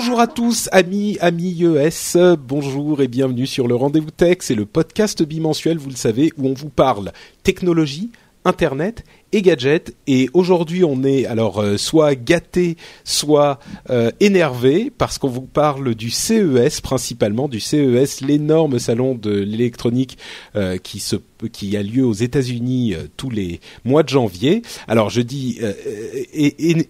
Bonjour à tous, amis, amis ES, bonjour et bienvenue sur le Rendez-vous Tech, c'est le podcast bimensuel, vous le savez, où on vous parle technologie, internet et gadgets. Et aujourd'hui, on est alors euh, soit gâté, soit euh, énervé parce qu'on vous parle du CES principalement, du CES, l'énorme salon de l'électronique euh, qui se qui a lieu aux États-Unis tous les mois de janvier. Alors je dis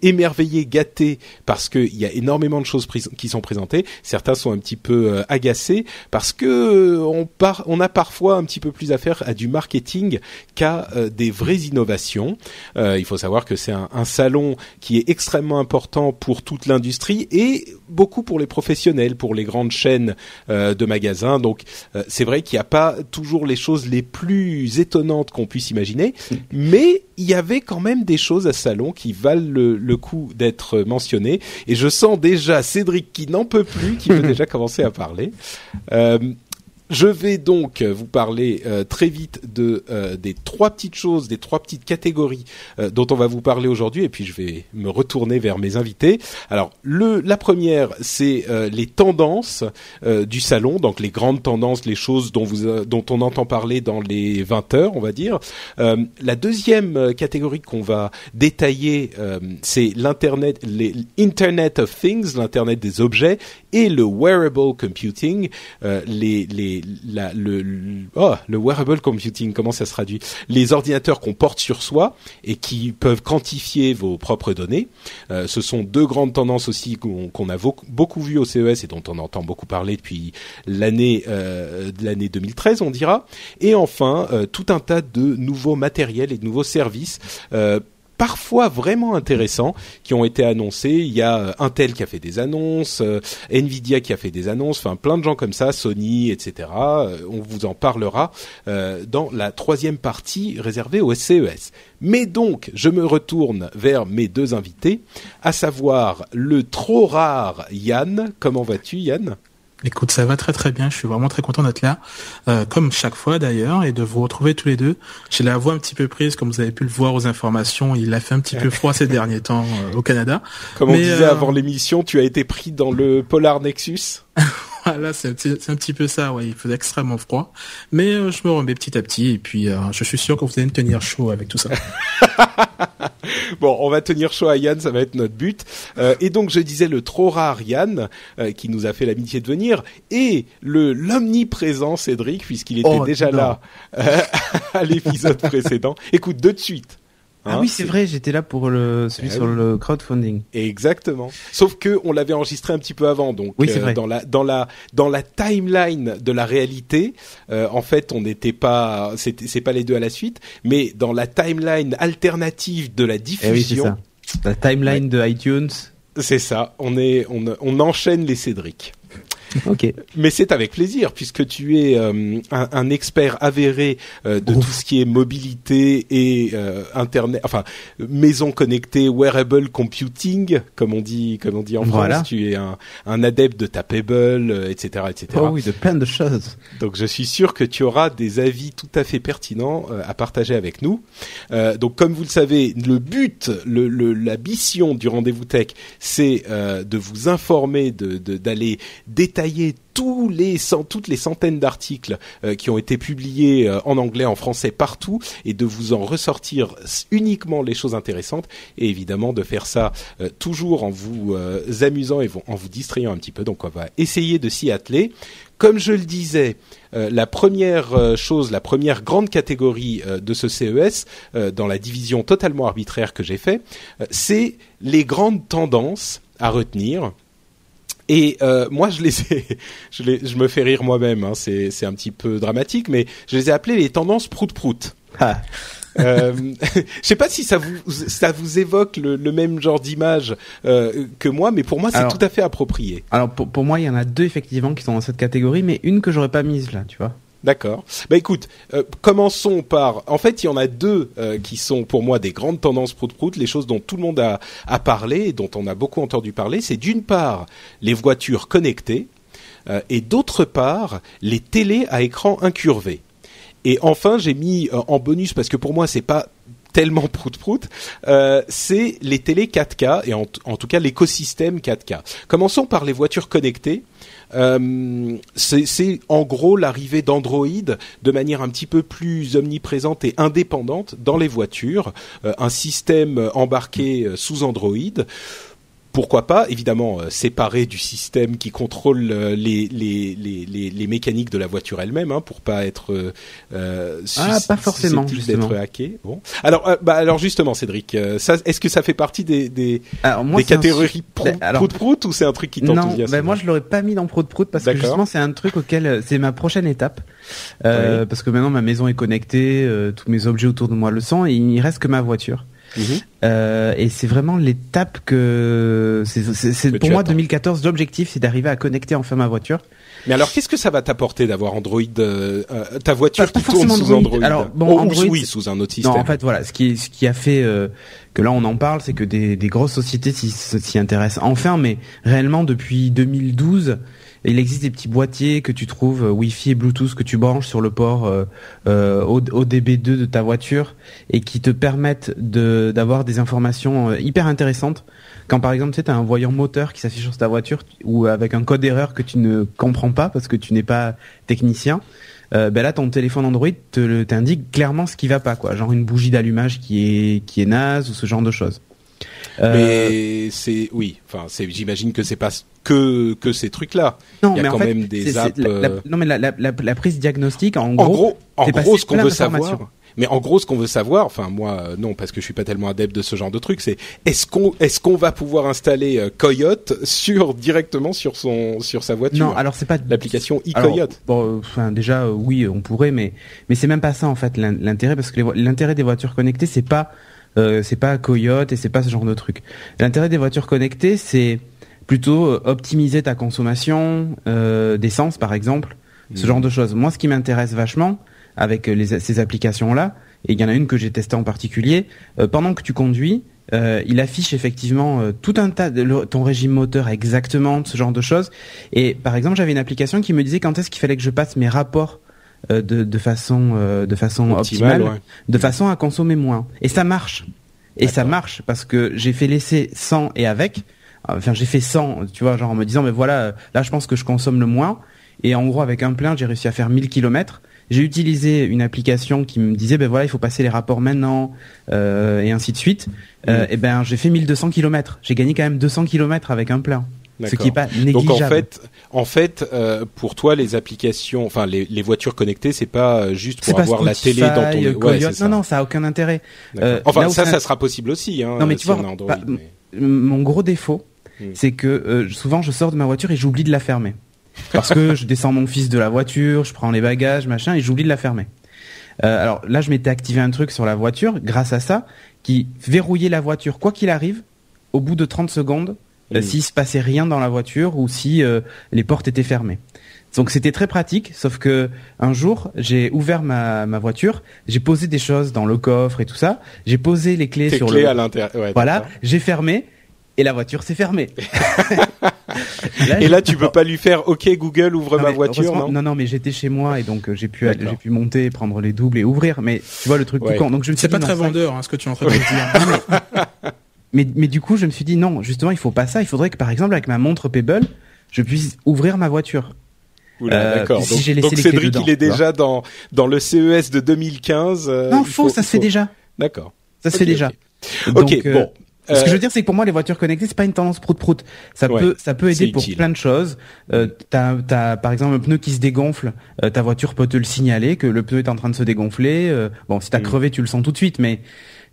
émerveillé, gâté parce qu'il y a énormément de choses qui sont présentées. Certains sont un petit peu agacés parce que on, on a parfois un petit peu plus affaire à du marketing qu'à des vraies innovations. Euh, il faut savoir que c'est un, un, salon qui est extrêmement important pour toute l'industrie et beaucoup pour les professionnels, pour les grandes chaînes euh, de magasins. Donc euh, c'est vrai qu'il n'y a pas toujours les choses les plus étonnantes qu'on puisse imaginer, mais il y avait quand même des choses à ce salon qui valent le, le coup d'être mentionnées. Et je sens déjà Cédric qui n'en peut plus, qui veut déjà commencer à parler. Je vais donc vous parler euh, très vite de euh, des trois petites choses, des trois petites catégories euh, dont on va vous parler aujourd'hui, et puis je vais me retourner vers mes invités. Alors, le la première, c'est les tendances du salon, donc les grandes tendances, les choses dont on entend parler dans les 20 heures, on va dire. la deuxième catégorie qu'on va détailler, c'est l'internet, les of Things, l'internet des objets, et le wearable computing, les oh, le wearable computing, comment ça se traduit? Les ordinateurs qu'on porte sur soi et qui peuvent quantifier vos propres données. Euh, ce sont deux grandes tendances aussi qu'on a beaucoup vues au CES et dont on entend beaucoup parler depuis l'année euh, l'année 2013, on dira. Et enfin, euh, tout un tas de nouveaux matériels et de nouveaux services euh, parfois vraiment intéressants qui ont été annoncés. Il y a euh, Intel qui a fait des annonces, euh, Nvidia qui a fait des annonces, enfin plein de gens comme ça, Sony, etc. Euh, on vous en parlera dans la troisième partie réservée au CES. Mais donc, je me retourne vers mes deux invités, à savoir le trop rare Yann. Comment vas-tu Yann? Écoute, ça va très très bien. Je suis vraiment très content d'être là, euh, comme chaque fois d'ailleurs, et de vous retrouver tous les deux. J'ai la voix un petit peu prise, comme vous avez pu le voir aux informations. Il a fait un petit peu froid ces derniers temps euh, au Canada. Comme on disait euh, avant l'émission, tu as été pris dans le Polar Nexus. voilà, c'est un, petit peu ça. Ouais, il faisait extrêmement froid, mais euh, je me remets petit à petit, et puis je suis sûr que vous allez me tenir chaud avec tout ça. bon, on va tenir chaud à Yann, ça va être notre but. Euh, et donc, je disais le trop rare Yann, euh, qui nous a fait l'amitié de venir, et le l'omniprésent Cédric, puisqu'il était oh, déjà là euh, à l'épisode précédent. Écoute, de suite. Ah oui, c'est vrai, j'étais là pour le celui Ah sur oui. le crowdfunding. Exactement. Sauf que on l'avait enregistré un petit peu avant, donc Oui, c'est euh, vrai. dans la dans la dans la timeline de la réalité, euh, en fait, on n'était pas, c'est pas les deux à la suite, mais dans la timeline alternative de la Eh oui, diffusion, ça. La timeline de iTunes. c'est ça. On est on on enchaîne les Cédric. Ok. Mais c'est avec plaisir puisque tu es euh, un, un expert avéré euh, de tout ce qui est mobilité et euh, internet, enfin maison connectée, wearable computing, comme on dit, comme on dit en Voilà. France. Tu es un, un adepte de Tapable, euh, etc., etc. Oh oui, de plein de choses. Donc je suis sûr que tu auras des avis tout à fait pertinents euh, à partager avec nous. Euh, donc comme vous le savez, le but, le, le- la mission du rendez-vous tech, c'est euh, de vous informer, de de- d'aller détailler tous les toutes les centaines d'articles euh, qui ont été publiés euh, en anglais, en français, partout, et de vous en ressortir uniquement les choses intéressantes, et évidemment de faire ça euh, toujours en vous amusant et en vous distrayant un petit peu. Donc on va essayer de s'y atteler. Comme je le disais, la première chose, la première grande catégorie de ce CES, dans la division totalement arbitraire que j'ai fait, c'est les grandes tendances à retenir. Et euh, moi, je les ai, je, les, je me fais rire moi-même. Hein, c'est, c'est un petit peu dramatique, mais je les ai appelées les tendances prout-prout. Ah, Euh, je sais pas si ça vous ça vous évoque le, le même genre d'image euh, que moi, mais pour moi c'est tout à fait approprié. Alors pour, pour moi, il y en a deux effectivement qui sont dans cette catégorie, mais une que j'aurais pas mise là, tu vois. D'accord. Bah écoute, euh, commençons par. En fait, il y en a deux euh, qui sont pour moi des grandes tendances prout-prout, les choses dont tout le monde a, parlé et dont on a beaucoup entendu parler. C'est d'une part les voitures connectées euh, et d'autre part les télés à écran incurvé. Et enfin, j'ai mis en bonus parce que pour moi c'est pas tellement prout-prout, c'est les télés 4K et en tout cas l'écosystème 4K. Commençons par les voitures connectées. Euh, c'est en gros l'arrivée d'Android de manière un petit peu plus omniprésente et indépendante dans les voitures, Euh, un système embarqué euh, sous Android. Pourquoi pas, évidemment, euh, séparé du système qui contrôle euh, les, les, les, les, mécaniques de la voiture elle-même, hein, pour pas être euh, euh, Ah, pas forcément, d'être hacké. Bon, alors, euh, bah, alors justement, Cédric, euh, ça, est-ce que ça fait partie des, des, Alors moi, des un catégories su- pro- Ben, alors- prout-prout ou c'est un truc qui Non, t'enthousiasme ben moi je l'aurais pas mis dans Prout Prout parce que justement c'est un truc auquel c'est ma prochaine étape. Euh, parce que maintenant ma maison est connectée, euh, tous mes objets autour de moi le sont et il reste que ma voiture. Mhm. Euh, et c'est vraiment l'étape que c'est pour moi attends. 2014 l'objectif c'est d'arriver à connecter enfin ma voiture. Mais alors, qu'est-ce que ça va t'apporter d'avoir Android, euh, euh, ta voiture Pas- pas qui tourne forcément sous Android. Android? Alors, bon, Oh, Android, oui, sous un autre système. Non, en fait, voilà, ce qui, ce qui a fait euh, que là on en parle, c'est que des, des grosses sociétés s'y intéressent enfin, mais réellement depuis 2012, il existe des petits boîtiers que tu trouves euh, Wi-Fi et Bluetooth que tu branches sur le port euh, euh, ODB2 de ta voiture et qui te permettent de d'avoir des informations euh, hyper intéressantes. Quand par exemple tu as un voyant moteur qui s'affiche sur ta voiture ou avec un code erreur que tu ne comprends pas parce que tu n'es pas technicien, ben là ton téléphone Android te t'indique clairement ce qui va pas quoi, genre une bougie d'allumage qui est qui est naze ou ce genre de choses. Euh, Mais c'est oui, enfin c'est j'imagine que c'est pas que que ces trucs-là. non, il y a mais quand en fait, même des apps, la- la- euh, non mais la, prise diagnostique en En gros, gros, en gros, ce qu'on veut savoir. Mais en gros, ce qu'on veut savoir, enfin moi, euh, non, parce que je suis pas tellement adepte de ce genre de truc, c'est est-ce qu'on est-ce qu'on va pouvoir installer euh, Coyote sur directement sur son sur sa voiture? Non, alors c'est pas l'application e-Coyote. Bon, euh, enfin déjà euh, oui, on pourrait, mais mais c'est même pas ça en fait l'in- l'intérêt parce que l'intérêt des voitures connectées c'est pas euh, c'est pas Coyote et c'est pas ce genre de truc. L'intérêt des voitures connectées c'est plutôt euh, optimiser ta consommation euh, d'essence par exemple, ce Mhm. genre de choses. Moi, ce qui m'intéresse vachement avec euh, les, ces applications là, et il y en a une que j'ai testée en particulier, euh, pendant que tu conduis. euh, il affiche effectivement euh, tout un tas de le- ton régime moteur exactement ce genre de choses et par exemple, j'avais une application qui me disait quand est-ce qu'il fallait que je passe mes rapports euh, de, de façon euh, de façon Optimal, optimale, ouais. de façon à consommer moins. Et ça marche. Et ça marche parce que j'ai fait l'essai sans et avec. Enfin, j'ai fait sans, tu vois, genre en me disant, mais voilà, là, je pense que je consomme le moins. Et en gros, avec un plein, j'ai réussi à faire 1000 kilomètres. J'ai utilisé une application qui me disait, ben voilà, il faut passer les rapports maintenant, euh, et ainsi de suite. Euh, et ben, j'ai fait 1200 kilomètres. J'ai gagné quand même 200 kilomètres avec un plein. Ce qui est pas négligeable. Donc en fait, en fait, euh, pour toi, les applications, enfin les, les voitures connectées, c'est pas euh, juste pour avoir la télé dans ton. euh, Ouais, ça. non, non, ça a aucun intérêt. Euh, enfin, ça, ça- sera possible aussi. Hein, Non, mais tu vois, on a Android, pas- mais- mon gros défaut, C'est que euh, souvent je sors de ma voiture et j'oublie de la fermer. Parce que je descends mon fils de la voiture, je prends les bagages, machin, et j'oublie de la fermer. Euh, alors là, je m'étais activé un truc sur la voiture, grâce à ça, qui verrouillait la voiture, quoi qu'il arrive, au bout de 30 secondes, euh, Hmm. s'il se passait rien dans la voiture ou si euh, les portes étaient fermées. Donc c'était très pratique, sauf que un jour, j'ai ouvert ma, ma voiture, j'ai posé des choses dans le coffre et tout ça, j'ai posé les clés Tes sur clés le... à l'intérieur. ouais, Voilà, j'ai fermé et la voiture s'est fermée. Et là, tu peux pas lui faire OK Google ouvre Non, ma voiture, non non, non, mais j'étais chez moi et donc euh, j'ai pu, j'ai pu monter, prendre les doubles et ouvrir. Mais tu vois le truc Ouais. tout con. Donc je me suis C'est dit pas très vendeur, hein, ce que tu es en train de dire. Mais, mais du coup, je me suis dit non, justement, il faut pas ça. Il faudrait que par exemple avec ma montre Pebble, je puisse ouvrir ma voiture. Oula, Euh, d'accord. si Donc, j'ai laissé donc les clés Cédric, dedans, il est déjà dans dans le CES de 2015. euh, non, il faux, faut- ça se fait déjà. D'accord. Ça se fait déjà. ok. Donc, Ok, euh. Ce que je veux dire, c'est que pour moi, les voitures connectées, c'est pas une tendance prout prout. Ça Ouais, peut, ça peut aider pour utile. plein de choses. Euh, t'as, t'as, par exemple, un pneu qui se dégonfle, euh, ta voiture peut te le signaler que le pneu est en train de se dégonfler. euh, bon, si t'as Mm. crevé, tu le sens tout de suite, mais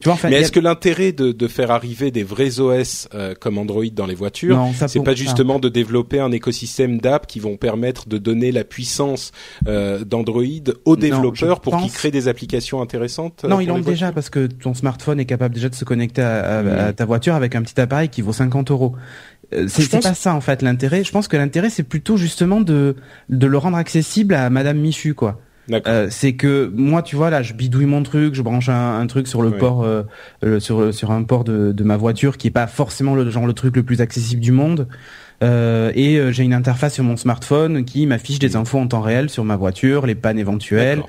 tu vois, enfin, Mais a- est-ce que l'intérêt de, de faire arriver des vrais OS euh, comme Android dans les voitures, c'est pas ça- justement de développer un écosystème d'app qui vont permettre de donner la puissance euh, d'Android aux développeurs pour qu'ils créent des applications intéressantes euh, Non, ils l'ont déjà parce que ton smartphone est capable déjà de se connecter à, à- à ta voiture avec un petit appareil qui vaut 50 euros. Euh, C'est Je c'est pense- pas ça en fait l'intérêt. Je pense que l'intérêt c'est plutôt justement de de le rendre accessible à Madame Michu quoi. Euh, c'est que moi, tu vois, là, je bidouille mon truc, je branche un, un truc sur le Ouais. port, euh, euh, sur sur un port de, de ma voiture qui est pas forcément le genre le truc le plus accessible du monde. Euh, et euh, j'ai une interface sur mon smartphone qui m'affiche des infos en temps réel sur ma voiture, les pannes éventuelles.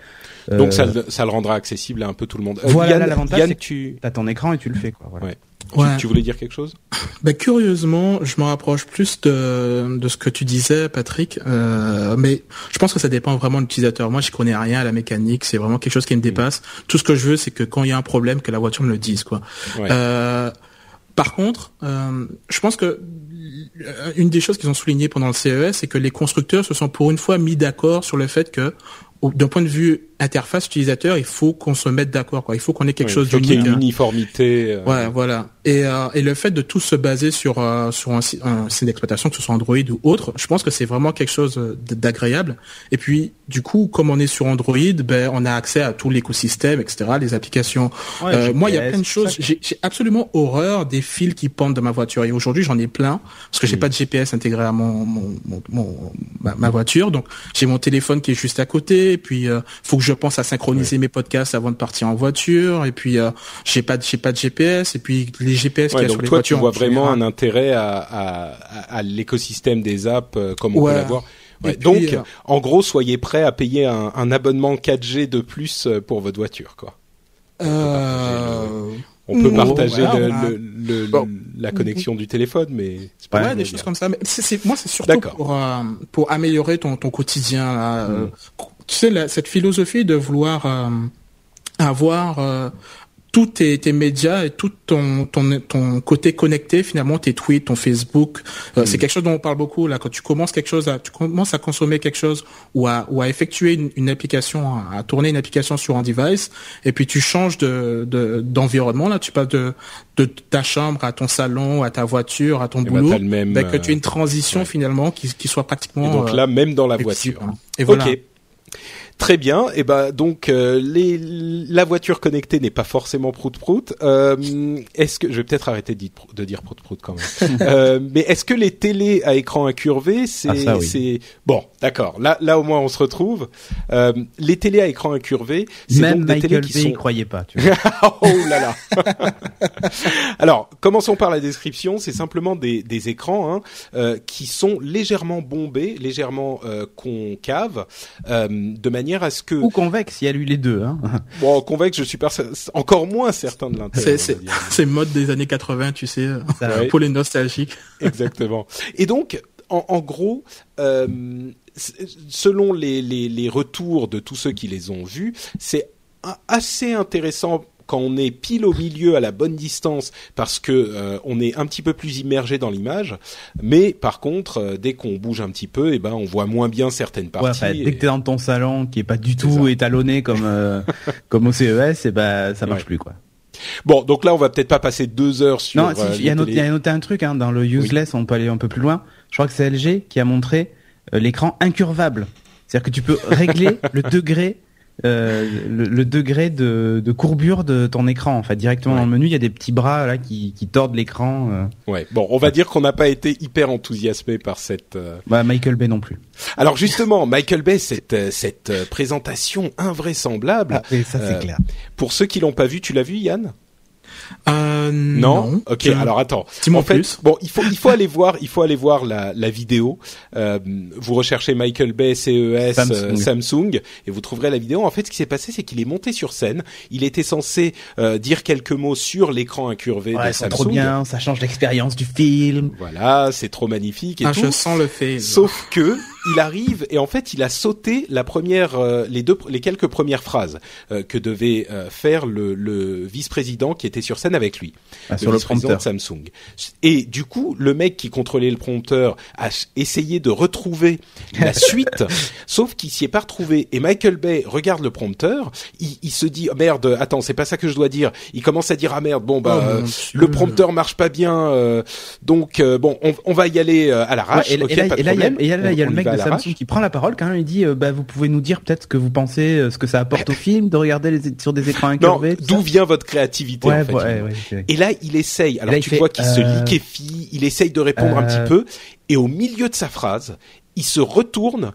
Donc Euh, ça, le- ça le rendra accessible à un peu tout le monde. Voilà, l'avantage, c'est que tu, T'as ton écran et tu le fais quoi. Voilà. Ouais. Ouais. tu, tu voulais dire quelque chose? Ben, curieusement, je me rapproche plus de, de ce que tu disais, Patrick. Euh, mais je pense que ça dépend vraiment de l'utilisateur. Moi, je connais rien à la mécanique. C'est vraiment quelque chose qui me dépasse. Tout ce que je veux, c'est que quand il y a un problème, que la voiture me le dise, quoi. Ouais. Euh, par contre, euh, je pense que euh, une des choses qu'ils ont souligné pendant le CES, c'est que les constructeurs se sont pour une fois mis d'accord sur le fait que, d'un point de vue interface utilisateur, il faut qu'on se mette d'accord. Quoi. Il faut qu'on ait quelque chose d'unique. une hein. uniformité. euh, Ouais, voilà. Et, euh, et le fait de tout se baser sur euh, sur un, système d'exploitation, que ce soit Android ou autre, je pense que c'est vraiment quelque chose d'agréable. Et puis, du coup, comme on est sur Android, ben on a accès à tout l'écosystème, etc., les applications. Ouais, Euh, moi, il y a plein de choses. J'ai j'ai absolument horreur des fils qui pendent de ma voiture. Et aujourd'hui, j'en ai plein parce que j'ai Mm. pas de GPS intégré à mon, mon, mon, mon- ma, ma voiture. Donc, j'ai mon téléphone qui est juste à côté. Et puis, euh, faut que je pense à synchroniser mes podcasts avant de partir en voiture. Et puis, euh, j'ai pas de j'ai pas de GPS. Et puis, les GPS Ouais, qu'il y a sur les toi, voitures. tu vois en vraiment général. un intérêt à, à, à, à l'écosystème des apps euh, comme on Ouais. peut l'avoir. Ouais, puis, donc, euh, en gros, soyez prêts à payer un, un abonnement 4G de plus euh, pour votre voiture, quoi. On peut partager ouais, le, on a- le- le- Bon. la connexion du téléphone, mais c'est Ouais, pas des bien. choses comme ça. Mais moi, c'est surtout pour, euh, pour améliorer ton, ton quotidien. Là. Euh, Mm. Tu sais, la- cette philosophie de vouloir euh, avoir euh, tous tes, tes médias et tout ton, ton, ton côté connecté, finalement, tes tweets, ton Facebook. Euh, C'est quelque chose dont on parle beaucoup. là. Quand tu commences quelque chose, à, tu commences à consommer quelque chose ou à, ou à effectuer une, une application, à, à tourner une application sur un device, et puis tu changes de de- d'environnement. là, tu passes de, de ta chambre à ton salon, à ta voiture, à ton Eh ben, boulot. le même, ben, que tu aies euh, une transition ouais. finalement qui, qui soit pratiquement. Et donc euh, là, même dans la flexible, voiture. hein. Et voilà. Très bien. Et ben donc euh, les, la voiture connectée n'est pas forcément prout prout. Euh, est-ce que je vais peut-être arrêter de dire, de dire prout prout quand même. euh, mais est-ce que les télés à écran incurvé, c'est Ah, ça, oui. c'est bon, d'accord. Là là au moins on se retrouve. Euh, les télés à écran incurvé, c'est Même donc des Michael télés qui y sont croyait pas. Tu vois. oh là là. Alors, commençons par la description. C'est simplement des, des écrans hein, euh, qui sont légèrement bombés, légèrement euh, concaves, euh, de manière à ce que, Ou convexe, il y a lui les deux. Hein. bon, convexe, je suis pas encore moins certain de l'intérêt. C'est mode des années 80, tu sais, euh, Ouais. pour les nostalgiques. Exactement. Et donc, en, en gros, euh, selon les, les, les retours de tous ceux qui les ont vus, c'est assez intéressant quand on est pile au milieu à la bonne distance parce que euh, on est un petit peu plus immergé dans l'image mais par contre euh, dès qu'on bouge un petit peu et ben on voit moins bien certaines Ouais, parties et- dès que t'es dans ton salon, qui est pas du tout ça. étalonné comme euh, comme au CES, et ben ça marche Ouais. plus quoi. bon donc là on va peut-être pas passer deux heures sur non, si, euh, il y a les noté, il y télé- a noté un truc hein, dans le useless, on peut aller un peu plus loin. Je crois que c'est LG qui a montré l'écran incurvable. C'est-à-dire que tu peux régler le degré euh, le, le degré de, de courbure de ton écran en fait directement Ouais. dans le menu il y a des petits bras là qui, qui tordent l'écran euh. ouais bon on va dire qu'on n'a pas été hyper enthousiasmé par cette euh, bah Michael Bay non plus alors justement Michael Bay cette euh, cette euh, présentation invraisemblable ah, oui, ça c'est Euh, clair Pour ceux qui l'ont pas vu, tu l'as vu, Yann? Euh, Non, non. Ok, alors attends. Dis-moi en fait, plus. bon, il faut il faut aller voir, il faut aller voir la, la vidéo. Euh, vous recherchez Michael Bay CES Samsung. euh, Samsung et vous trouverez la vidéo. En fait, ce qui s'est passé, c'est qu'il est monté sur scène. Il était censé euh, dire quelques mots sur l'écran incurvé Ouais, de c'est Samsung. trop bien, ça change l'expérience du film. Voilà, c'est trop magnifique et Ah, tout. je sens le fait. Sauf que il arrive et en fait il a sauté la première, euh, les deux, les quelques premières phrases euh, que devait euh, faire le, le vice-président qui était sur scène avec lui, Ah, sur le vice-président prompteur. de Samsung. Et du coup, le mec qui contrôlait le prompteur a essayé de retrouver la suite, sauf qu'il s'y est pas retrouvé. Et Michael Bay regarde le prompteur, il, il se dit oh, merde, attends, c'est pas ça que je dois dire. Il commence à dire ah merde, bon bah Oh, euh, le prompteur marche pas bien, euh, donc euh, bon, on, on va y aller euh, à Ouais, l'arrache. et, et là, et il y a, problème. et là, il y a On- le mec de. Samsung qui prend la parole quand même. Il dit, euh, bah, vous pouvez nous dire peut-être ce que vous pensez, euh, ce que ça apporte au film, de regarder les, sur des écrans incurvés. d'où vient votre créativité Ouais, en fait ouais, ouais, ok. Et là, il essaye. Alors là, tu fait, vois qu'il se euh, liquéfie, il essaye de répondre un euh, petit peu, et au milieu de sa phrase, il se retourne,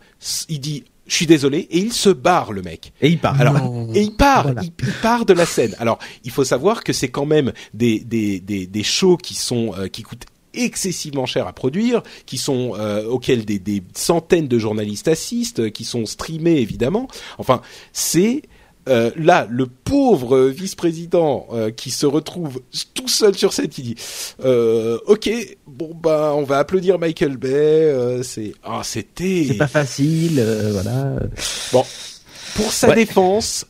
il dit "Je suis désolé" et il se barre le mec. Et il part. Alors, Non. et il part, Voilà. il, il part de la scène. Alors, il faut savoir que c'est quand même des des des, des shows qui sont euh, qui coûtent excessivement cher à produire, qui sont euh, auxquels des, des centaines de journalistes assistent, euh, qui sont streamés évidemment. Enfin, c'est euh, là le pauvre vice-président euh, qui se retrouve tout seul sur scène qui dit euh, ok bon bah on va applaudir Michael Bay c'est ah c'était C'est pas facile, voilà. Bon, pour sa Ouais. défense,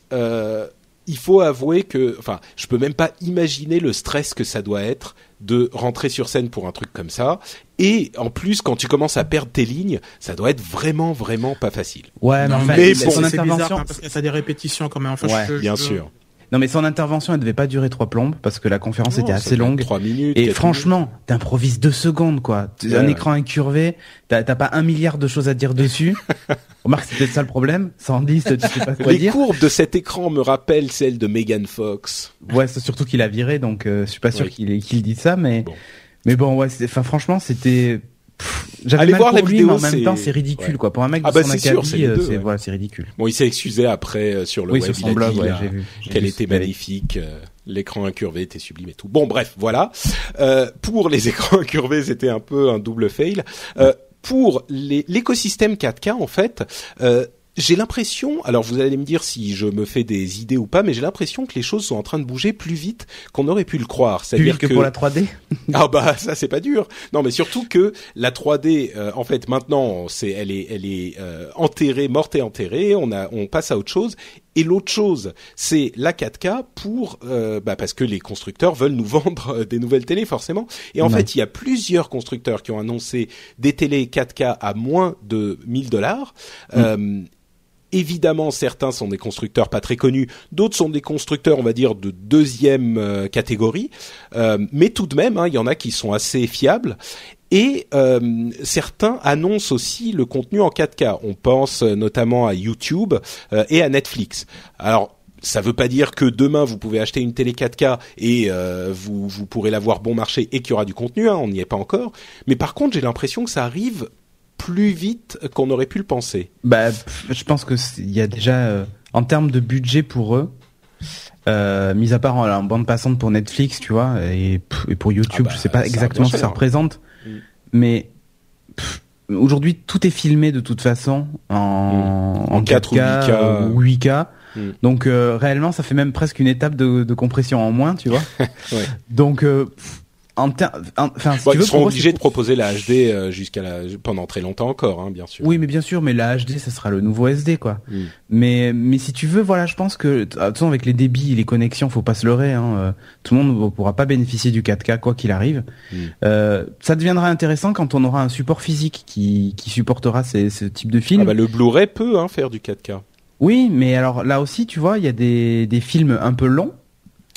il faut avouer que, enfin, je peux même pas imaginer le stress que ça doit être de rentrer sur scène pour un truc comme ça. Et en plus, quand tu commences à perdre tes lignes, ça doit être vraiment, vraiment pas facile. Ouais, mais mais son bon, c'est bizarre hein, parce que ça a des répétitions quand même. Enfin, Ouais, je- je- Bien je- sûr. Non mais son intervention, elle devait pas durer trois plombes parce que la conférence était assez longue. Trois minutes. Et franchement, t'improvises deux secondes, quoi. Un écran incurvé, t'as pas un milliard de choses à dire dessus. Remarque, c'est peut-être ça le problème. Sans 10, tu sais pas quoi Les dire. courbes de cet écran me rappellent celles de Megan Fox. Ouais, c'est surtout qu'il a viré, donc euh, je suis pas sûr Oui. qu'il qu'il dise ça, mais Bon. mais bon, ouais, enfin franchement, c'était. Allez mal voir pour la lui, vidéo, mais en même temps, c'est ridicule, ouais. quoi. Pour un mec de Ah bah, son c'est sûr, c'est acabit, les euh, c'est ouais. voilà, c'est ridicule. Bon, il s'est excusé après euh, sur le oui, web. sur il son a blog, ouais, vu. j'ai qu'elle était magnifique, euh, l'écran incurvé était sublime et tout. Bon, bref, voilà. Euh, pour les écrans incurvés, c'était un peu un double fail. Euh, pour l'écosystème 4K, en fait, euh, j'ai l'impression, alors vous allez me dire si je me fais des idées ou pas, mais j'ai l'impression que les choses sont en train de bouger plus vite qu'on aurait pu le croire. C'est-à-dire vite que, pour la 3D. ah bah ça c'est pas dur. Non mais surtout que la 3D euh, en fait maintenant c'est elle est elle est euh, enterrée morte et enterrée. On a on passe à autre chose. Et l'autre chose c'est la 4K pour euh, bah parce que les constructeurs veulent nous vendre euh, des nouvelles télés forcément. Et en Ouais. fait il y a plusieurs constructeurs qui ont annoncé des télés 4K à moins de 1000 dollars. Euh, Évidemment, certains sont des constructeurs pas très connus, d'autres sont des constructeurs, on va dire, de deuxième euh, catégorie, Euh, mais tout de même, hein, il y en a qui sont assez fiables. Et euh, certains annoncent aussi le contenu en 4K. On pense notamment à YouTube et à Netflix. Alors, ça veut pas dire que demain vous pouvez acheter une télé 4K et vous vous pourrez l'avoir bon marché et qu'il y aura du contenu. Hein, on n'y est pas encore. Mais par contre, j'ai l'impression que ça arrive plus vite qu'on aurait pu le penser. Bah, je pense que il y a déjà, euh, en termes de budget pour eux, euh, mis à part en, en bande passante pour Netflix, tu vois, et, pour YouTube, Ah bah, je sais pas ça exactement ce que ça cher. représente, Mm. mais aujourd'hui tout est filmé de toute façon en, Mm. En 4 ou 8K. euh, ou 8K. Mm. Donc euh, réellement, ça fait même presque une étape de, de compression en moins, tu vois. Ouais. Donc pff, en enfin, si tu ils seront obligés de proposer la HD euh, jusqu'à la pendant très longtemps encore, hein, bien sûr. Oui, mais bien sûr, mais la HD, ça sera le nouveau SD, quoi. Mm. Mais, mais si tu veux, voilà, je pense que, de toute façon, avec les débits, les connexions, faut pas se leurrer, hein, euh, tout le monde ne pourra pas bénéficier du 4K, quoi qu'il arrive. Mm. Euh, ça deviendra intéressant quand on aura un support physique qui, qui supportera ces, ce type de film. Ah bah, le Blu-ray peut hein, faire du 4K. Oui, mais alors là aussi, tu vois, il y a des, des films un peu longs.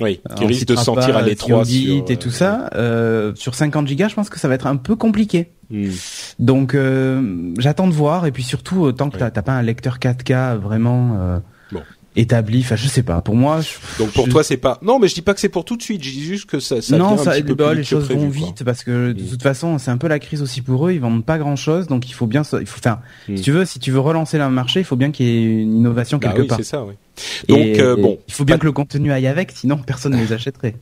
Oui, qui On risque de sentir à l'étroit sur, et tout euh, ça. Euh, sur 50 gigas, je pense que ça va être un peu compliqué. Hmm. Donc euh, j'attends de voir et puis surtout euh, tant que t'as pas un lecteur 4K vraiment euh, Bon. Établi. Enfin, je sais pas. Pour moi, je- Donc pour je- toi c'est pas. Non, mais je dis pas que c'est pour tout de suite. Je dis juste que ça. ça non, un ça, petit peu bah, les choses prévu, vont quoi. vite parce que de Mm. toute façon, c'est un peu la crise aussi pour eux. Ils vendent pas grand chose, donc il faut bien, il faut faire. Mm. Si tu veux, si tu veux relancer le marché, il faut bien qu'il y ait une innovation Bah quelque oui, part. c'est ça. Oui. Donc Et- euh, bon, il faut bien pas- que le contenu aille avec, sinon personne ne les achèterait.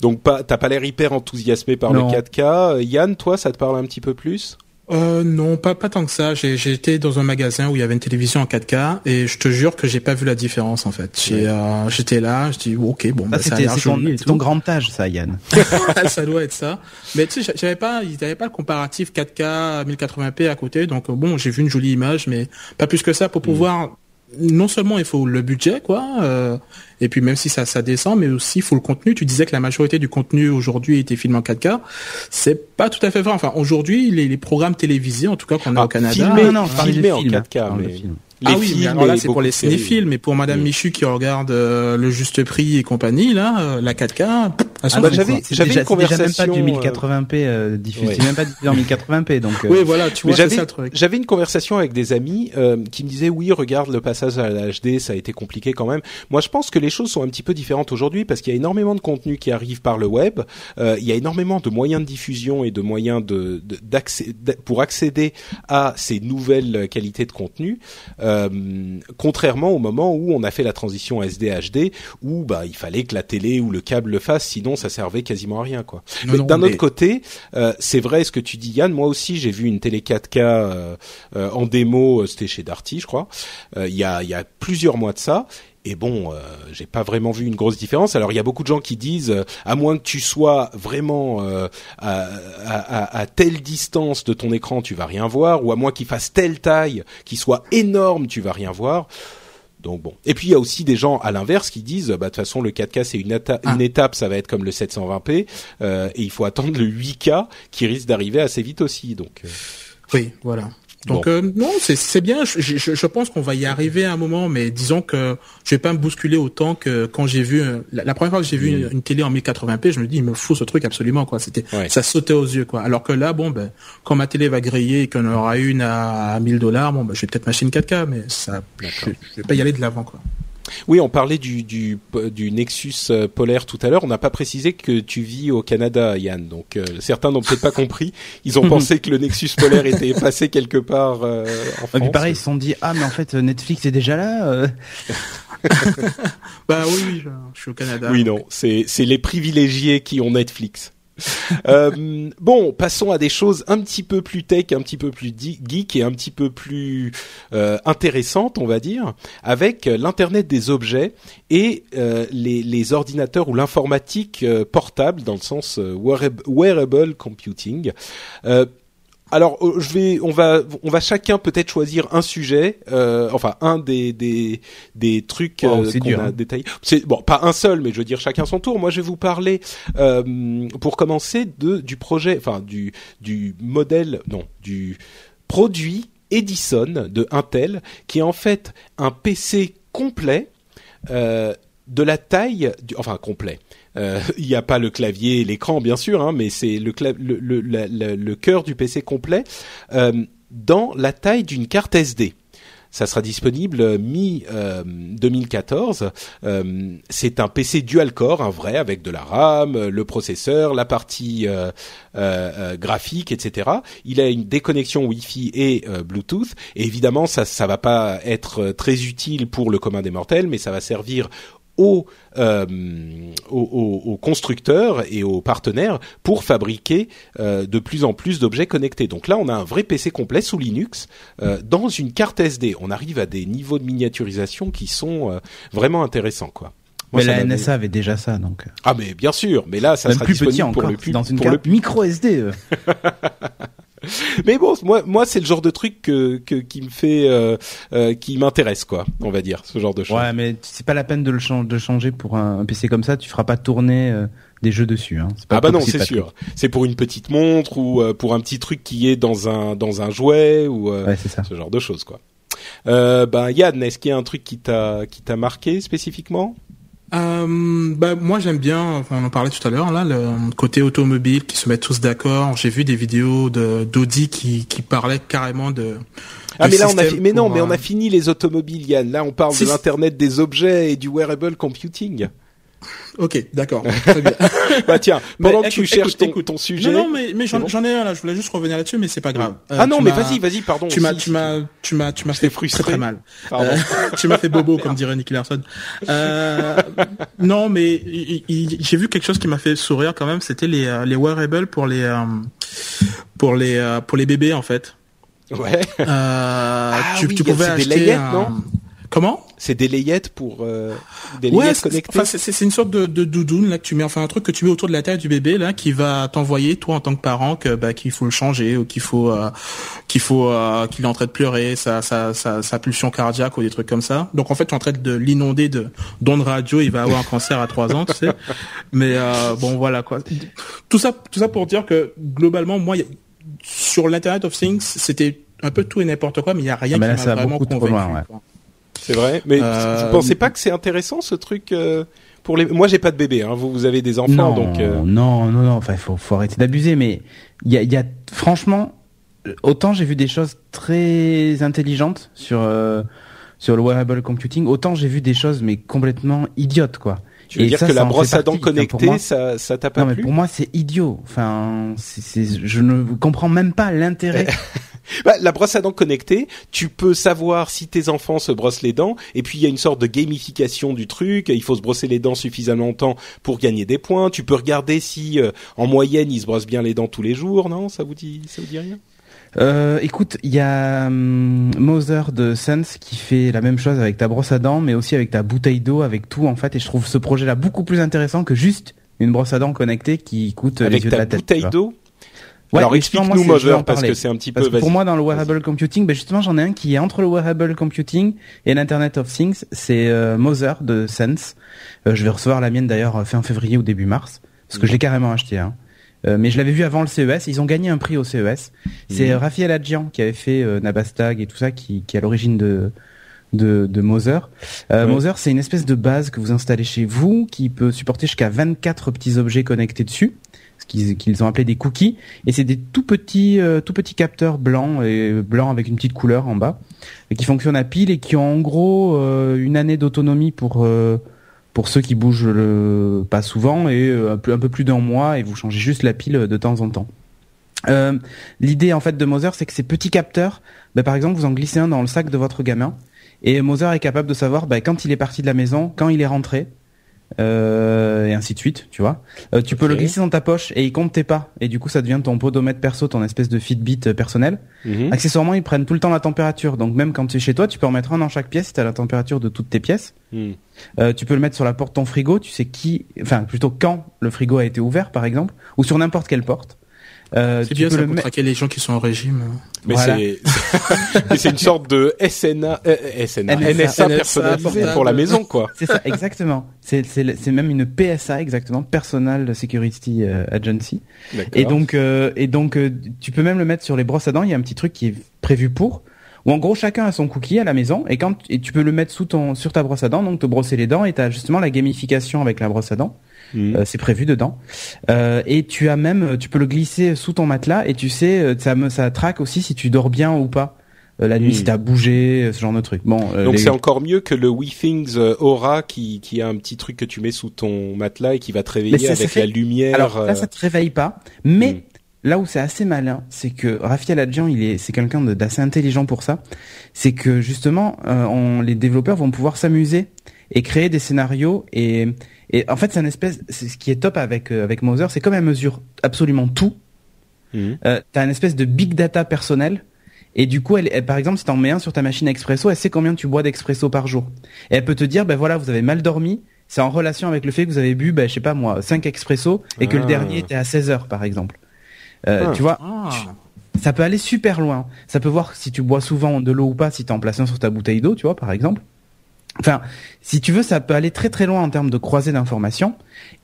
donc pas. T'as pas l'air hyper enthousiasmé par Non. le 4K. Euh, Yann, toi, ça te parle un petit peu plus? Euh, non, pas pas tant que ça. J'ai été dans un magasin où il y avait une télévision en 4K et je te jure que j'ai pas vu la différence en fait. J'ai, euh, J'étais là, je dis ok bon, bah, Ça, ça a c'était l'air c'est ton, grand âge, ça, Yann. ça doit être ça. Mais tu sais, j'avais pas, ils avaient pas le comparatif 4K 1080p à côté, donc euh, bon, j'ai vu une jolie image, mais pas plus que ça pour pouvoir. Non seulement il faut le budget, quoi, euh, et puis même si ça, ça descend, mais aussi il faut le contenu. Tu disais que la majorité du contenu aujourd'hui était filmé en 4K. C'est pas tout à fait vrai. Enfin, aujourd'hui, les, les programmes télévisés, en tout cas qu'on a Ah, au Canada, filmé, non, non, je parlais filmé des en films, 4K, je parle de mais- films. Les ah oui, mais alors là et c'est pour les cinéphiles, mais pour Madame Mm. Michu qui regarde euh, le juste prix et compagnie, là, euh, la 4K, pff, à Ah, bah, j'avais- une c'est déjà même pas conversation, du euh, 1080p euh, diffusé, ouais. c'est même pas diffusé en 1080p, donc. euh, Oui, voilà, tu vois, j'avais ça le truc. j'avais une conversation avec des amis euh, qui me disaient oui regarde le passage à la HD ça a été compliqué quand même. Moi je pense que les choses sont un petit peu différentes aujourd'hui parce qu'il y a énormément de contenu qui arrive par le web. Euh, il y a énormément de moyens de diffusion et de moyens de, de- pour accéder à ces nouvelles qualités de contenu. Euh, contrairement au moment où on a fait la transition SD HD où bah il fallait que la télé ou le câble le fasse sinon ça servait quasiment à rien quoi. Non, Mais d'un mais- autre côté, euh, c'est vrai ce que tu dis Yann. Moi aussi, j'ai vu une télé 4K euh, euh, en démo. C'était chez Darty, je crois. euh, Il y a il y a plusieurs mois de ça. Et bon, euh, j'ai pas vraiment vu une grosse différence. Alors il y a beaucoup de gens qui disent, euh, à moins que tu sois vraiment euh, à, à- à- telle distance de ton écran, tu vas rien voir, ou à moins qu'il fasse telle taille, qu'il soit énorme, tu vas rien voir. Donc bon. Et puis il y a aussi des gens à l'inverse qui disent, bah de toute façon le 4K c'est une, Ah. une étape, ça va être comme le 720p, euh, et il faut attendre le 8K qui risque d'arriver assez vite aussi. Donc euh, Oui, voilà. Donc Bon. euh, non, c'est c'est bien. Je, je, je pense qu'on va y arriver à un moment, mais disons que je vais pas me bousculer autant que quand j'ai vu euh, la, la première fois que j'ai vu une, une télé en 1080p, je me dis il me faut ce truc absolument quoi. C'était Ouais. ça sautait aux yeux quoi. Alors que là, bon ben quand ma télé va griller et qu'on aura une à 1000 dollars, bon ben je vais peut-être m'acheter une 4K, mais ça, je, je vais pas y aller de l'avant quoi. Oui, on parlait du du, du Nexus euh, polaire tout à l'heure. On n'a pas précisé que tu vis au Canada, Yann. Donc euh, certains n'ont peut-être pas compris. Ils ont pensé que le Nexus polaire était passé quelque part euh, en Et France. puis pareil, ils se sont dit ah mais en fait Netflix est déjà là. euh. Bah oui, oui, je, je suis au Canada. Oui, donc. non, c'est c'est les privilégiés qui ont Netflix. Euh, bon, passons à des choses un petit peu plus tech, un petit peu plus geek et un petit peu plus euh, intéressantes, on va dire, avec euh, l'internet des objets et les, ordinateurs ou l'informatique portable dans le sens wearab- wearable computing. Alors, euh, je vais, on va, on va chacun peut-être choisir un sujet, euh, enfin un des des des trucs Wow, euh, qu'on a hein. détaillés. C'est bon, pas un seul, mais je veux dire chacun son tour. Moi, je vais vous parler euh, pour commencer de du projet, enfin du du modèle, non, du produit Edison de Intel, qui est en fait un PC complet euh, de la taille, du, enfin complet. Euh, Il n'y a pas le clavier et l'écran bien sûr, hein, mais c'est le, cœur du PC complet euh, dans la taille d'une carte SD. Ça sera disponible euh, 2014. Euh, c'est un PC dual core, un vrai avec de la RAM, le processeur, la partie graphique, etc. Il a une déconnexion Wi-Fi et Bluetooth. Et évidemment, ça, ça va pas être très utile pour le commun des mortels, mais ça va servir aux, euh, aux, aux- aux constructeurs et aux partenaires pour fabriquer euh, de plus en plus d'objets connectés. Donc là, on a un vrai PC complet sous Linux euh, dans une carte SD. On arrive à des niveaux de miniaturisation qui sont vraiment intéressants, quoi. Moi, mais la NSA avait déjà ça donc. Ah mais bien sûr, mais là ça Même sera plus disponible petit encore, pour le c'est pub- dans une pour le carte micro SD. Mais bon, moi, moi, c'est le genre de truc que, que qui me fait, euh, euh, qui m'intéresse, quoi. On va dire ce genre de choses. Ouais, mais c'est pas la peine de le de changer pour un, un PC comme ça. Tu feras pas tourner euh, des jeux dessus. Hein. Pas ah bah non, c'est sûr. C'est pour une petite montre ou euh, pour un petit truc qui est dans un dans un jouet ou euh, Ouais, c'est ça. ce genre de choses, quoi. Euh, ben Yann, est-ce qu'il y a un truc qui t'a qui t'a marqué spécifiquement? Euh, bah, moi j'aime bien, enfin, on en parlait tout à l'heure là, le côté automobile qui se mettent tous d'accord. J'ai vu des vidéos de d'Audi qui qui parlaient carrément de Ah mais là on a fi- mais non mais on euh, a fini les automobiles Yann. Là on parle Si, de l'internet des objets et du wearable computing. Ok, d'accord. Bah tiens, Mais pendant que écoute, tu cherches écoute, ton, écoute. ton sujet. Non, non, mais, mais j'en bon ai un là. Je voulais juste revenir là-dessus, mais c'est pas grave. Euh, ah non mais vas-y vas-y pardon. Tu m'as, tu m'as, tu m'as, tu m'as fait frustré. très très mal. Euh, tu m'as fait bobo, comme dirait Nicky Larson. Euh, non, mais j'ai vu quelque chose qui m'a fait sourire quand même. C'était les les wearables pour les pour les pour les bébés en fait. Ouais. Euh, tu, oui, tu pouvais c'est des acheter layettes, un- non? Comment C'est des layettes pour euh, des Ouais, layettes c'est- connectées. enfin, c'est une sorte de, de doudoune là que tu mets, enfin un truc que tu mets autour de la tête du bébé là, qui va t'envoyer toi en tant que parent que bah, qu'il faut le changer ou qu'il faut euh, qu'il faut euh, qu'il est en train de pleurer, sa, sa sa sa pulsion cardiaque ou des trucs comme ça. Donc en fait tu es en train de l'inonder de d'ondes radio, il va avoir un cancer à 3 ans, tu sais. Mais euh, bon voilà quoi. Tout ça tout ça pour dire que globalement moi sur l'internet of things c'était un peu tout et n'importe quoi, mais il y a rien Ah, qui m'a vraiment convaincu. loin, ouais. C'est vrai. Mais Euh, vous pensez pas que c'est intéressant ce truc euh, pour les Moi j'ai pas de bébé. Hein. Vous vous avez des enfants non, donc. euh, non, non, non. Enfin, faut, faut arrêter d'abuser. Mais il y a, y a, franchement, autant j'ai vu des choses très intelligentes sur euh, sur le wearable computing, autant j'ai vu des choses mais complètement idiotes, quoi. Tu veux Et dire ça, que ça la brosse à dents connectée, moi- ça ça t'a pas Non, mais pour moi, c'est idiot. Enfin, c'est, c'est- je ne comprends même pas l'intérêt. Bah, la brosse à dents connectée, tu peux savoir si tes enfants se brossent les dents, et puis il y a une sorte de gamification du truc. Il faut se brosser les dents suffisamment longtemps pour gagner des points. Tu peux regarder si, euh, en moyenne, ils se brossent bien les dents tous les jours. Non, ça vous dit, ça vous dit rien? Euh, écoute, il y a hum, Mother de Sense qui fait la même chose avec ta brosse à dents, mais aussi avec ta bouteille d'eau, avec tout en fait. Et je trouve ce projet-là beaucoup plus intéressant que juste une brosse à dents connectée qui coûte les Avec yeux de la tête. bouteille d'eau? Ouais, Alors explique-nous Mother parce que c'est un petit Parce peu. que pour moi, dans le wearable computing, ben justement, j'en ai un qui est entre le wearable computing et l'Internet of Things. C'est euh, Mother de Sense. Euh, je vais recevoir la mienne d'ailleurs fin février ou début mars, parce que je l'ai carrément acheté. Hein. Euh, mais je l'avais vu avant le CES. Ils ont gagné un prix au CES. C'est euh, Raphaël Adjian qui avait fait euh, Nabastag et tout ça, qui, qui est à l'origine de de, de Mother. Euh, Ouais. Mother, c'est une espèce de base que vous installez chez vous, qui peut supporter jusqu'à 24 petits objets connectés dessus, qu'ils ont appelé des cookies. Et c'est des tout petits, euh, tout petits capteurs blancs et blancs avec une petite couleur en bas, qui fonctionnent à pile et qui ont en gros euh, une année d'autonomie pour euh, pour ceux qui bougent pas souvent et un peu un peu plus d'un mois et vous changez juste la pile de temps en temps. L'idée en fait de Mother, c'est que ces petits capteurs, bah, par exemple, vous en glissez un dans le sac de votre gamin, et Mother est capable de savoir bah, quand il est parti de la maison, quand il est rentré, euh, et ainsi de suite, tu vois. Euh, tu peux le glisser dans ta poche et il compte tes pas, et du coup ça devient ton podomètre perso, ton espèce de Fitbit euh, personnel. Mhm. Accessoirement, ils prennent tout le temps la température, donc même quand tu es chez toi, tu peux en mettre un dans chaque pièce, tu as la température de toutes tes pièces. Mhm. Euh, tu peux le mettre sur la porte de ton frigo, tu sais qui, enfin plutôt quand le frigo a été ouvert par exemple, ou sur n'importe quelle porte. Euh, C'est tu bien peux ça le pour mettre. traquer les gens qui sont en régime. Mais Voilà. c'est mais c'est une sorte de SNA, euh, SNA, NSA, NSA personnalisé pour la maison quoi. C'est ça, exactement. C'est c'est c'est même une PSA exactement, Personal Security euh, Agency. D'accord. Et donc euh, et donc euh, tu peux même le mettre sur les brosses à dents. Il y a un petit truc qui est prévu pour. Où en gros chacun a son cookie à la maison et quand et tu peux le mettre sous ton sur ta brosse à dents donc te brosser les dents et t'as justement la gamification avec la brosse à dents. Mhm. Euh, c'est prévu dedans. Euh, et tu as même, tu peux le glisser sous ton matelas et tu sais, euh, ça me, ça traque aussi si tu dors bien ou pas euh, la nuit, Hmm. si t'as bougé, euh, ce genre de truc. Bon, euh, Donc les- c'est encore mieux que le WeThings euh, Aura qui qui a un petit truc que tu mets sous ton matelas et qui va te réveiller avec fait- la lumière. Alors là, ça te réveille pas. Mais Hmm. là où c'est assez malin, c'est que Raphaël Adjian, il est, c'est quelqu'un d'assez intelligent pour ça. C'est que justement, euh, on, les développeurs vont pouvoir s'amuser et créer des scénarios et et en fait, c'est un espèce, c'est ce qui est top avec euh, avec Mother, c'est comme elle mesure absolument tout. Mhm. euh, t'as une espèce de big data personnel. Et du coup, elle, elle- par exemple, si t'en mets un sur ta machine expresso, elle sait combien tu bois d'expresso par jour. Et elle peut te dire, ben voilà, vous avez mal dormi. C'est en relation avec le fait que vous avez bu, ben, je sais pas moi, 5 expresso et que le Ah. dernier était à 16 heures, par exemple. Euh, Ah. Tu vois, Ah. ça peut aller super loin. Ça peut voir si tu bois souvent de l'eau ou pas, si t'en places un sur ta bouteille d'eau, tu vois, par exemple. Enfin, si tu veux, ça peut aller très très loin en termes de croisée d'informations.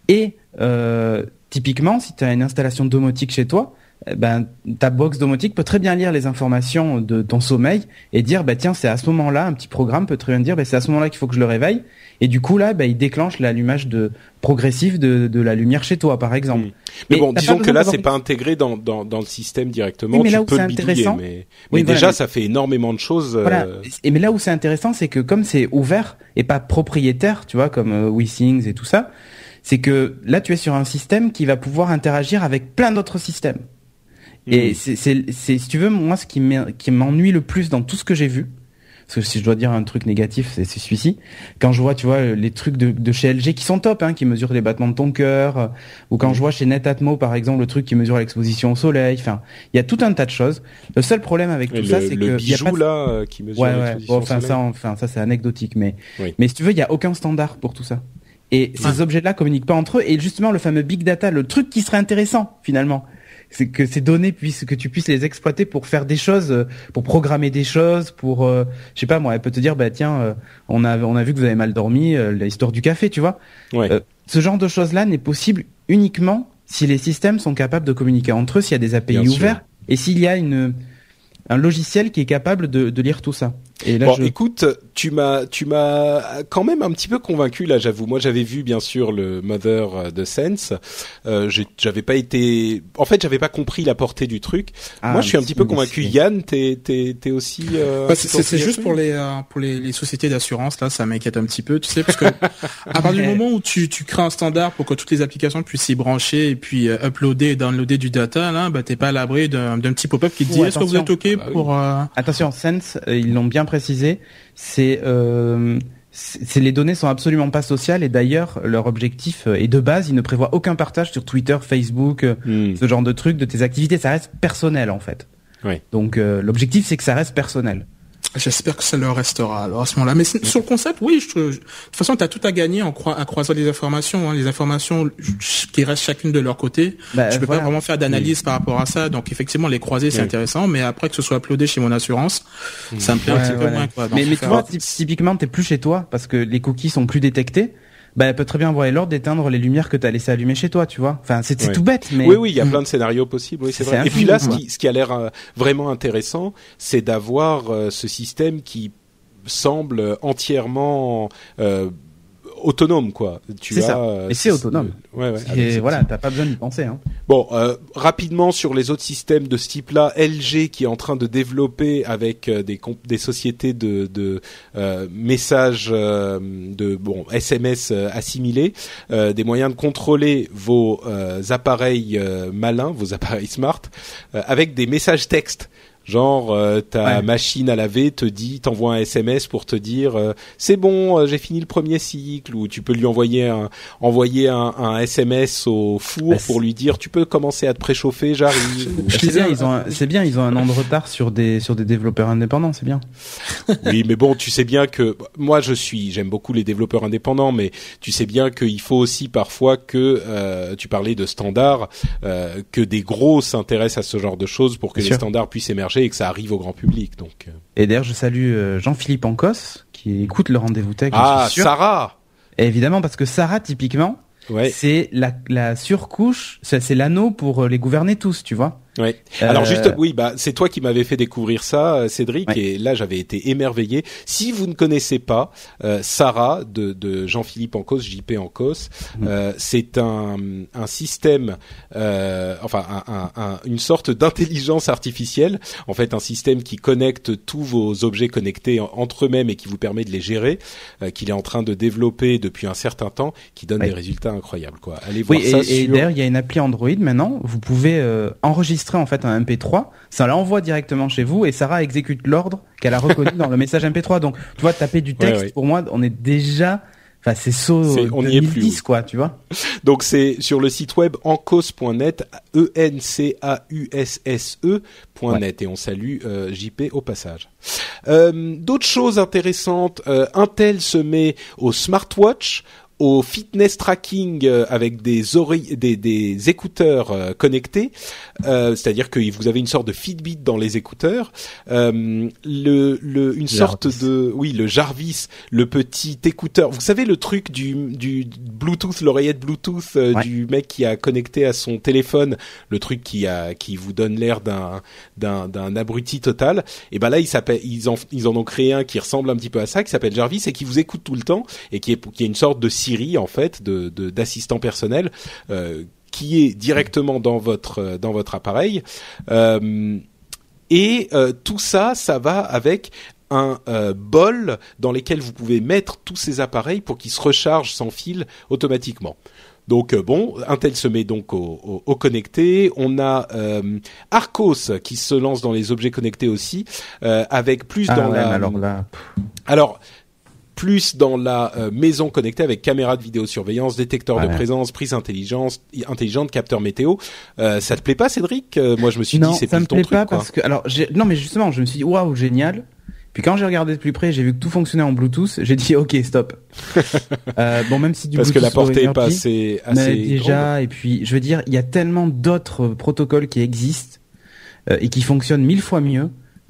Et euh, typiquement, si tu as une installation domotique chez toi, ben ta box domotique peut très bien lire les informations de ton sommeil et dire bah tiens c'est à ce moment-là un petit programme peut très bien dire bah, c'est à ce moment-là qu'il faut que je le réveille et du coup là bah, il déclenche l'allumage de progressif de, de la lumière chez toi par exemple. Mais, bon, disons que là, c'est pas intégré dans, dans, dans le système directement. Oui, mais là tu où peux c'est le bidouiller, mais, Oui, mais voilà, déjà, ça fait énormément de choses. Voilà. euh, Et mais là où c'est intéressant, c'est que comme c'est ouvert et pas propriétaire, tu vois, comme euh, WeThings et tout ça, c'est que là tu es sur un système qui va pouvoir interagir avec plein d'autres systèmes. Et Mhm. c'est, si tu veux, moi, ce qui m'en- qui m'ennuie le plus dans tout ce que j'ai vu, parce que si je dois dire un truc négatif, c'est, celui-ci. Quand je vois, tu vois, les trucs de, de chez LG qui sont top, hein, qui mesurent les battements de ton cœur, ou quand je vois chez Netatmo, par exemple, le truc qui mesure l'exposition au soleil. Enfin, il y a tout un tas de choses. Le seul problème avec tout le, ça, c'est que y a bijou pas de- là euh, qui mesure Ouais, ouais. Bon, au enfin soleil. ça, enfin ça c'est anecdotique, mais Oui. mais si tu veux, il y a aucun standard pour tout ça. Et ces objets-là communiquent pas entre eux. Et justement, le fameux big data, le truc qui serait intéressant finalement, c'est que ces données puissent, que tu puisses les exploiter pour faire des choses, euh, pour programmer des choses, pour, euh, je sais pas moi, elle peut te dire, bah tiens, euh, on a on a vu que vous avez mal dormi, euh, l'histoire du café, tu vois. Ouais. Ce genre de choses-là n'est possible uniquement si les systèmes sont capables de communiquer entre eux, s'il y a des API Bien sûr. ouverts et s'il y a une un logiciel qui est capable de, de lire tout ça. Et là, Bon, je... écoute, tu m'as, tu m'as quand même un petit peu convaincu là. J'avoue, moi j'avais vu bien sûr le Mother de Sense. Euh, j'ai- j'avais pas été, en fait, j'avais pas compris la portée du truc. Ah, moi, je suis un petit peu convaincu. si. Yann, t'es, t'es, t'es aussi. euh, Bah, c'est juste pour les euh, pour les, les sociétés d'assurance là, ça m'inquiète un petit peu, tu sais, parce que à partir du moment où tu tu crées un standard pour que toutes les applications puissent s'y brancher et puis euh, uploader et downloader du data là, bah t'es pas à l'abri d'un d'un petit pop-up qui te dit est-ce que vous êtes ok Ah bah pour euh, Attention, Sense, euh, ils l'ont bien précisé, c'est euh, les données sont absolument pas sociales et d'ailleurs leur objectif euh, est de base, ils ne prévoient aucun partage sur Twitter, Facebook, euh, Hmm. ce genre de trucs de tes activités, ça reste personnel en fait. Donc euh, l'objectif c'est que ça reste personnel. J'espère que ça leur restera alors à ce moment-là. Mais sur le concept, oui, je, je- de toute façon, tu as tout à gagner en, croi- à croiser les informations. Hein, les informations qui restent chacune de leur côté. Bah, je peux voilà. pas vraiment faire d'analyse par rapport à ça. Donc effectivement, les croiser, c'est Oui. intéressant. Mais après que ce soit uploadé chez mon assurance, ça me plaît un petit peu moins. Quoi. Mais mais tu vois, typ- typiquement, t'es plus chez toi parce que les cookies sont plus détectés. Bah, elle peut très bien avoir l'ordre d'éteindre les lumières que t'as laissé allumer chez toi, tu vois. Enfin, c'est tout bête, mais Oui, oui, il y a plein de scénarios possibles. Oui, c'est vrai. Et puis là, ce qui, ce qui a l'air euh, vraiment intéressant, c'est d'avoir euh, ce système qui semble entièrement euh, autonome, quoi. Tu C'est as, ça. euh, Et c'est autonome. Ouais, ouais. Et voilà, t'as pas besoin d'y penser. Hein. Bon, euh, rapidement sur les autres systèmes de ce type-là, LG qui est en train de développer avec euh, des, comp- des sociétés de, de euh, messages euh, de bon SMS assimilés, euh, des moyens de contrôler vos euh, appareils malins, vos appareils smart, euh, avec des messages textes. Genre euh, ta Ouais. machine à laver te dit, t'envoie un SMS pour te dire euh, c'est bon, euh, j'ai fini le premier cycle, ou tu peux lui envoyer un envoyer un, un SMS au four Bah, pour lui dire tu peux commencer à te préchauffer, j'arrive. C'est bien, ils ont, un- c'est bien, ils ont un an de retard sur des sur des développeurs indépendants, c'est bien. oui, mais bon, tu sais bien que moi je suis, j'aime beaucoup les développeurs indépendants, mais tu sais bien qu'il faut aussi parfois que euh, tu parlais de standards, euh, que des gros s'intéressent à ce genre de choses pour que Bien les sûr. standards puissent émerger et que ça arrive au grand public. Donc euh. Et d'ailleurs, je salue euh, Jean-Philippe Ancos qui écoute le rendez-vous tech. je ah, suis. Sarah. Et évidemment, parce que Sarah, typiquement, Ouais. c'est la, la surcouche, c'est c'est l'anneau pour euh, les gouverner tous, tu vois. Ouais. Euh, Alors juste, oui, bah c'est toi qui m'avais fait découvrir ça, euh, Cédric, Ouais. et là j'avais été émerveillé. Si vous ne connaissez pas euh, Sarah de, de Jean-Philippe Ancos, JP Ancos, Mhm. euh, c'est un, un système, euh, enfin un, un- un- une sorte d'intelligence artificielle, en fait un système qui connecte tous vos objets connectés en- entre eux-mêmes et qui vous permet de les gérer, euh, qu'il est en train de développer depuis un certain temps, qui donne Ouais. des résultats incroyables. Quoi. Allez voir Oui, ça et, et sur. d'ailleurs, il y a une appli Android maintenant. Vous pouvez euh, enregistrer en fait un MP3, ça l'envoie directement chez vous et Sarah exécute l'ordre qu'elle a reconnu dans le message MP3. Donc, tu vois, taper du texte, Ouais, ouais. pour moi, on est déjà, enfin, c'est saut C'est- on y est plus, 2010, oui. quoi, tu vois. Donc c'est sur le site web encos.net, e n c a u s s e.net et on salue euh, JP au passage. Euh, D'autres choses intéressantes, euh, Intel se met au smartwatch au fitness tracking euh, avec des oreilles, des, des écouteurs euh, connectés, euh, c'est-à-dire que vous avez une sorte de Fitbit dans les écouteurs, le, le, une sorte de, oui, le Jarvis, le petit écouteur. Vous savez le truc du, du Bluetooth, l'oreillette Bluetooth du mec qui a connecté à son téléphone, le truc qui a, qui vous donne l'air d'un, d'un, d'un abruti total. Et ben là, ils s'appellent, ils en, ils en ont créé un qui ressemble un petit peu à ça, qui s'appelle Jarvis et qui vous écoute tout le temps et qui est, qui est une sorte de Siri en fait, de d'assistant personnel. Euh, qui est directement dans votre euh, dans votre appareil euh, et tout ça ça va avec un bol dans lequel vous pouvez mettre tous ces appareils pour qu'ils se rechargent sans fil automatiquement. Donc bon, Intel se met donc au, au, connecté. On a Arcos qui se lance dans les objets connectés aussi, avec plus ah dans la. Alors là. Alors plus dans la euh, maison connectée avec caméra de vidéosurveillance, détecteur de présence, prise intelligence, intelligente, capteur météo. Euh, ça te plaît pas, Cédric? Euh, Moi, je me suis dit c'est ça me plaît pas parce que alors non, mais justement, je me suis dit waouh génial. Puis quand j'ai regardé de plus près, j'ai vu que tout fonctionnait en Bluetooth. J'ai dit ok stop. euh, bon même si du parce Bluetooth que la portée est pas assez, assez mais déjà et puis je veux dire il y a tellement d'autres protocoles qui existent et qui fonctionnent mille fois mieux.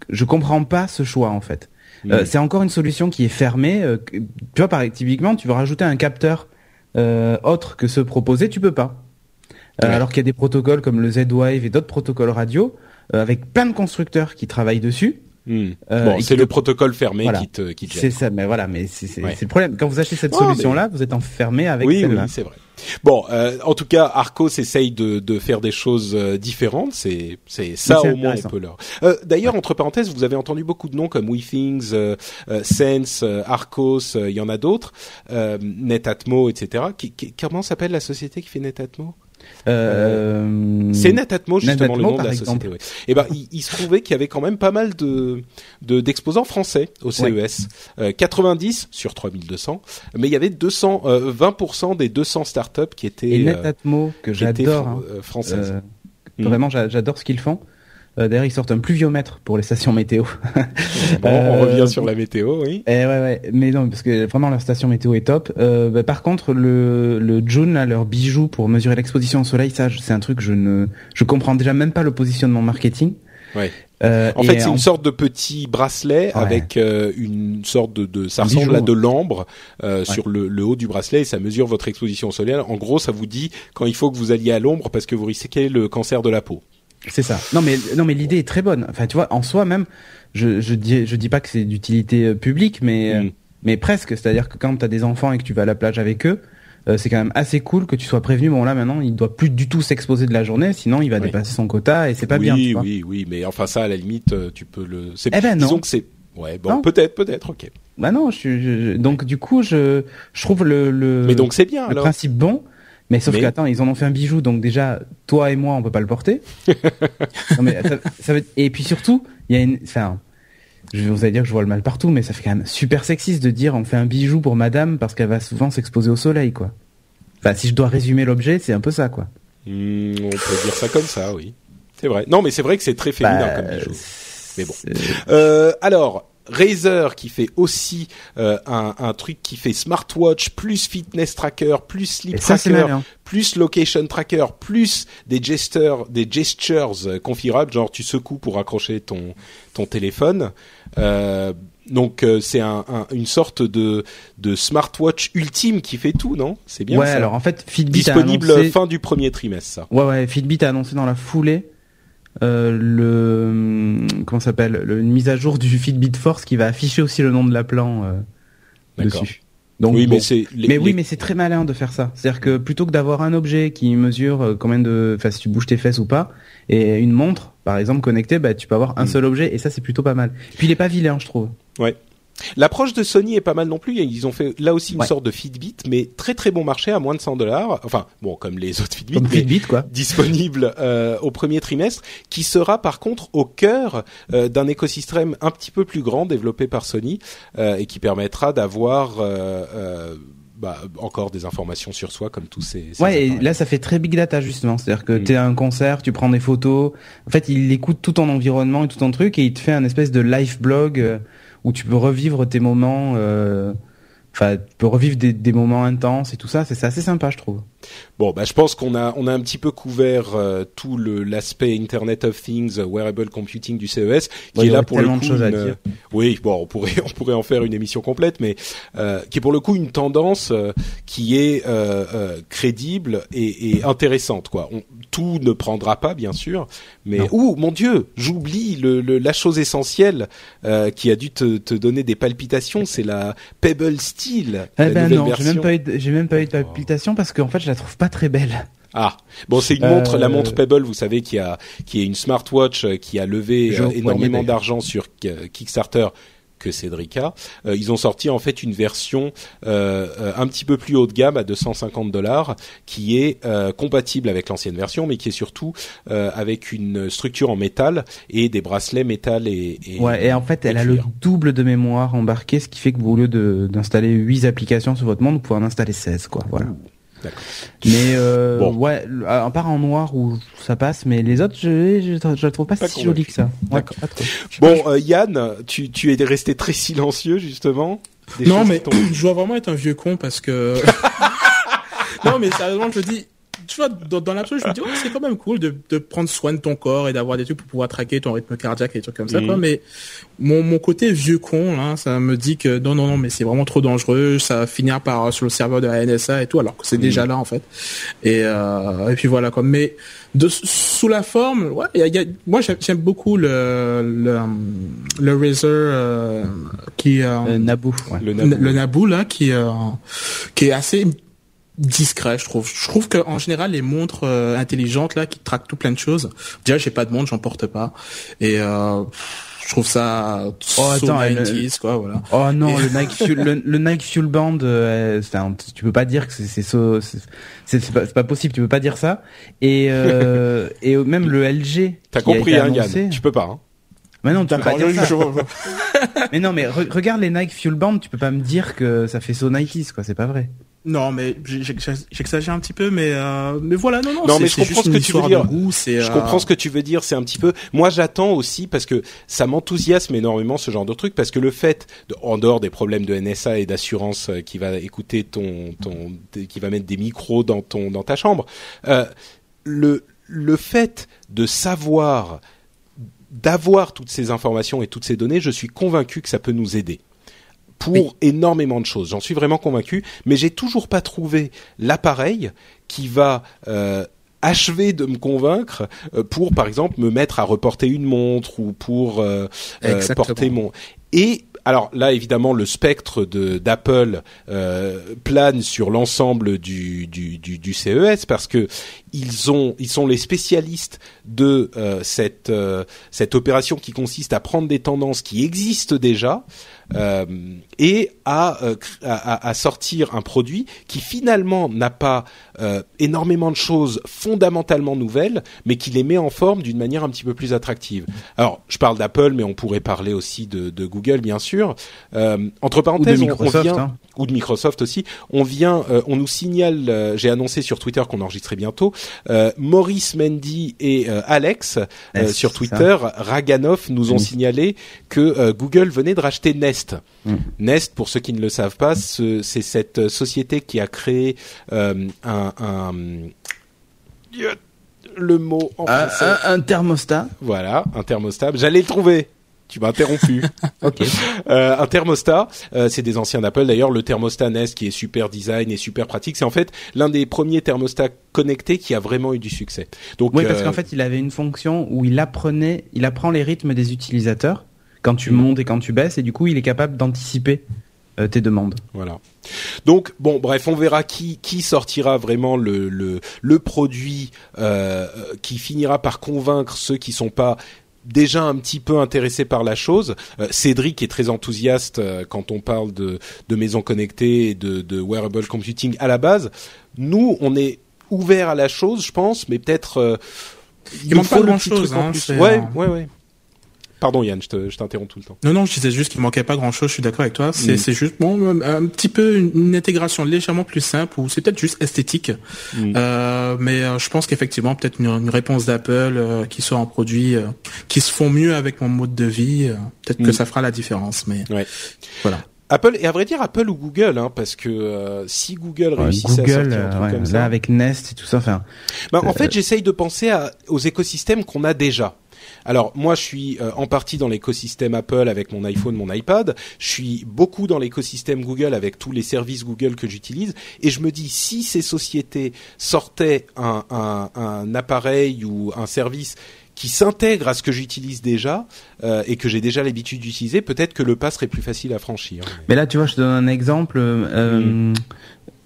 Je comprends pas ce choix en fait. Euh, c'est encore une solution qui est fermée. Euh, tu vois, par typiquement, tu veux rajouter un capteur euh, autre que ceux proposés, tu peux pas. Alors qu'il y a des protocoles comme le Z-Wave et d'autres protocoles radio avec plein de constructeurs qui travaillent dessus. Hmm. bon, c'est le protocole fermé qui te qui C'est ça, mais voilà, mais c'est le problème. Quand vous achetez cette solution-là, vous êtes enfermé avec oui, celle-là. Oui, c'est vrai. Bon, euh, en tout cas, Arcos essaye de, de faire des choses euh, différentes. C'est c'est ça au moins on peut leur. Euh, D'ailleurs, entre parenthèses, vous avez entendu beaucoup de noms comme WeThings, euh, euh, Sense, Arcos. Il y en a d'autres, Netatmo, etc. Qui, qui, comment s'appelle la société qui fait Netatmo? Euh, c'est Netatmo justement le nom de la société. Et eh ben il, se trouvait qu'il y avait quand même pas mal de d'exposants français au CES. 90 sur 3200, mais il y avait 200 20% des 200 startups qui étaient et Netatmo que j'adore hein. françaises. Hmm. Vraiment j'adore ce qu'ils font. Euh, D'ailleurs, ils sortent un pluviomètre pour les stations météo. bon, on revient sur la météo, oui. Eh ouais, ouais. Mais non, parce que vraiment leur station météo est top. Euh, bah, par contre, le, le June, là, leur bijou pour mesurer l'exposition au soleil, ça, c'est un truc je ne, je comprends déjà même pas le positionnement marketing. Ouais. Euh, en fait, c'est une sorte de petit bracelet avec euh, une sorte de, de ça ressemble à de l'ambre euh, sur le, le, haut du bracelet et ça mesure votre exposition au soleil. En gros, ça vous dit quand il faut que vous alliez à l'ombre parce que vous risquez le cancer de la peau. C'est ça. Non mais non mais l'idée est très bonne. Enfin tu vois en soi même je je dis je dis pas que c'est d'utilité euh, publique mais euh, mm. mais presque, c'est-à-dire que quand tu as des enfants et que tu vas à la plage avec eux, euh, c'est quand même assez cool que tu sois prévenu bon là maintenant, il doit plus du tout s'exposer de la journée sinon il va dépasser son quota et c'est pas bien Oui oui oui, mais enfin ça à la limite tu peux le c'est eh ben disons que c'est ouais bon peut-être peut-être OK. Bah non, je, donc du coup je je trouve le le Mais donc c'est bien le principe bon mais sauf que attends, ils en ont fait un bijou, donc déjà toi et moi on peut pas le porter. non, mais ça, Et puis surtout, il y a une, enfin, je vous allez dire que je vois le mal partout, mais ça fait quand même super sexiste de dire on fait un bijou pour Madame parce qu'elle va souvent s'exposer au soleil, quoi. Enfin, si je dois résumer l'objet, c'est un peu ça, quoi. Hmm, on peut dire ça comme ça, oui. C'est vrai. Non, mais c'est vrai que c'est très féminin bah, comme bijou. Mais bon. Euh, alors, Razer qui fait aussi euh, un, un, truc qui fait smartwatch plus fitness tracker plus sleep tracker plus location tracker plus des gestures des gestures euh, configurables genre tu secoues pour accrocher ton ton téléphone euh, donc euh, c'est un, un, une sorte de, de smartwatch ultime qui fait tout, non? C'est bien ouais, ça? alors en fait Fitbit disponible a annoncé... fin du premier trimestre. Ça. Ouais ouais, Fitbit a annoncé dans la foulée euh, le comment s'appelle une mise à jour du Fitbit Force qui va afficher aussi le nom de l'appelant euh, dessus. Donc oui, mais c'est mais oui, mais c'est très malin de faire ça. C'est-à-dire que plutôt que d'avoir un objet qui mesure euh, combien de, enfin si tu bouges tes fesses ou pas, et une montre par exemple connectée, bah tu peux avoir un mm. seul objet et ça c'est plutôt pas mal. Puis il est pas vilain, je trouve. Ouais. L'approche de Sony est pas mal non plus. Ils ont fait là aussi une sorte de Fitbit, mais très très bon marché à moins de 100 dollars. Enfin bon, comme les autres Fitbit, comme Fitbit quoi. Disponible euh, au premier trimestre, qui sera par contre au cœur euh, d'un écosystème un petit peu plus grand développé par Sony euh, et qui permettra d'avoir euh, euh, bah, encore des informations sur soi comme tous ces. ces ouais, et là ça fait très big data justement, c'est-à-dire que mm. tu es à un concert, tu prends des photos. En fait, il écoute tout ton environnement et tout ton truc et il te fait un espèce de live blog où tu peux revivre tes moments euh, enfin, tu peux revivre des, des moments intenses et tout ça. C'est assez sympa, je trouve. Bon, bah, je pense qu'on a on a un petit peu couvert euh, tout l'aspect Internet of Things, euh, wearable computing du CES, qui Ouais, est là pour le tellement coup. de choses à une- dire. Oui, bon, on pourrait on pourrait en faire une émission complète, mais euh, qui est pour le coup une tendance euh, qui est euh, euh, crédible et, et intéressante, quoi. On- tout ne prendra pas, bien sûr, mais ouh, mon Dieu, j'oublie le, le- la chose essentielle euh, qui a dû te, te donner des palpitations, c'est la Pebble Steel. Eh ben non, j'ai même pas eu, de- même pas eu de palpitation parce qu'en fait, je la trouve pas très belle. Ah, bon, c'est une Euh, montre, la montre Pebble, vous savez, qui a, qui est une smartwatch euh, qui a levé euh, énormément d'argent sur euh, Kickstarter que Cédric a. Euh, ils ont sorti en fait une version euh, euh, un petit peu plus haut de gamme à 250 dollars, qui est euh, compatible avec l'ancienne version, mais qui est surtout euh, avec une structure en métal et des bracelets métal et, et Ouais, et en fait, elle a le double de mémoire embarqué, ce qui fait que vous, au lieu de- d'installer 8 applications sur votre montre, vous pouvez en installer 16, quoi. Voilà. Mais euh, Bon. ouais, le- à part en noir où ça passe, mais les autres, je, je, je la trouve pas, Pas si jolie que ça. Ouais, D'accord. pas trop. Bon, euh, Yann, tu, tu es resté très silencieux justement. Des non, mais je dois vraiment être un vieux con parce que. non, mais sérieusement, je me dis, tu vois, dans, dans l'absolu, je me dis, ouais, c'est quand même cool de, de prendre soin de ton corps et d'avoir des trucs pour pouvoir traquer ton rythme cardiaque et des trucs comme ça, quoi. Mais mon, mon côté vieux con, là, ça me dit que non, non, non, mais c'est vraiment trop dangereux. Ça va finir par euh, sur le serveur de la NSA et tout, alors que c'est déjà là en fait. Et, euh, et puis voilà, quoi. Mais de sous la forme, ouais, il y a, il y a- moi j'aime beaucoup le le, le Razer euh, qui euh, Naboo, ouais. le le, Naboo. le Naboo là qui euh, qui est assez discret je trouve je trouve que en général les montres euh, intelligentes là qui traquent tout plein de choses déjà j'ai pas de montre j'en porte pas et euh, je trouve ça Oh, so attends, 90s, quoi voilà Oh non, Et- le Nike Fuel, le, le Nike Fuel Band, euh, c'est un- tu peux pas dire que c'est c'est so- c'est pas, c'est pas possible, tu peux pas dire ça. Et euh, et même le LG. T'as compris, hein, annoncé- Yann Tu peux pas. Hein. Mais non, tu peux pas dire ça. Mais non, mais re- regarde les Nike Fuel Band, tu peux pas me dire que ça fait so 90s, quoi, c'est pas vrai. Non mais j'exagère un petit peu mais euh, mais voilà non non, Non, c'est- mais je comprends ce que une tu veux dire. de goût, Je euh, comprends ce que tu veux dire, c'est un petit peu. Moi, j'attends aussi parce que ça m'enthousiasme énormément ce genre de truc parce que le fait, de- en dehors des problèmes de NSA et d'assurance euh, qui va écouter ton, ton, qui va mettre des micros dans ton, dans ta chambre, euh, le le fait de savoir, d'avoir toutes ces informations et toutes ces données, je suis convaincu que ça peut nous aider pour Oui. énormément de choses. J'en suis vraiment convaincu, mais j'ai toujours pas trouvé l'appareil qui va euh, achever de me convaincre euh, pour, par exemple, me mettre à reporter une montre ou pour euh, euh, porter mon. Et alors là, évidemment, le spectre de d'Apple euh, plane sur l'ensemble du, du, du, du CES parce que ils ont ils sont les spécialistes de euh, cette euh, cette opération qui consiste à prendre des tendances qui existent déjà euh, et à, euh, à, à- à sortir un produit qui finalement n'a pas euh, énormément de choses fondamentalement nouvelles, mais qui les met en forme d'une manière un petit peu plus attractive. Alors, je parle d'Apple, mais on pourrait parler aussi de, de Google, bien sûr. Euh, entre parenthèses, on- on, vient hein. Ou de Microsoft aussi. On vient, euh, on nous signale, euh, j'ai annoncé sur Twitter qu'on enregistrait bientôt, euh, Maurice Mendy et euh, Alex euh, Nest, sur Twitter, Raganov nous ont signalé que euh, Google venait de racheter Nest. Mm. Nest, pour ceux qui ne le savent pas, ce- c'est cette société qui a créé euh, un, un le mot en Un, français. un- un thermostat. Voilà, un thermostat. J'allais le trouver. Tu m'as interrompu. Euh, un thermostat, euh, c'est des anciens d'Apple d'ailleurs. Le thermostat Nest qui est super design et super pratique, c'est en fait l'un des premiers thermostats connectés qui a vraiment eu du succès. Donc, Oui, parce euh, qu'en fait, il avait une fonction où il apprenait, il apprend les rythmes des utilisateurs quand tu montes et quand tu baisses, et du coup, il est capable d'anticiper tes demandes. Voilà. Donc bon, bref, on verra qui qui sortira vraiment le le, le produit euh, qui finira par convaincre ceux qui sont pas déjà un petit peu intéressés par la chose. Euh, Cédric est très enthousiaste euh, quand on parle de de maisons connectées et de de wearable computing à la base. Nous, on est ouvert à la chose, je pense, mais peut-être euh, Il manque pas faut le grand chose, hein, plus. c'est, Ouais, euh, ouais, ouais. Pardon Yann, je te- je t'interromps tout le temps. Non, non, je disais juste qu'il manquait pas grand chose, je suis d'accord avec toi. C'est Mm. juste bon, un, un petit peu une, une intégration légèrement plus simple ou c'est peut-être juste esthétique. Mm. Euh, mais euh, je pense qu'effectivement, peut-être une, une réponse d'Apple euh, qui soit en produit euh, qui se font mieux avec mon mode de vie, euh, peut-être Mm. que ça fera la différence. Mais Ouais. voilà. Apple et à vrai dire Apple ou Google, hein, parce que euh, si Google Ouais, réussissait à Google, sortir un truc ouais, comme là ça, avec Nest et tout ça, enfin, Bah, en fait, j'essaye de penser à, aux écosystèmes qu'on a déjà. Alors moi, je suis euh, en partie dans l'écosystème Apple avec mon iPhone, mon iPad. Je suis beaucoup dans l'écosystème Google avec tous les services Google que j'utilise. Et je me dis, si ces sociétés sortaient un, un, un appareil ou un service qui s'intègre à ce que j'utilise déjà euh, et que j'ai déjà l'habitude d'utiliser, peut-être que le pas serait plus facile à franchir. Mais là, tu vois, je te donne un exemple. euh,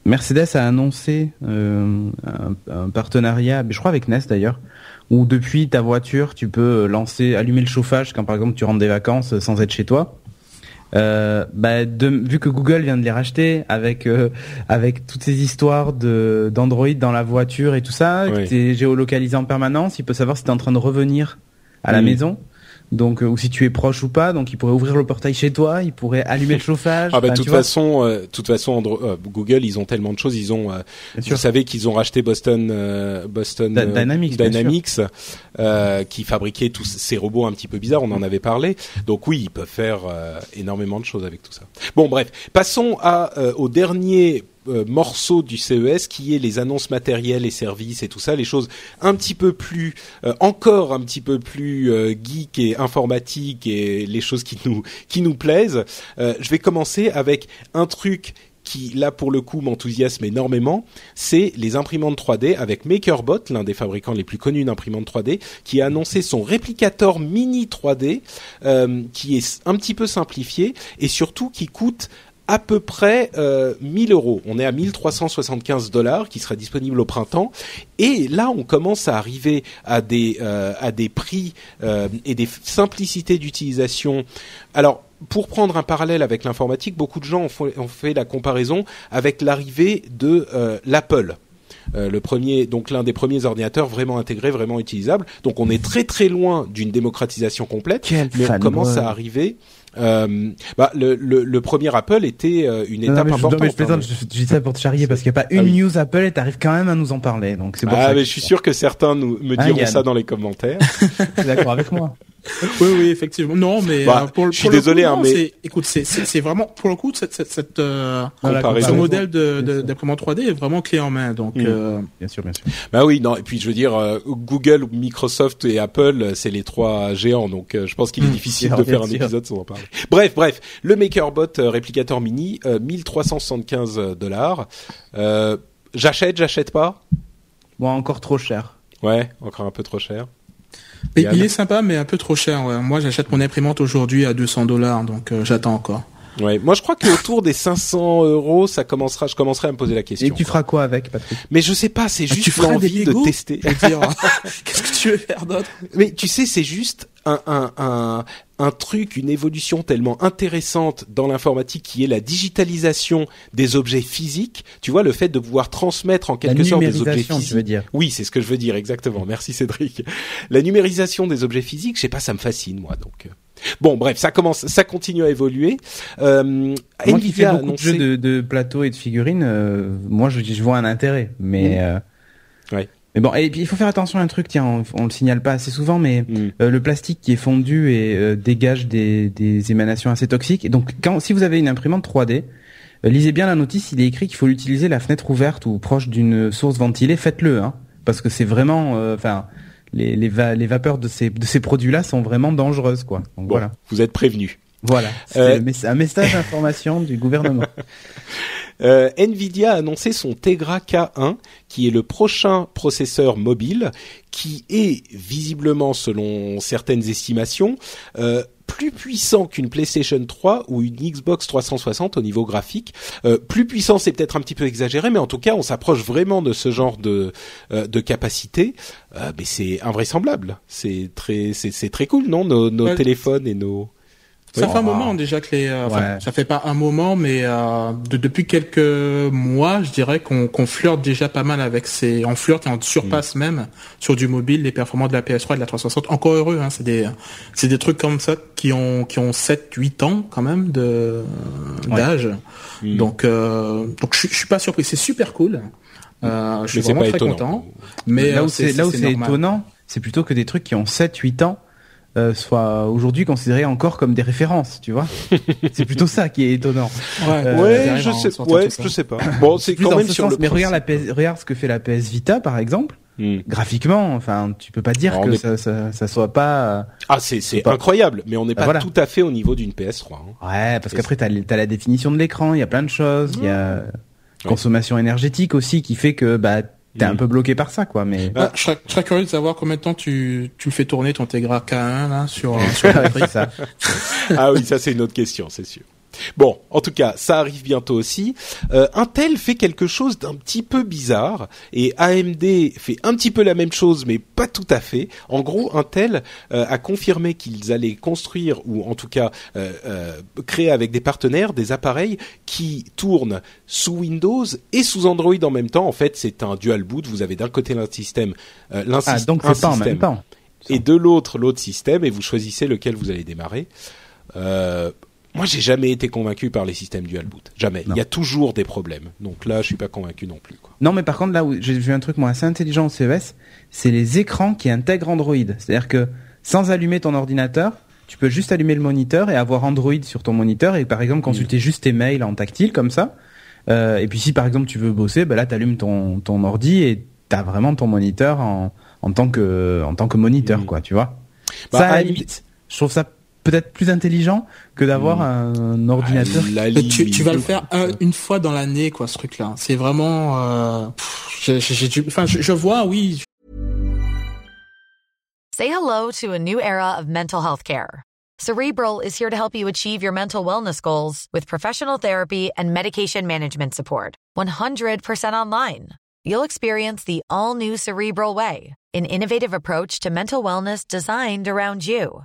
Mercedes a annoncé un, un partenariat, je crois avec Nest d'ailleurs, où depuis ta voiture, tu peux lancer, allumer le chauffage quand par exemple tu rentres des vacances sans être chez toi. Euh, bah, de, vu que Google vient de les racheter avec euh, avec toutes ces histoires de d'Android dans la voiture et tout ça, Oui. t'es géolocalisé en permanence, il peut savoir si t'es en train de revenir à la Mhm. maison. Donc euh, ou si tu es proche ou pas, donc il pourrait ouvrir le portail chez toi, il pourrait allumer le chauffage. Ah bah de toute façon, euh, de toute façon, Andro- euh, Google, ils ont tellement de choses. Ils ont, euh, vous sûr. savez qu'ils ont racheté Boston, Boston Da- Dynamics, qui fabriquait tous ces robots un petit peu bizarres. On en avait parlé. Donc oui, ils peuvent faire énormément de choses avec tout ça. Bon, bref, passons à au dernier euh, morceau du CES qui est les annonces matérielles et services et tout ça, les choses un petit peu plus, euh, encore un petit peu plus euh, geek et informatique et les choses qui nous qui nous plaisent. Euh, je vais commencer avec un truc qui là pour le coup m'enthousiasme énormément, c'est les imprimantes 3D avec MakerBot, l'un des fabricants les plus connus d'imprimantes 3D, qui a annoncé son réplicateur mini 3D, euh, qui est un petit peu simplifié et surtout qui coûte à peu près euh, 1000 euros. On est à 1375 dollars, qui sera disponible au printemps. Et là, on commence à arriver à des euh, à des prix euh, et des simplicités d'utilisation. Alors, pour prendre un parallèle avec l'informatique, beaucoup de gens ont fait, ont fait la comparaison avec l'arrivée de euh, l'Apple. Euh, le premier, donc l'un des premiers ordinateurs vraiment intégrés, vraiment utilisables. Donc on est très très loin d'une démocratisation complète, Quel mais on commence à arriver. Euh, bah, le, le, le premier Apple était euh, une Non, non, étape mais je, non, importante. mais je plaisante, hein. je, je dis ça pour te charrier parce qu'il n'y a pas une Ah oui. news Apple et t'arrives quand même à nous en parler. Donc c'est pour Ah, ça mais je suis sûr que certains nous, me Ah, diront Yann. ça dans les commentaires. d'accord avec moi. Oui, oui, effectivement. Non, mais Bah, pour, le- je suis pour le désolé, coup, hein, non, mais- écoute, c'est vraiment pour le coup cette cette, cette euh, ce modèle de Bien de- sûr. d'imprimante 3D est vraiment clé en main. Donc Mm. euh, Bien sûr, bien sûr. Bah oui, non. Et puis je veux dire, euh, Google, Microsoft et Apple, c'est les trois géants. Donc euh, je pense qu'il est Mmh, difficile de faire un épisode sans en parler. Bref, bref. Le MakerBot euh, réplicateur mini, euh, 1375 dollars. Euh, j'achète, j'achète pas? Bon, encore trop cher. Ouais, encore un peu trop cher. il est sympa, mais un peu trop cher. ouais. Moi, j'achète mon imprimante aujourd'hui à 200 dollars, donc euh, j'attends encore. Ouais. Moi, je crois qu'autour des 500 euros, ça commencera. Je commencerai à me poser la question. Et tu feras quoi avec, Patrick? Mais je sais pas. C'est Ah, juste feras l'envie de tester. Qu'est-ce que tu veux faire d'autre? Mais tu sais, c'est juste un, un, un, un truc, une évolution tellement intéressante dans l'informatique qui est la digitalisation des objets physiques. Tu vois, le fait de pouvoir transmettre en La quelque sorte des objets physiques. tu veux dire. Oui, c'est ce que je veux dire, exactement. Merci Cédric. La numérisation des objets physiques, je sais pas, ça me fascine, moi, donc. Euh. Bon, bref, ça commence, ça continue à évoluer. Euh, Moi qui fais beaucoup de annoncé- jeux de, de plateaux et de figurines, euh, moi je, je vois un intérêt. Mais, euh, Ouais. mais bon, et puis il faut faire attention à un truc, tiens, on, on le signale pas assez souvent, mais Mm. euh, le plastique qui est fondu et euh, dégage des, des émanations assez toxiques. Et donc, quand, si vous avez une imprimante 3D, euh, lisez bien la notice, il est écrit qu'il faut l'utiliser la fenêtre ouverte ou proche d'une source ventilée, faites-le, hein, parce que c'est vraiment, euh, enfin, les, les, va- les vapeurs de ces, de ces produits-là sont vraiment dangereuses, quoi. Donc Bon, voilà, vous êtes prévenus. voilà, c'est Euh, un message d'information du gouvernement. Euh, Nvidia a annoncé son Tegra K1, qui est le prochain processeur mobile, qui est visiblement, selon certaines estimations, euh, plus puissant qu'une PlayStation 3 ou une Xbox 360 au niveau graphique. Euh, plus puissant, c'est peut-être un petit peu exagéré, mais en tout cas, on s'approche vraiment de ce genre de euh, de capacité. Euh, mais c'est invraisemblable. C'est très, c'est très cool, non Nos, nos Ouais. téléphones et nos. Ça Oui. fait un moment déjà que les, euh, Ouais. ça fait pas un moment, mais euh, de- depuis quelques mois, je dirais qu'on flirte déjà pas mal avec ces, on flirte et on surpasse Mm. même sur du mobile les performances de la PS3 et de la 360. Encore heureux, hein, c'est des, c'est des trucs comme ça qui ont qui ont 7 8 ans quand même de d'âge. Mm. Donc euh, donc je, suis- je suis pas surpris, c'est super cool. Euh, je suis vraiment très étonnant. content. Mais là euh, où c'est là où c'est étonnant, c'est plutôt que des trucs qui ont 7 8 ans euh, soient aujourd'hui considérés encore comme des références, tu vois. c'est plutôt ça qui est étonnant. Ouais, ouais, je sais, ouais, je sais pas. Bon, c'est Plus quand dans même ce sur sens, le mais regarde, la. PS, regarde ce que fait la PS Vita par exemple. Hmm. Graphiquement, enfin, tu peux pas dire Alors, que est- ça, ça, ça soit pas. euh, Ah, c'est c'est pas- incroyable, mais on n'est Bah, pas voilà. tout à fait au niveau d'une PS3. hein. Ouais, parce qu'après t'as as la définition de l'écran, il y a plein de choses, il y a consommation énergétique aussi qui fait que bah t'es un peu bloqué par ça quoi. Mais Ah, je, serais, je serais curieux de savoir combien de temps tu, tu le fais tourner ton Tegra K1 là sur, sur la ça. ah oui, ça c'est une autre question, c'est sûr. Bon, en tout cas, ça arrive bientôt aussi. Euh, Intel fait quelque chose d'un petit peu bizarre et AMD fait un petit peu la même chose, mais pas tout à fait. En gros, Intel euh, a confirmé qu'ils allaient construire ou en tout cas euh, euh, créer avec des partenaires des appareils qui tournent sous Windows et sous Android en même temps. En fait, c'est un dual boot. Vous avez d'un côté l'un système, euh, l'un Ah donc un pas en système même temps. et de l'autre l'autre système et vous choisissez lequel vous allez démarrer. Euh, moi, j'ai jamais été convaincu par les systèmes dual boot. Jamais. Non. Il y a toujours des problèmes. Donc là, je suis pas convaincu non plus. Quoi. Non mais par contre là où j'ai vu un truc moi assez intelligent au CES, c'est les écrans qui intègrent Android. C'est-à-dire que sans allumer ton ordinateur, tu peux juste allumer le moniteur et avoir Android sur ton moniteur et par exemple consulter juste tes mails en tactile comme ça. Euh, et puis si par exemple tu veux bosser, bah là t'allumes ton ton ordi et t'as vraiment ton moniteur en en tant que en tant que moniteur Mhm. quoi, tu vois. Bah, ça à la limite, je trouve ça peut-être plus intelligent que d'avoir un ordinateur. Mais Tu, tu vas le faire un- une fois dans l'année, quoi, ce truc-là. C'est vraiment. Euh, pff, j'ai- j'ai- j'ai du- enfin, je, je vois, oui, Say hello to a new era of mental health care. Cerebral is here to help you achieve your mental wellness goals with professional therapy and medication management support. 100% online. You'll experience the all new Cerebral Way, an innovative approach to mental wellness designed around you.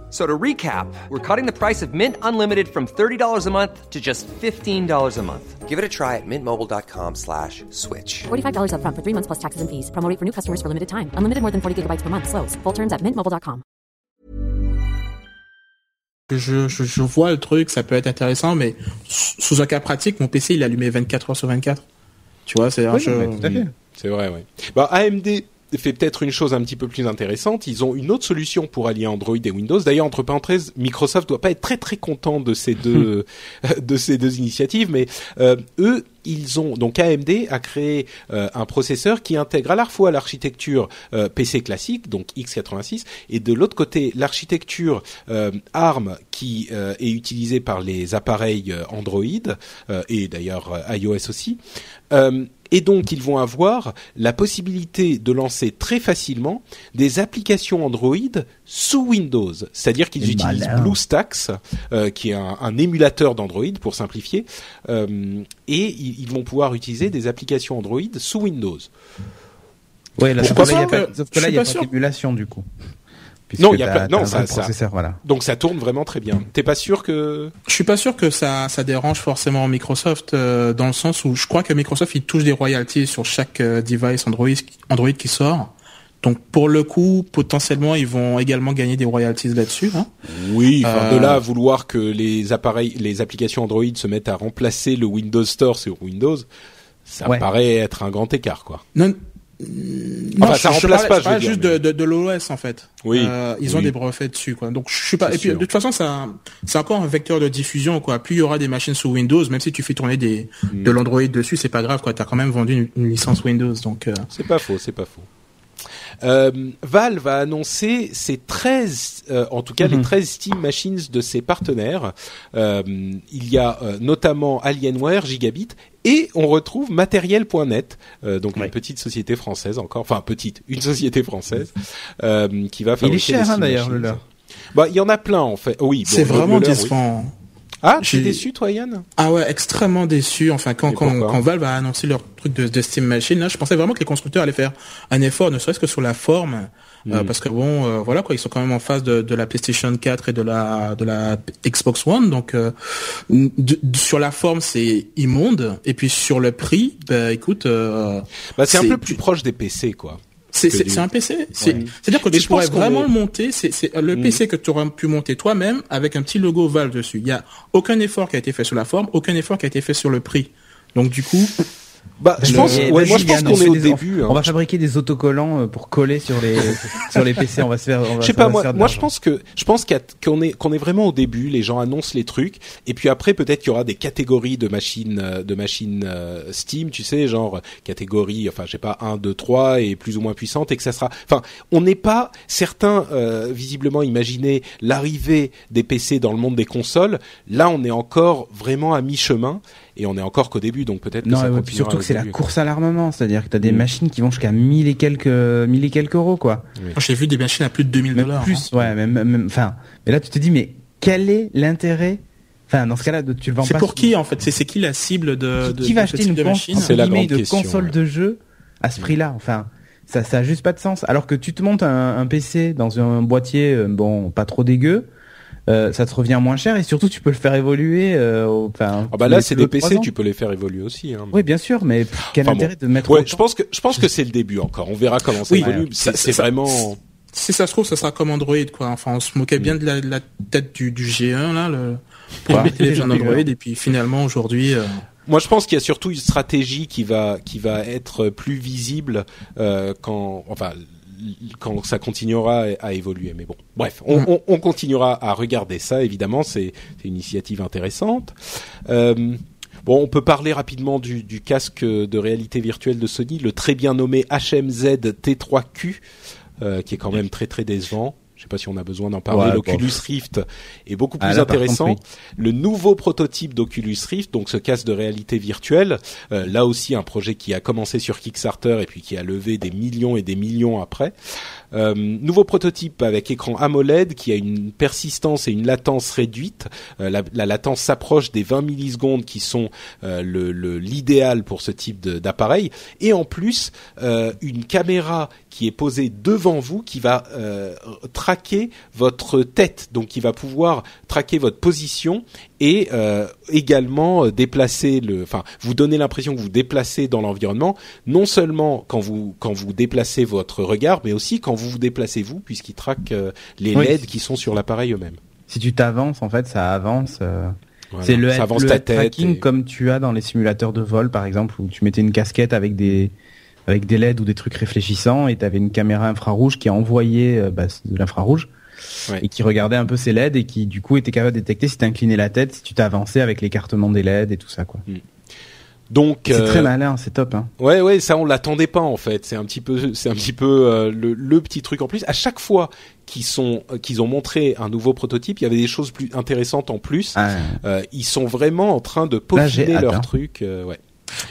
So to recap, we're cutting the price of Mint Unlimited from $30 a month to just $15 a month. Give it a try at mintmobile.com slash switch. $45 upfront for three months plus taxes and fees. Promo for new customers for limited time. Unlimited more than 40 gigabytes per month. Slows. Full terms at mintmobile.com. je, je, je vois le truc, ça peut être intéressant, mais sous un cas pratique, mon PC il est allumé 24 heures sur 24. Tu vois, c'est Oui, je- mais tout à fait. C'est vrai, oui. Bah, AMD fait peut-être une chose un petit peu plus intéressante. Ils ont une autre solution pour allier Android et Windows. D'ailleurs, entre parenthèses, Microsoft doit pas être très très content de ces deux de ces deux initiatives, mais euh, eux, ils ont donc AMD a créé euh, un processeur qui intègre à la fois l'architecture euh, PC classique, donc x86, et de l'autre côté l'architecture euh, ARM qui euh, est utilisée par les appareils euh, Android euh, et d'ailleurs iOS aussi. Et donc, ils vont avoir la possibilité de lancer très facilement des applications Android sous Windows. C'est-à-dire qu'ils utilisent malin. BlueStacks, euh, qui est un, un émulateur d'Android pour simplifier, euh, et ils, ils vont pouvoir utiliser des applications Android sous Windows. Ouais, là, sauf que là, il y a pas pas, sauf que Je là, suis il y a pas d'émulation du coup. Puisque Non, il y a pas- non, ça- ça- voilà. Donc ça tourne vraiment très bien. T'es pas sûr que Je suis pas sûr que ça, ça dérange forcément Microsoft euh, dans le sens où je crois que Microsoft il touche des royalties sur chaque euh, device Android, Android qui sort. Donc pour le coup, potentiellement, ils vont également gagner des royalties là-dessus. Hein. Oui, enfin, Euh, de là à vouloir que les appareils, les applications Android se mettent à remplacer le Windows Store sur Windows, ça Ouais. paraît être un grand écart, quoi. Non, Enfin, ça remplace parlais- pas, Je je parlais veux dire, juste mais- de, de, de l'OS en fait. Oui. Euh, ils ont Oui. des brevets dessus quoi. Donc je suis pas. Et puis sûr. de toute façon, ça, c'est encore un vecteur de diffusion quoi. Plus il y aura des machines sous Windows, même si tu fais tourner des Mm. de l'Android dessus, c'est pas grave quoi. T'as quand même vendu une, une licence Windows donc. euh, C'est pas faux, c'est pas faux. Euh, Valve a annoncé ses 13, euh, en tout cas les 13 Steam Machines de ses partenaires. Euh, il y a notamment Alienware, Gigabit, et on retrouve Matériel.net, euh, donc une petite société française encore, enfin petite, une société française euh, qui va Il fabriquer est cher hein, d'ailleurs le leur. Bah, il y en a plein en fait. Oui, bon, C'est vraiment le leur, oui. Ah, tu es J'ai- déçu toi Yann Ah ouais, extrêmement déçu. Enfin, quand, quand, quand Valve a annoncé leur truc de, de Steam Machine, là, je pensais vraiment que les constructeurs allaient faire un effort, ne serait-ce que sur la forme, euh, parce que bon, euh, voilà quoi, ils sont quand même en face de, de la PlayStation 4 et de la de la Xbox One, donc euh, de- sur la forme c'est immonde, et puis sur le prix, bah écoute, euh, Bah, c'est un peu plus proche des PC quoi. C'est du- un PC. C'est Ouais. à dire que tu pourrais vraiment le monter. C'est c'est le Mm. PC que tu aurais pu monter toi-même avec un petit logo Valve dessus. Il y a aucun effort qui a été fait sur la forme, aucun effort qui a été fait sur le prix. Donc du coup, Bah, je pense, ouais, moi je pense qu'on on est au des- début. On hein. va fabriquer des autocollants euh, pour coller sur les sur les PC. On va se faire. on va- Je sais pas moi. Moi, je pense que je pense qu'on est qu'on est vraiment au début. Les gens annoncent les trucs et puis après peut-être qu'il y aura des catégories de machines euh, de machines euh, Steam. Tu sais, genre catégorie. Enfin, je sais pas 1, 2, 3 et plus ou moins puissante et que ça sera. Enfin, on n'est pas certains euh, visiblement imaginer l'arrivée des PC dans le monde des consoles. Là, on est encore vraiment à mi-chemin et on est encore qu'au début. Donc peut-être que Non, ça et ouais, puis continuera surtout que c'est la course à l'armement, c'est-à-dire que t'as des Mm. machines qui vont jusqu'à 1000 et quelques 1000 et quelques euros quoi. moi, j'ai vu des machines à plus de 2000 Même dollars. hein. plus, ouais, même, même, enfin. Mais là, tu te dis, mais quel est l'intérêt? Enfin, dans ce cas-là, tu le vends C'est pas. pour qui en fait? C'est c'est qui la cible de, qui, de qui va de ce acheter une de machine? C'est la grande de question, console ouais. de jeu à ce prix-là Enfin, ça, ça a juste pas de sens. Alors que tu te montes un, un PC dans un boîtier, euh, bon, pas trop dégueu. Euh, ça te revient moins cher et surtout tu peux le faire évoluer. euh, Enfin, Ah bah là, c'est des PC, tu peux les faire évoluer aussi. Hein. Oui, bien sûr, mais quel Enfin bon. intérêt de mettre Ouais, je pense que je pense que c'est le début encore. On verra comment ça Oui, évolue. ouais. C'est Ça- c'est ça- vraiment. Si ça se trouve, ça sera comme Android quoi. Enfin, on se moquait bien de la, de la tête du, du G1 là, le les téléphones d'Android, et puis finalement aujourd'hui. euh, Moi, je pense qu'il y a surtout une stratégie qui va qui va être plus visible euh, quand enfin quand ça continuera à, évoluer. Mais bon, bref, on, Mm. on, on continuera à regarder ça. Évidemment, c'est c'est une initiative intéressante. Euh, Bon, on peut parler rapidement du, du casque de réalité virtuelle de Sony, le très bien nommé HMZ T3Q, euh, qui est quand même très très décevant. Je sais pas si on a besoin d'en parler. Ouais, L'Oculus bon. Rift est beaucoup Ah, plus intéressant. contre, Le nouveau prototype d'Oculus Rift, donc ce casque de réalité virtuelle, euh, là aussi un projet qui a commencé sur Kickstarter et puis qui a levé des millions et des millions après. Euh, nouveau prototype avec écran AMOLED qui a une persistance et une latence réduite. Euh, la, la latence s'approche des 20 millisecondes qui sont le le- l'idéal pour ce type d'appareil. Et en plus, une caméra qui est posée devant vous qui va euh, traquer votre tête, donc qui va pouvoir traquer votre position et euh, également euh, déplacer le, enfin, vous donner l'impression que vous déplacez dans l'environnement, non seulement quand vous quand vous déplacez votre regard, mais aussi quand vous vous déplacez vous, puisqu'il traque euh, les Oui. LED qui sont sur l'appareil eux-mêmes. Si tu t'avances, en fait, ça avance. euh, Voilà. C'est le, head tracking et- comme tu as dans les simulateurs de vol, par exemple, où tu mettais une casquette avec des avec des LED ou des trucs réfléchissants et tu avais une caméra infrarouge qui envoyait euh, bah, de l'infrarouge et qui regardait un peu ces LED et qui du coup était capable de détecter si tu inclinais la tête, si tu t'avançais avec l'écartement des LED et tout ça quoi. Donc C'est euh, très malin, c'est top hein. Ouais, ouais, ça on l'attendait pas en fait. C'est un petit peu, c'est un petit peu euh, le, le petit truc en plus. À chaque fois qu'ils sont, euh, qu'ils ont montré un nouveau prototype, il y avait des choses plus intéressantes en plus. Ah, Euh, ils sont vraiment en train de peaufiner leur hein. truc. euh, ouais.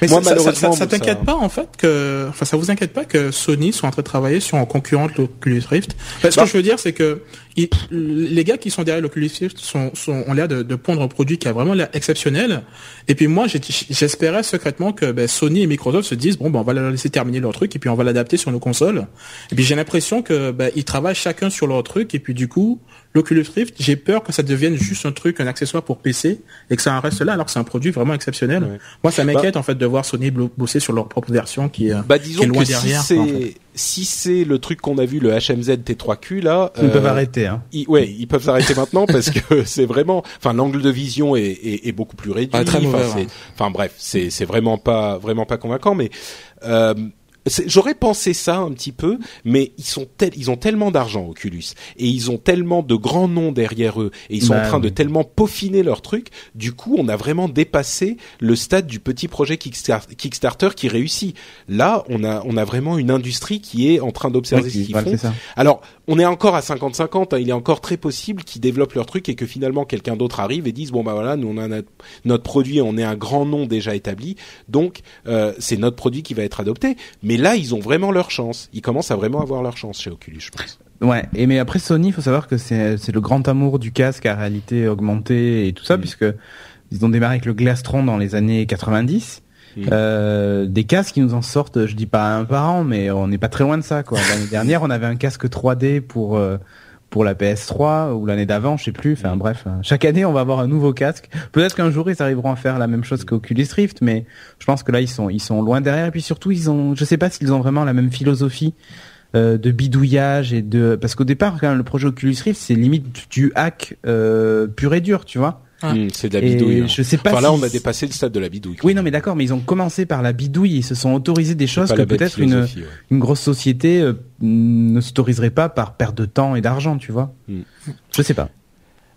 Mais Moi, ça, ça- malheureusement, ça, ça ça- t'inquiète pas en fait que, enfin, ça vous inquiète pas que Sony soit en train de travailler sur un concurrent de l'Oculus Rift? Parce que Bah. ce que je veux dire, c'est que il- les gars qui sont derrière l'Oculus Rift sont, sont ont l'air de, de pondre un produit qui a vraiment l'air exceptionnel. Et puis moi, j'espérais secrètement que ben, Sony et Microsoft se disent bon, ben, on va leur laisser terminer leur truc et puis on va l'adapter sur nos consoles. Et puis j'ai l'impression que ben, ils travaillent chacun sur leur truc et puis du coup, l'Oculus Rift, j'ai peur que ça devienne juste un truc, un accessoire pour PC et que ça en reste là alors que c'est un produit vraiment exceptionnel. Ouais. Moi, ça m'inquiète en fait de voir Sony bosser sur leur propre version qui, euh, Bah qui disons est loin que derrière. si c'est en fait. si c'est le truc qu'on a vu, le HMZ T3Q là, ils euh, peuvent arrêter hein. ils, ouais, ils peuvent s'arrêter maintenant parce que c'est vraiment, enfin l'angle de vision est, est, est beaucoup plus réduit. Ah, très Enfin, mauvais, bref, c'est c'est vraiment pas vraiment pas convaincant, mais euh, J'aurais pensé ça un petit peu, mais ils sont tel- ils ont tellement d'argent Oculus et ils ont tellement de grands noms derrière eux et ils sont Bah en train de tellement peaufiner leur truc. Du coup, on a vraiment dépassé le stade du petit projet Kickstar- Kickstarter qui réussit. Là, on a on a vraiment une industrie qui est en train d'observer ce qu'ils voilà, font. Alors, on est encore à 50-50. hein, il est encore très possible qu'ils développent leur truc et que finalement quelqu'un d'autre arrive et dise bon bah voilà, nous on a notre, notre produit, on est un grand nom déjà établi, donc euh, c'est notre produit qui va être adopté. Mais là, ils ont vraiment leur chance. Ils commencent à vraiment avoir leur chance chez Oculus, je pense. Ouais, et mais après Sony, il faut savoir que c'est le grand amour du casque à réalité augmentée et tout ça, Mm. puisque ils ont démarré avec le Glastron dans les années 90. Mm. Euh, des casques qui nous en sortent, je dis pas un par an, mais on n'est pas très loin de ça. quoi. L'année dernière, on avait un casque 3D pour euh, pour la PS3 ou l'année d'avant, je sais plus. Enfin bref, euh, chaque année, on va avoir un nouveau casque. Peut-être qu'un jour, ils arriveront à faire la même chose qu'Oculus Rift, mais je pense que là, ils sont ils sont loin derrière. Et puis surtout, ils ont, je sais pas s'ils ont vraiment la même philosophie euh, de bidouillage et de parce qu'au départ quand même, le projet Oculus Rift c'est limite du hack euh, pur et dur tu vois Ah. Hmm, c'est de la bidouille. hein. je sais pas Enfin là, si- on a dépassé le stade de la bidouille. oui non mais d'accord mais ils ont commencé par la bidouille ils se sont autorisés des choses que peut-être une philosophie, ouais. une grosse société euh, ne s'autoriserait pas par perte de temps et d'argent tu vois Mm. je sais pas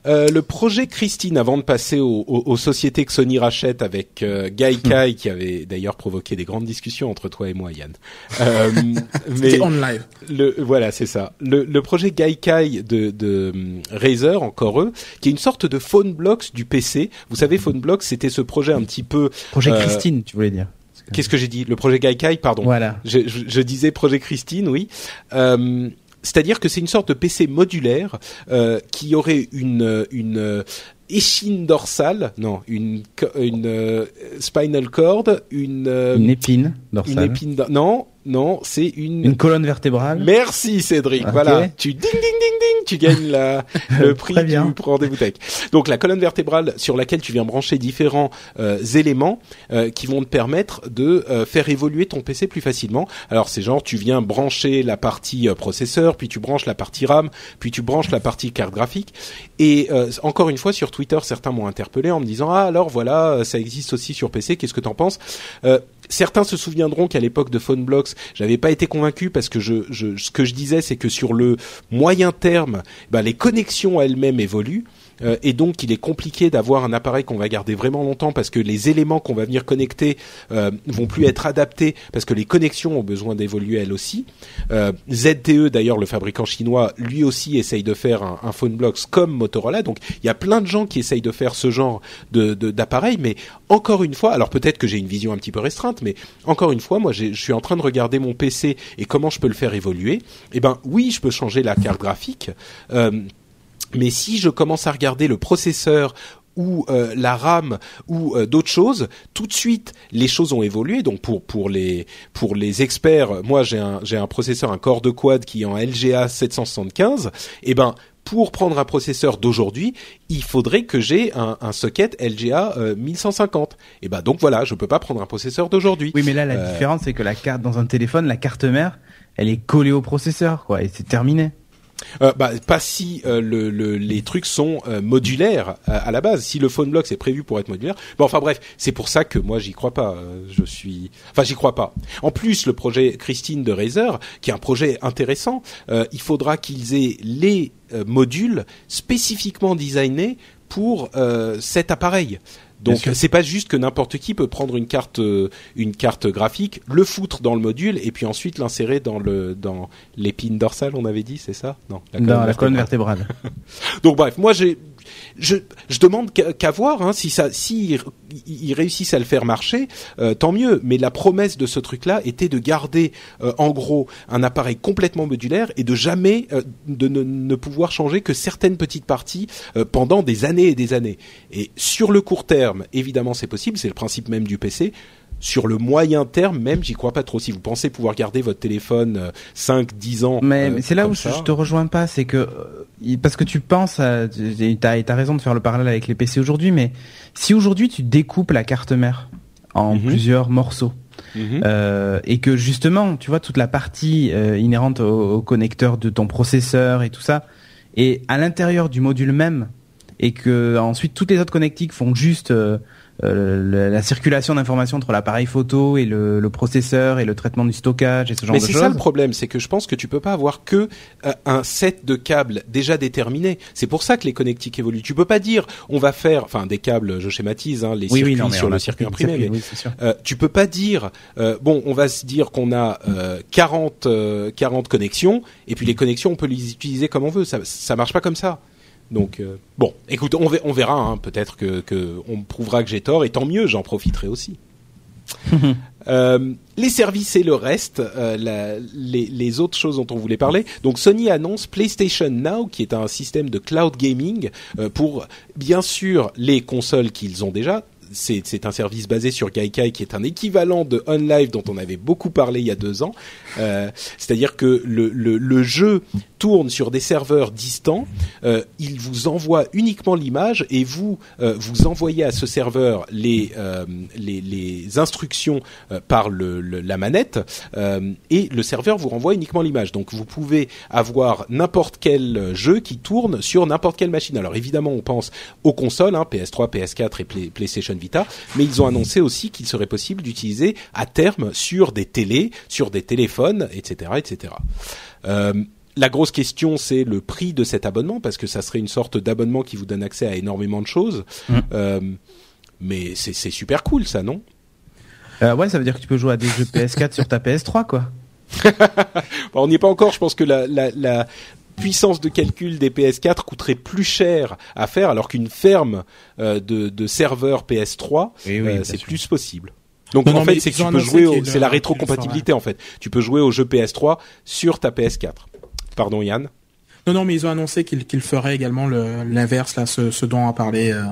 Euh, le projet Christine, avant de passer aux, aux- aux sociétés que Sony rachète avec euh, Gaikai, qui avait d'ailleurs provoqué des grandes discussions entre toi et moi, Yann. Euh, mais C'était on live. le voilà, c'est ça. Le, le projet Gaikai de, de hum, Razer, encore eux, qui est une sorte de phone blocks du PC. Vous savez, phone blocks, c'était ce projet un petit peu. projet Euh, Christine tu voulais dire Qu'est-ce que j'ai dit? Le projet Gaikai, pardon. voilà Je, je- je disais projet Christine, oui. Euh, c'est-à-dire que c'est une sorte de PC modulaire euh, qui aurait une une euh, échine dorsale, non, une une euh, spinal cord, une euh, une épine une dorsale épine, dor- non, non, c'est une. une colonne vertébrale Merci Cédric. Ok. Voilà, tu ding ding ding ding, tu gagnes la, le prix bien. du rendez-vous tech. Donc la colonne vertébrale sur laquelle tu viens brancher différents euh, éléments euh, qui vont te permettre de euh, faire évoluer ton PC plus facilement. Alors c'est genre tu viens brancher la partie euh, processeur, puis tu branches la partie RAM, puis tu branches la partie carte graphique. Et euh, encore une fois sur Twitter, certains m'ont interpellé en me disant ah alors voilà euh, ça existe aussi sur PC, qu'est-ce que t'en penses? Euh, Certains se souviendront qu'à l'époque de PhoneBlocks, j'avais pas été convaincu parce que je, je, ce que je disais, c'est que sur le moyen terme, bah, les connexions elles-mêmes évoluent. Euh, et donc, il est compliqué d'avoir un appareil qu'on va garder vraiment longtemps parce que les éléments qu'on va venir connecter euh, vont plus être adaptés parce que les connexions ont besoin d'évoluer elles aussi. Euh, ZTE, d'ailleurs, le fabricant chinois, lui aussi essaye de faire un, un PhoneBlocks comme Motorola. Donc, il y a plein de gens qui essayent de faire ce genre de d'appareil, mais encore une fois, alors peut-être que j'ai une vision un petit peu restreinte, mais encore une fois, moi, je suis en train de regarder mon PC et comment je peux le faire évoluer. Eh ben, oui, je peux changer la carte graphique. Euh, mais si je commence à regarder le processeur ou euh, la RAM ou euh, d'autres choses, tout de suite les choses ont évolué. Donc pour pour les pour les experts, moi j'ai un j'ai un processeur un Core de quad qui est en LGA 775. Et ben pour prendre un processeur d'aujourd'hui, il faudrait que j'ai un, un socket LGA euh, 1150. Et ben donc voilà, je peux pas prendre un processeur d'aujourd'hui. oui mais là la Euh, différence c'est que la carte dans un téléphone la carte mère elle est collée au processeur quoi et c'est terminé Euh, bah, pas si euh, le, le- les trucs sont euh, modulaires euh, à la base. Si le phone block c'est prévu pour être modulaire. Bon, enfin bref, c'est pour ça que moi j'y crois pas. Euh, je suis, enfin j'y crois pas. En plus, le projet Christine de Razer, qui est un projet intéressant, euh, il faudra qu'ils aient les modules spécifiquement designés pour cet appareil. Donc c'est pas juste que n'importe qui peut prendre une carte euh, une carte graphique, le foutre dans le module et puis ensuite l'insérer dans le dans l'épine dorsale, on avait dit, c'est ça? Non, dans la colonne vertébrale. vertébrale. Donc bref, moi j'ai je, demande qu'à voir hein, si ça si ils réussissent à le faire marcher, euh, tant mieux. Mais la promesse de ce truc-là était de garder euh, en gros un appareil complètement modulaire et de jamais euh, de ne, pouvoir changer que certaines petites parties pendant des années et des années. Et sur le court terme, évidemment, c'est possible. C'est le principe même du PC. Sur le moyen terme, même, j'y crois pas trop. Si vous pensez pouvoir garder votre téléphone euh, 5, 10 ans, Mais, euh, mais c'est là où je, ça, je te rejoins pas, c'est que euh, parce que tu penses, à- tu- t'as as raison de faire le parallèle avec les PC aujourd'hui, mais si aujourd'hui tu découpes la carte mère en Mhm. plusieurs morceaux Mhm. euh, et que justement, tu vois toute la partie euh, inhérente au, au connecteur de ton processeur et tout ça, et à l'intérieur du module même, et que ensuite toutes les autres connectiques font juste euh, euh, la circulation d'informations entre l'appareil photo et le, le, processeur et le traitement du stockage et ce genre Mais de choses. c'est ça le problème, c'est que je pense que tu peux pas avoir que euh, un set de câbles déjà déterminé. C'est pour ça que les connectiques évoluent. Tu peux pas dire on va faire, enfin des câbles, je schématise, hein, les oui, circuits oui, non, mais sur le circuit imprimé. circuit, mais oui, c'est sûr. euh, tu peux pas dire bon, on va se dire qu'on a euh, 40 euh, 40 connexions et puis les connexions on peut les utiliser comme on veut. Ça ça marche pas comme ça. Donc euh, bon, écoute, on, ve- on verra. hein, Peut-être que, que on me prouvera que j'ai tort et tant mieux, j'en profiterai aussi. Euh, les services et le reste, euh, la- les, les autres choses dont on voulait parler. Donc Sony annonce PlayStation Now, qui est un système de cloud gaming pour bien sûr les consoles qu'ils ont déjà. C'est un service basé sur Gaikai qui est un équivalent de OnLive dont on avait beaucoup parlé il y a deux ans. Euh, C'est-à-dire que le, jeu tourne sur des serveurs distants. Euh, il vous envoie uniquement l'image et vous euh, vous envoyez à ce serveur les instructions par la manette et le serveur vous renvoie uniquement l'image. Donc vous pouvez avoir n'importe quel jeu qui tourne sur n'importe quelle machine. Alors évidemment on pense aux consoles, hein, PS3, PS4 et Play- PlayStation Vita, mais ils ont annoncé aussi qu'il serait possible d'utiliser à terme sur des télés, sur des téléphones, etc., etc. Euh, la grosse question, c'est le prix de cet abonnement, parce que ça serait une sorte d'abonnement qui vous donne accès à énormément de choses. Mm. Euh, mais c'est c'est super cool, ça, non? Euh, ouais, ça veut dire que tu peux jouer à des jeux PS4 sur ta PS3, quoi. Bon, On n'y est pas encore. Je pense que la, la, la puissance de calcul des PS4 coûterait plus cher à faire, alors qu'une ferme euh, de, de serveurs PS3, Oui, oui, euh, c'est plus possible. Donc Non, en non, fait, c'est que tu peux jouer, au- c'est la rétrocompatibilité en fait. Tu peux jouer aux jeux PS3 sur ta PS4. Pardon Yann. Non, non, mais ils ont annoncé qu'ils qu'ils feraient également le- l'inverse, là, ce, ce dont a parlé euh,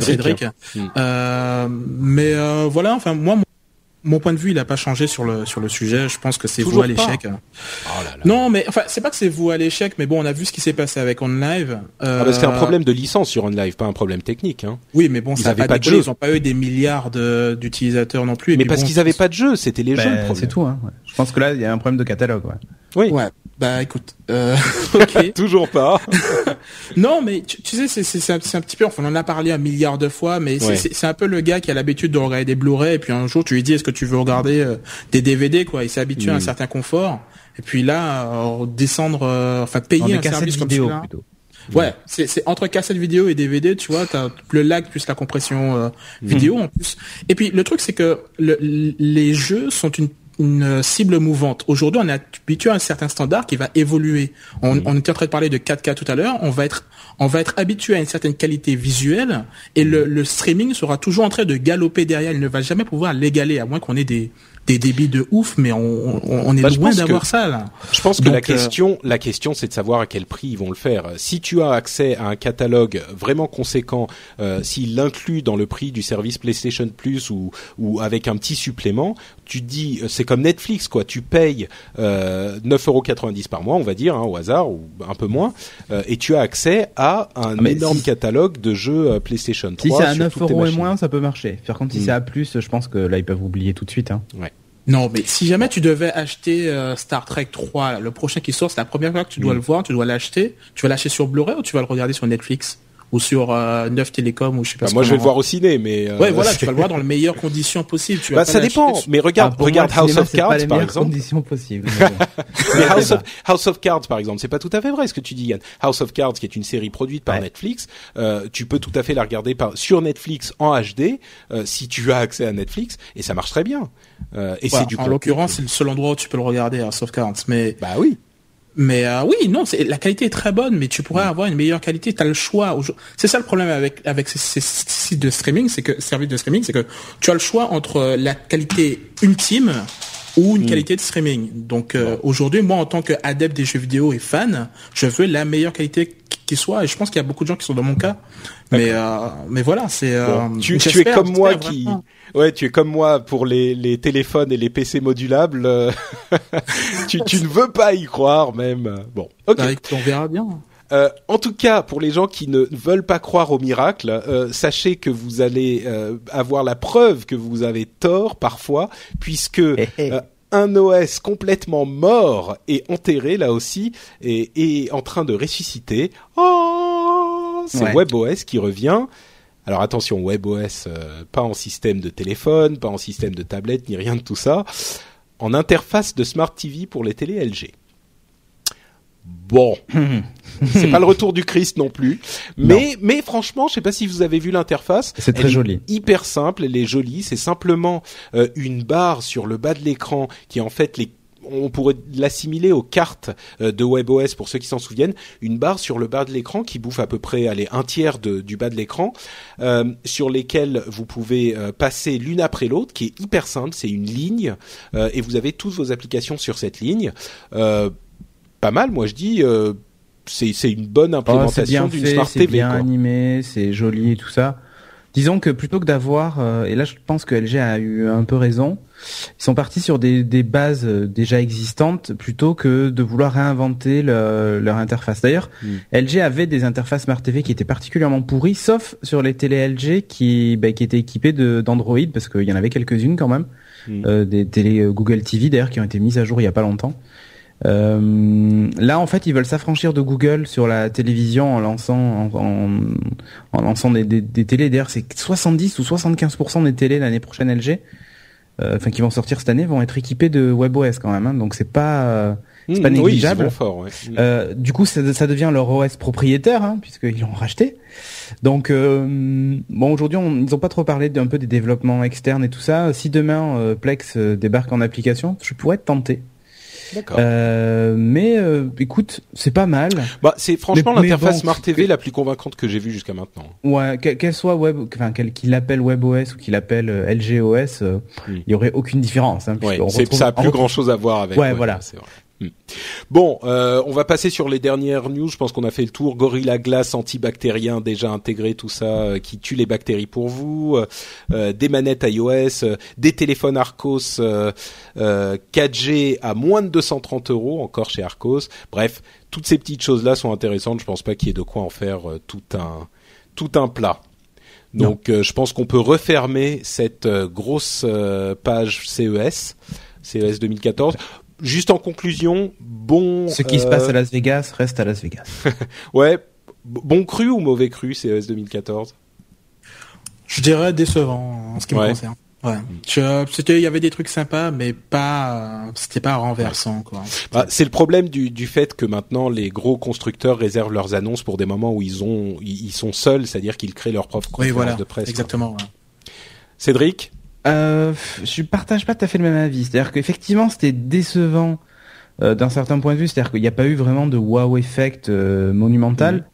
Cédric. Mm. Euh, mais euh, voilà, enfin, moi, mon, point de vue, il n'a pas changé sur le sur le sujet. Je pense que c'est vous à l'échec. Oh. Non, mais enfin, c'est pas que c'est vous à l'échec, mais bon, on a vu ce qui s'est passé avec OnLive. Euh, Ah bah, c'est un problème de licence sur OnLive, pas un problème technique. Hein. Oui, mais bon, Ils ça a avaient pas, pas de jeu. Ils n'ont pas eu des milliards de- d'utilisateurs non plus. et Mais parce bon, qu'ils avaient pas de jeu, c'était les jeux le Ben, problème. c'est tout. Hein, ouais. Je pense que là, il y a un problème de catalogue. Ouais. Oui. Ouais. Bah écoute, euh, ok. Toujours pas. Non, mais tu, tu sais, c'est c'est- c'est un, c'est un petit peu, enfin, on en a parlé un milliard de fois, mais c'est Ouais. c'est- c'est un peu le gars qui a l'habitude de regarder des Blu-ray, et puis un jour tu lui dis, est-ce que tu veux regarder euh, des DVD, quoi? Il s'est habitué Mm. à un certain confort, et puis là, euh, descendre, euh, enfin payer un service comme vidéo celui-là. plutôt. Ouais, c'est c'est entre cassette vidéo et DVD, tu vois, t'as le lag plus la compression euh, vidéo en plus. Et puis le truc c'est que le- les jeux sont une une cible mouvante. Aujourd'hui, on est habitué à un certain standard qui va évoluer. On, on était en train de parler de 4K tout à l'heure. On va être, on va être habitué à une certaine qualité visuelle et le, le streaming sera toujours en train de galoper derrière. Il ne va jamais pouvoir l'égaler à moins qu'on ait des, des débits de ouf, mais on, on, on est Bah, loin d'avoir ça là. Je pense que Donc, la euh, question, la question, c'est de savoir à quel prix ils vont le faire. Si tu as accès à un catalogue vraiment conséquent, euh, s'il l'inclut dans le prix du service PlayStation Plus ou, ou avec un petit supplément, tu te dis, euh, c'est comme Netflix, quoi. Tu payes euh, 9,90€ par mois, on va dire, hein, au hasard, ou un peu moins, euh, et tu as accès à un mais énorme si- catalogue de jeux euh, PlayStation 3 Si c'est à sur 9 toutes tes euros et moins, ça peut marcher. Par contre, si Mm. c'est à plus, je pense que là, ils peuvent oublier tout de suite. Hein. Non, mais si jamais tu devais acheter euh, Star Trek 3, là, le prochain qui sort, c'est la première fois que tu dois Mm. le voir, tu dois l'acheter. Tu vas l'acheter sur Blu-ray ou tu vas le regarder sur Netflix? Ou sur euh, 9 Télécom ou je sais pas. Bah, ce moi, je vais le voir au ciné, mais euh, Ouais, voilà, tu vas le voir dans les meilleures conditions possibles. Tu vas Bah, pas ça dépend. sur- Mais regarde, Ah, regarde moi, House cinéma, of pas Cards, les par exemple. conditions possibles. mais House of, House of Cards, par exemple, c'est pas tout à fait vrai ce que tu dis, Yann. House of Cards, qui est une série produite par Ouais. Netflix, euh, tu peux tout à fait la regarder par, sur Netflix en HD, euh, si tu as accès à Netflix, et ça marche très bien. Euh, et Voilà, c'est du en l'occurrence, c'est le seul endroit où tu peux le regarder à Cards. Mais bah oui. Mais euh, oui, non, c'est la qualité est très bonne, mais tu Mm. pourrais avoir une meilleure qualité. T'as le choix. C'est ça le problème avec avec ces, ces sites de streaming, c'est que services de streaming, c'est que tu as le choix entre la qualité ultime ou Mm. une qualité de streaming. Donc euh, aujourd'hui, moi, en tant qu'adepte des jeux vidéo et fan, je veux la meilleure qualité qui- soit. Et je pense qu'il y a beaucoup de gens qui sont dans mon cas. Mais euh, mais voilà, c'est. euh, Bon, tu, tu es comme moi qui, vraiment. ouais, tu es comme moi pour les, les téléphones et les PC modulables. euh, tu, tu ne veux pas y croire même. Bon, ok. Bah, écoute, on verra bien. Euh, en tout cas, pour les gens qui ne veulent pas croire au miracle, euh, sachez que vous allez euh, avoir la preuve que vous avez tort parfois, puisque Hé, hé. Un OS complètement mort et enterré là aussi est en train de ressusciter. Oh, c'est Ouais. WebOS qui revient. alors attention, WebOS, euh, pas en système de téléphone, pas en système de tablette, ni rien de tout ça, en interface de Smart TV pour les télé LG. Bon, c'est pas le retour du Christ non plus, mais mais franchement, je sais pas si vous avez vu l'interface. C'est très joli. Hyper simple, elle est jolie. C'est simplement euh, une barre sur le bas de l'écran qui est en fait les on pourrait l'assimiler aux cartes euh, de WebOS pour ceux qui s'en souviennent, une barre sur le bas de l'écran qui bouffe à peu près allez, un tiers de- du bas de l'écran, euh, sur lesquelles vous pouvez euh, passer l'une après l'autre, qui est hyper simple, c'est une ligne, euh, et vous avez toutes vos applications sur cette ligne. Pas mal, moi je dis, euh, c'est c'est une bonne Oh, c'est implémentation bien d'une Smart c'est TV. bien quoi. animé, c'est joli et tout ça. Disons que plutôt que d'avoir, euh, et là je pense que LG a eu un peu raison, ils sont partis sur des, des bases euh, déjà existantes plutôt que de vouloir réinventer le- leur interface. D'ailleurs, Mm. LG avait des interfaces Smart TV qui étaient particulièrement pourries, sauf sur les télé LG qui, bah, qui étaient équipées d'Android, parce qu'il y en avait quelques-unes quand même, Mm. euh, des télé Google TV d'ailleurs qui ont été mises à jour il y a pas longtemps. Euh, là, en fait, ils veulent s'affranchir de Google sur la télévision en lançant, en, en, en lançant des, des, des télés. D'ailleurs, c'est 70 ou 75% des télés l'année prochaine LG, euh, enfin qui vont sortir cette année, vont être équipées de WebOS quand même. hein. donc c'est pas, euh, c'est pas Mm, oui, ils négligeable. vont fort. Ouais. Mm. Euh, du coup, ça, ça devient leur OS propriétaire, hein, puisqu'ils l'ont racheté. Donc, euh, bon, aujourd'hui, on- ils n'ont pas trop parlé d'un peu des développements externes et tout ça. Si demain Plex débarque en application, je pourrais être tenté. D'accord. Euh, mais euh, écoute, c'est pas mal. Bah, c'est franchement l'interface bon, Smart TV la plus convaincante que j'ai vue jusqu'à maintenant. Ouais, que- qu'elle soit web, enfin qu'elle- qu'il l'appelle WebOS ou qu'il l'appelle euh, LGOS, euh, il Mm. y aurait aucune différence. Hein, Ouais, retrouve- ça a on plus retrouve- grand chose à voir avec. Ouais, voilà. Hmm. Bon, euh, on va passer sur les dernières news. Je pense qu'on a fait le tour. Gorilla Glass antibactérien déjà intégré, tout ça euh, qui tue les bactéries pour vous. euh, des manettes iOS, des téléphones Arcos euh, euh, 4G à moins de 230 euros encore chez Arcos. Bref, toutes ces petites choses là sont intéressantes. Je pense pas qu'il y ait de quoi en faire tout un tout un plat. Donc, je pense qu'on peut refermer cette grosse page CES, CES 2014. Juste en conclusion, bon. Ce qui se euh, passe à Las Vegas reste à Las Vegas. Ouais, bon cru ou mauvais cru CES 2014 Je dirais décevant en ce qui Ouais. me concerne. Ouais. C'était, il y avait des trucs sympas, mais pas, euh, c'était pas renversant, quoi. Bah, C'est le problème du, du fait que maintenant les gros constructeurs réservent leurs annonces pour des moments où ils ont ils ils sont seuls, c'est-à-dire qu'ils créent leur propre Oui, conférence voilà. de presse. Exactement. ouais. Cédric? Euh, je partage pas tout à fait le même avis. C'est-à-dire qu'effectivement, c'était décevant euh, d'un certain point de vue. C'est-à-dire qu'il n'y a pas eu vraiment de wow effect euh, monumental.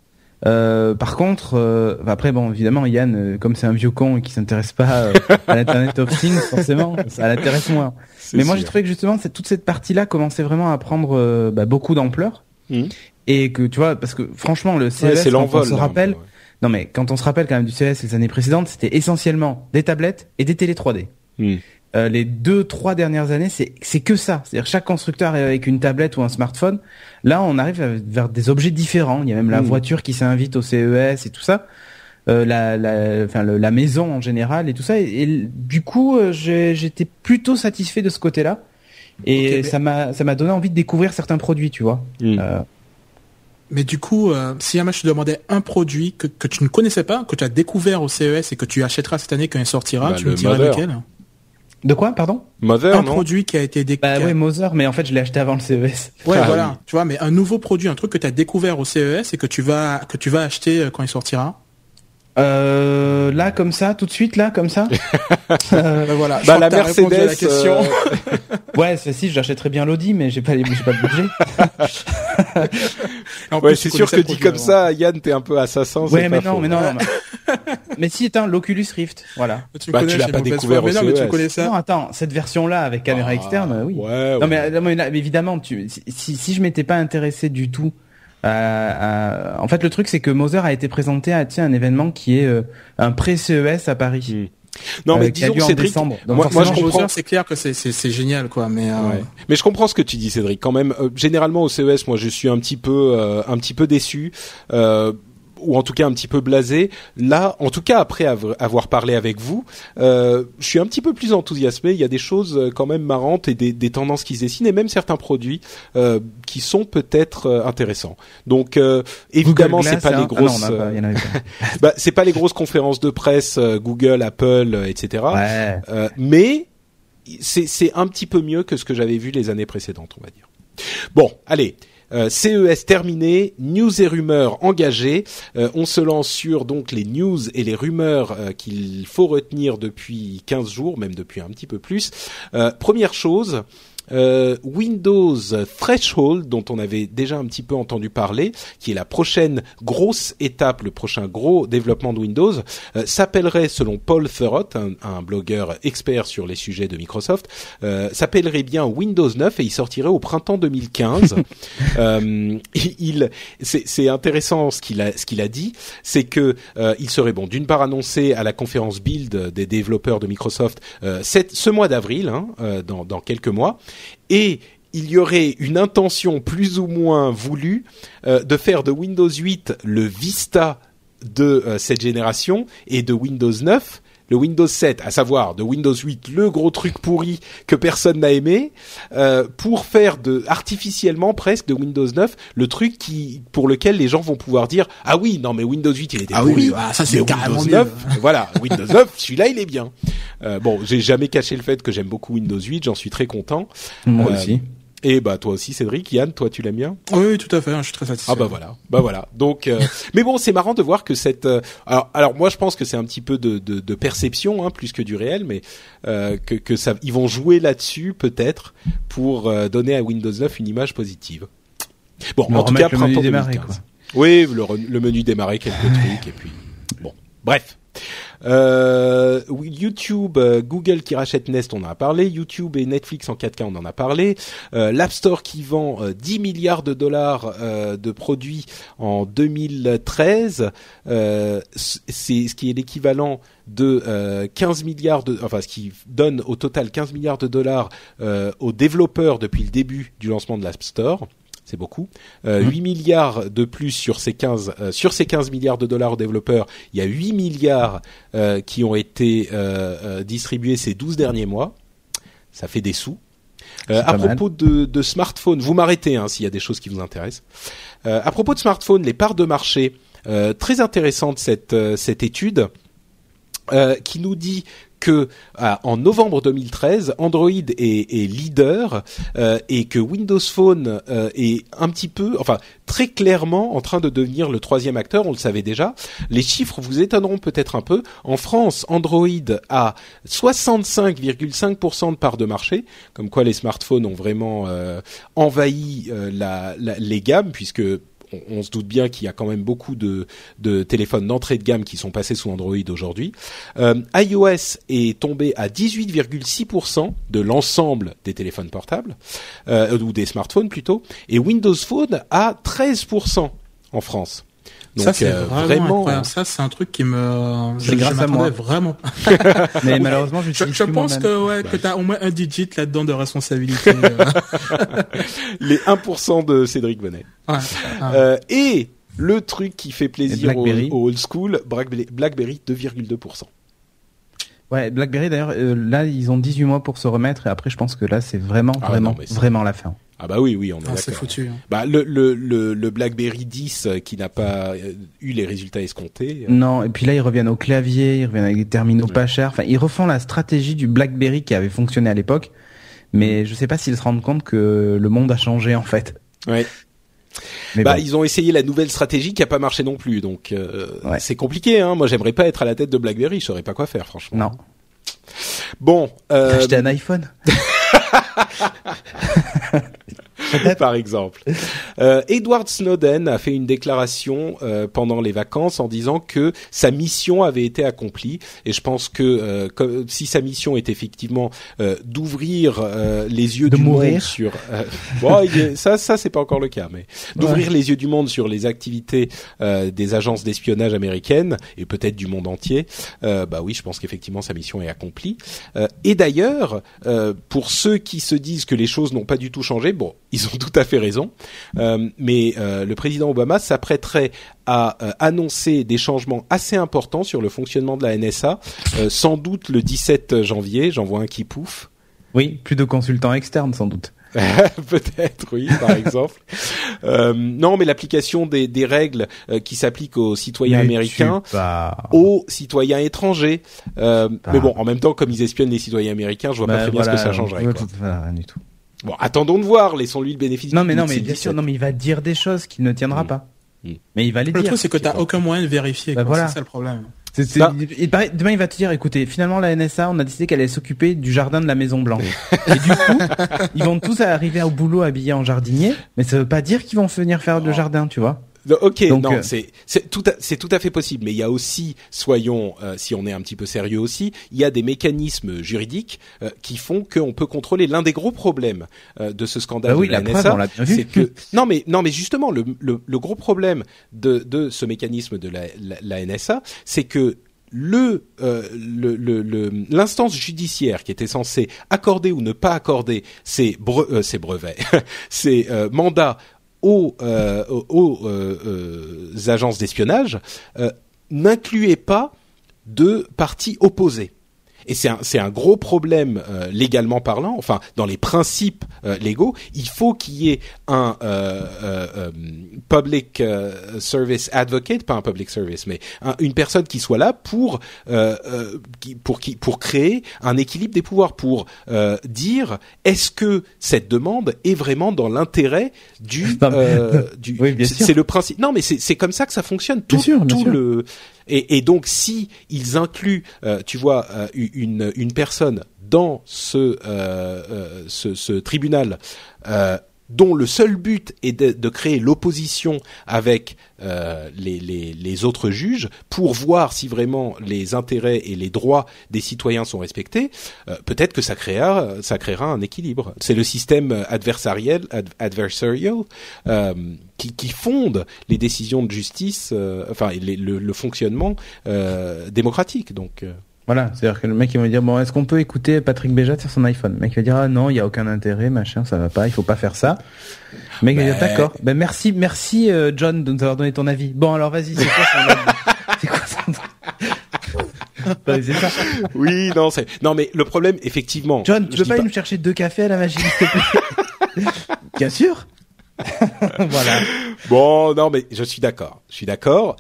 Euh, par contre, euh, après bon, évidemment, Yann, euh, comme c'est un vieux con et qui s'intéresse pas à l'Internet of Things, forcément, ça l'intéresse moins. Mais moi, j'ai trouvé que justement, toute cette partie-là commençait vraiment à prendre bah, beaucoup d'ampleur. Mhm. Et que tu vois, parce que franchement, le Ouais, CES, c'est quand on l'envol. se rappelle, ouais. Non mais quand on se rappelle quand même du CES les années précédentes, c'était essentiellement des tablettes et des télé 3D. Hmm. Euh, les deux, trois dernières années, c'est c'est que ça. C'est-à-dire chaque constructeur est avec une tablette ou un smartphone. Là, on arrive vers des objets différents. Il y a même la Mm. voiture qui s'invite au CES et tout ça. Euh, la, la, enfin, le- la maison en général et tout ça. Et, et du coup, euh, j'étais plutôt satisfait de ce côté-là. Et ça m'a ça m'a donné envie de découvrir certains produits, tu vois. Hmm. Mais du coup, euh, si jamais je te demandais un produit que, que tu ne connaissais pas, que tu as découvert au CES et que tu achèteras cette année quand il sortira, Bah, tu me dirais Mother. lequel de quoi, pardon? Mother, Un non? produit qui a été Bah découvert. ouais, Mother, mais en fait, je l'ai acheté avant le CES. Ouais, Ah voilà. oui. Tu vois, mais un nouveau produit, un truc que tu as découvert au CES et que tu vas que tu vas acheter euh, quand il sortira. Euh, là, comme ça, tout de suite, là, comme ça. Euh, voilà. Bah, la répondu à la Mercedes. question. euh, Ouais, ceci, j'achèterais bien l'Audi, mais j'ai pas, les- j'ai pas le budget. Ouais, c'est sûr que dit comme avant. ça, Yann, t'es un peu assassin. ouais, mais pas non, faux. mais non, non. Mais, mais si, attends, l'Oculus Rift, voilà. Tu, Bah, connais, tu l'as pas découvert Mais non, mais tu connais ça. Non, attends, cette version-là avec caméra Ah, externe, oui. Ouais, non, mais, ouais. non, mais là, mais évidemment, tu, si- si, si je m'étais pas intéressé du tout à, à- en fait, le truc, c'est que Mother a été présenté à, tiens, un événement qui est euh, un pré-CES à Paris. Hmm. Non, euh, mais qui a disons, lieu en Cédric, décembre. Donc, moi, moi, je comprends. C'est clair que c'est c'est c'est génial quoi, mais euh, Ouais. Mais je comprends ce que tu dis, Cédric. Quand même, euh, généralement au CES, moi, je suis un petit peu, euh, un petit peu déçu. Euh, ou en tout cas un petit peu blasé. Là, en tout cas après avoir parlé avec vous, euh, je suis un petit peu plus enthousiasmé. Il y a des choses euh, quand même marrantes et des, des tendances qui se dessinent et même certains produits euh, qui sont peut-être euh, intéressants. Donc euh, évidemment, c'est pas les grosses, Ah a pas- pas. bah, c'est pas les grosses conférences de presse euh, Google, Apple, euh, etc. Ouais. Euh, mais c'est c'est un petit peu mieux que ce que j'avais vu les années précédentes, on va dire. Bon, allez. Euh, CES terminé, news et rumeurs engagées. Euh, on se lance sur donc les news et les rumeurs euh, qu'il faut retenir depuis 15 jours, même depuis un petit peu plus. Euh, première chose, euh, Windows Threshold, dont on avait déjà un petit peu entendu parler, qui est la prochaine grosse étape, le prochain gros développement de Windows, euh, s'appellerait, selon Paul Thurrott, un, un blogueur expert sur les sujets de Microsoft, euh, s'appellerait bien Windows 9 et il sortirait au printemps 2015. euh, il, c'est, intéressant ce qu'il a, ce qu'il a dit, c'est que il serait bon d'une part annoncé à la conférence Build des développeurs de Microsoft cette- ce mois d'avril, hein, dans, dans quelques mois, et il y aurait une intention plus ou moins voulue euh, de faire de Windows 8 le Vista de euh, cette génération et de Windows 9 le Windows 7, à savoir de Windows 8 le gros truc pourri que personne n'a aimé, euh, pour faire de artificiellement presque de Windows 9 le truc qui pour lequel les gens vont pouvoir dire ah oui non mais Windows 8 il était Ah oui, pourri, ah, ça, c'est carrément Windows mieux. 9 voilà Windows 9 celui-là il est bien. Euh, bon j'ai jamais caché le fait que j'aime beaucoup Windows 8 j'en suis très content. Moi Euh, aussi. Et bah toi aussi Cédric, Yann, toi tu l'aimes bien Oui, oui, tout à fait. Je suis très satisfait. Ah bah voilà, bah voilà. Donc, euh, mais bon, c'est marrant de voir que cette. euh, alors, alors moi je pense que c'est un petit peu de, de, de perception hein, plus que du réel, mais euh, que, que ça, ils vont jouer là-dessus peut-être pour euh, donner à Windows 9 une image positive. Bon, en tout cas, le menu printemps démarrer, 2015. quoi. Oui, le, le menu démarrer quelques trucs et puis bon, bref. Euh, YouTube, euh, Google qui rachète Nest, on en a parlé. YouTube et Netflix en 4K, on en a parlé. Euh, L'App Store qui vend euh, 10 milliards de dollars euh, de produits en 2013, euh, c- c'est ce qui est l'équivalent de euh, 15 milliards de, enfin ce qui donne au total 15 milliards de dollars euh, aux développeurs depuis le début du lancement de l'App Store. C'est beaucoup. Euh, 8 milliards de plus sur ces 15 euh, sur ces 15 milliards de dollars aux développeurs, il y a 8 milliards euh, qui ont été distribués ces 12 derniers mois. Ça fait des sous. À propos de, de smartphones, vous m'arrêtez hein, s'il y a des choses qui vous intéressent. À propos de smartphones, les parts de marché, très intéressante cette cette étude qui nous dit que ah, en novembre 2013, Android est, leader euh, et que Windows Phone euh, est un petit peu, enfin très clairement en train de devenir le troisième acteur. On le savait déjà. Les chiffres vous étonneront peut-être un peu. En France, Android a 65,5% de part de marché, comme quoi les smartphones ont vraiment euh, envahi euh, la- les gammes puisque on, se doute bien qu'il y a quand même beaucoup de, de téléphones d'entrée de gamme qui sont passés sous Android aujourd'hui. Euh, iOS est tombé à 18,6% de l'ensemble des téléphones portables, euh, ou des smartphones plutôt, et Windows Phone à 13% en France. Donc ça, c'est euh, vraiment, vraiment, incroyable. Ça, c'est un truc qui me. C'est je- grâce je à moi. m'attendais Vraiment. Mais malheureusement, je, Je, je pense que ouais, que t'as au moins un digit là-dedans de responsabilité. euh. les 1% de Cédric Bonnet. Ouais. Euh, et le truc qui fait plaisir au, au old school, Blackberry, Blackberry 2,2%. Ouais, BlackBerry d'ailleurs, euh, là ils ont 18 mois pour se remettre et après je pense que là c'est vraiment, Ah, vraiment, non, vraiment la fin. Ah bah oui, oui, on est Ah, c'est d'accord. foutu. hein. Bah le le le, le BlackBerry 10 euh, qui n'a pas euh, eu les résultats escomptés. euh, Non, et puis là ils reviennent au clavier, ils reviennent avec des terminaux Ouais. pas chers. Enfin, ils refont la stratégie du BlackBerry qui avait fonctionné à l'époque, mais je sais pas s'ils se rendent compte que le monde a changé en fait. Ouais. Mais Bah bon. ils ont essayé la nouvelle stratégie qui a pas marché non plus, donc euh, Ouais. c'est compliqué. Hein. Moi j'aimerais pas être à la tête de BlackBerry, je saurais pas quoi faire franchement. non. Bon, euh, Acheter un iPhone? par exemple. Euh, Edward Snowden a fait une déclaration euh, pendant les vacances en disant que sa mission avait été accomplie et je pense que euh, si sa mission est effectivement euh, d'ouvrir euh, les yeux De du mourir. monde sur euh, bon, ça ça c'est pas encore le cas mais d'ouvrir les yeux du monde sur les activités euh, des agences d'espionnage américaines et peut-être du monde entier euh, bah oui je pense qu'effectivement sa mission est accomplie euh, et d'ailleurs, euh, pour ceux qui se disent que les choses n'ont pas du tout changé, bon, ils ont tout à fait raison. Euh, mais euh, le président Obama s'apprêterait à euh, annoncer des changements assez importants sur le fonctionnement de la NSA, euh, sans doute le 17 janvier. J'en vois un qui pouffe. Oui, plus de consultants externes sans doute. Peut-être, oui, par exemple. Euh, non, mais l'application des, des règles euh, qui s'appliquent aux citoyens Mais américains aux citoyens étrangers. Euh, mais bon, en même temps, comme ils espionnent les citoyens américains, je vois pas Bah, très bien ce que ça changerait. quoi. voilà, rien du tout. Bon, attendons de voir. Laissons-lui le bénéfice. Non du mais non mais c'est le bien sûr 17. non mais il va dire des choses qu'il ne tiendra Mm. pas. Mm. Mais il va les Le dire. truc, c'est que t'as aucun moyen de vérifier. Bah quoi. voilà. C'est ça le problème. Bah. il demain il va te dire écoutez finalement la NSA on a décidé qu'elle allait s'occuper du jardin de la Maison Blanche. Et du coup ils vont tous arriver au boulot habillés en jardinier mais ça veut pas dire qu'ils vont venir faire le Oh. jardin tu vois. Ok, Donc, non, euh, c'est c'est tout à, c'est tout à fait possible, mais il y a aussi, soyons, euh, si on est un petit peu sérieux aussi, il y a des mécanismes juridiques euh, qui font qu'on peut contrôler. L'un des gros problèmes de ce scandale Bah oui, de la, la preuve, NSA, on l'a bien vu. c'est que non mais non mais justement le le, le gros problème de de ce mécanisme de la la, la NSA, c'est que le euh, le- le- le- l'instance judiciaire qui était censée accorder ou ne pas accorder ces bre- euh, ces brevets, ces euh, mandats aux, euh, euh, euh, agences d'espionnage n'incluait pas de parties opposées. Et c'est un, c'est un gros problème euh, légalement parlant, enfin dans les principes euh, légaux, il faut qu'il y ait un euh, euh, euh, public euh, service advocate, pas un public service, mais un- une personne qui soit là pour euh, euh, qui, pour qui pour créer un équilibre des pouvoirs, pour euh, dire est-ce que cette demande est vraiment dans l'intérêt du Non, mais- euh, du Oui, bien c'est sûr. c'est le principe. Non, mais c'est c'est comme ça que ça fonctionne. Tout, Bien sûr, bien tout sûr. le et, donc si ils incluent, euh, tu vois, euh, une personne dans ce euh, tribunal. Dont le seul but est de, de créer l'opposition avec euh, les, les, les autres juges pour voir si vraiment les intérêts et les droits des citoyens sont respectés, euh, peut-être que ça créera, ça créera un équilibre. C'est le système adversarial, ad- adversarial euh, qui, qui fonde les décisions de justice, euh, enfin les- le, le fonctionnement euh, démocratique. Donc euh, Voilà, c'est-à-dire que le mec il va me dire bon est-ce qu'on peut écouter Patrick Béja sur son iPhone? Le mec va dire ah non il y a aucun intérêt machin ça va pas il faut pas faire ça. Le mec va dire d'accord ben merci merci euh, John de nous avoir donné ton avis. Bon alors vas-y c'est quoi son avis? C'est quoi son Ouais, c'est ça. oui, non, c'est non, mais le problème, effectivement, John tu peux dis pas, nous chercher deux cafés à la magie s'il te plaît? Bien sûr. voilà. Bon, non, mais je suis d'accord. Je suis d'accord.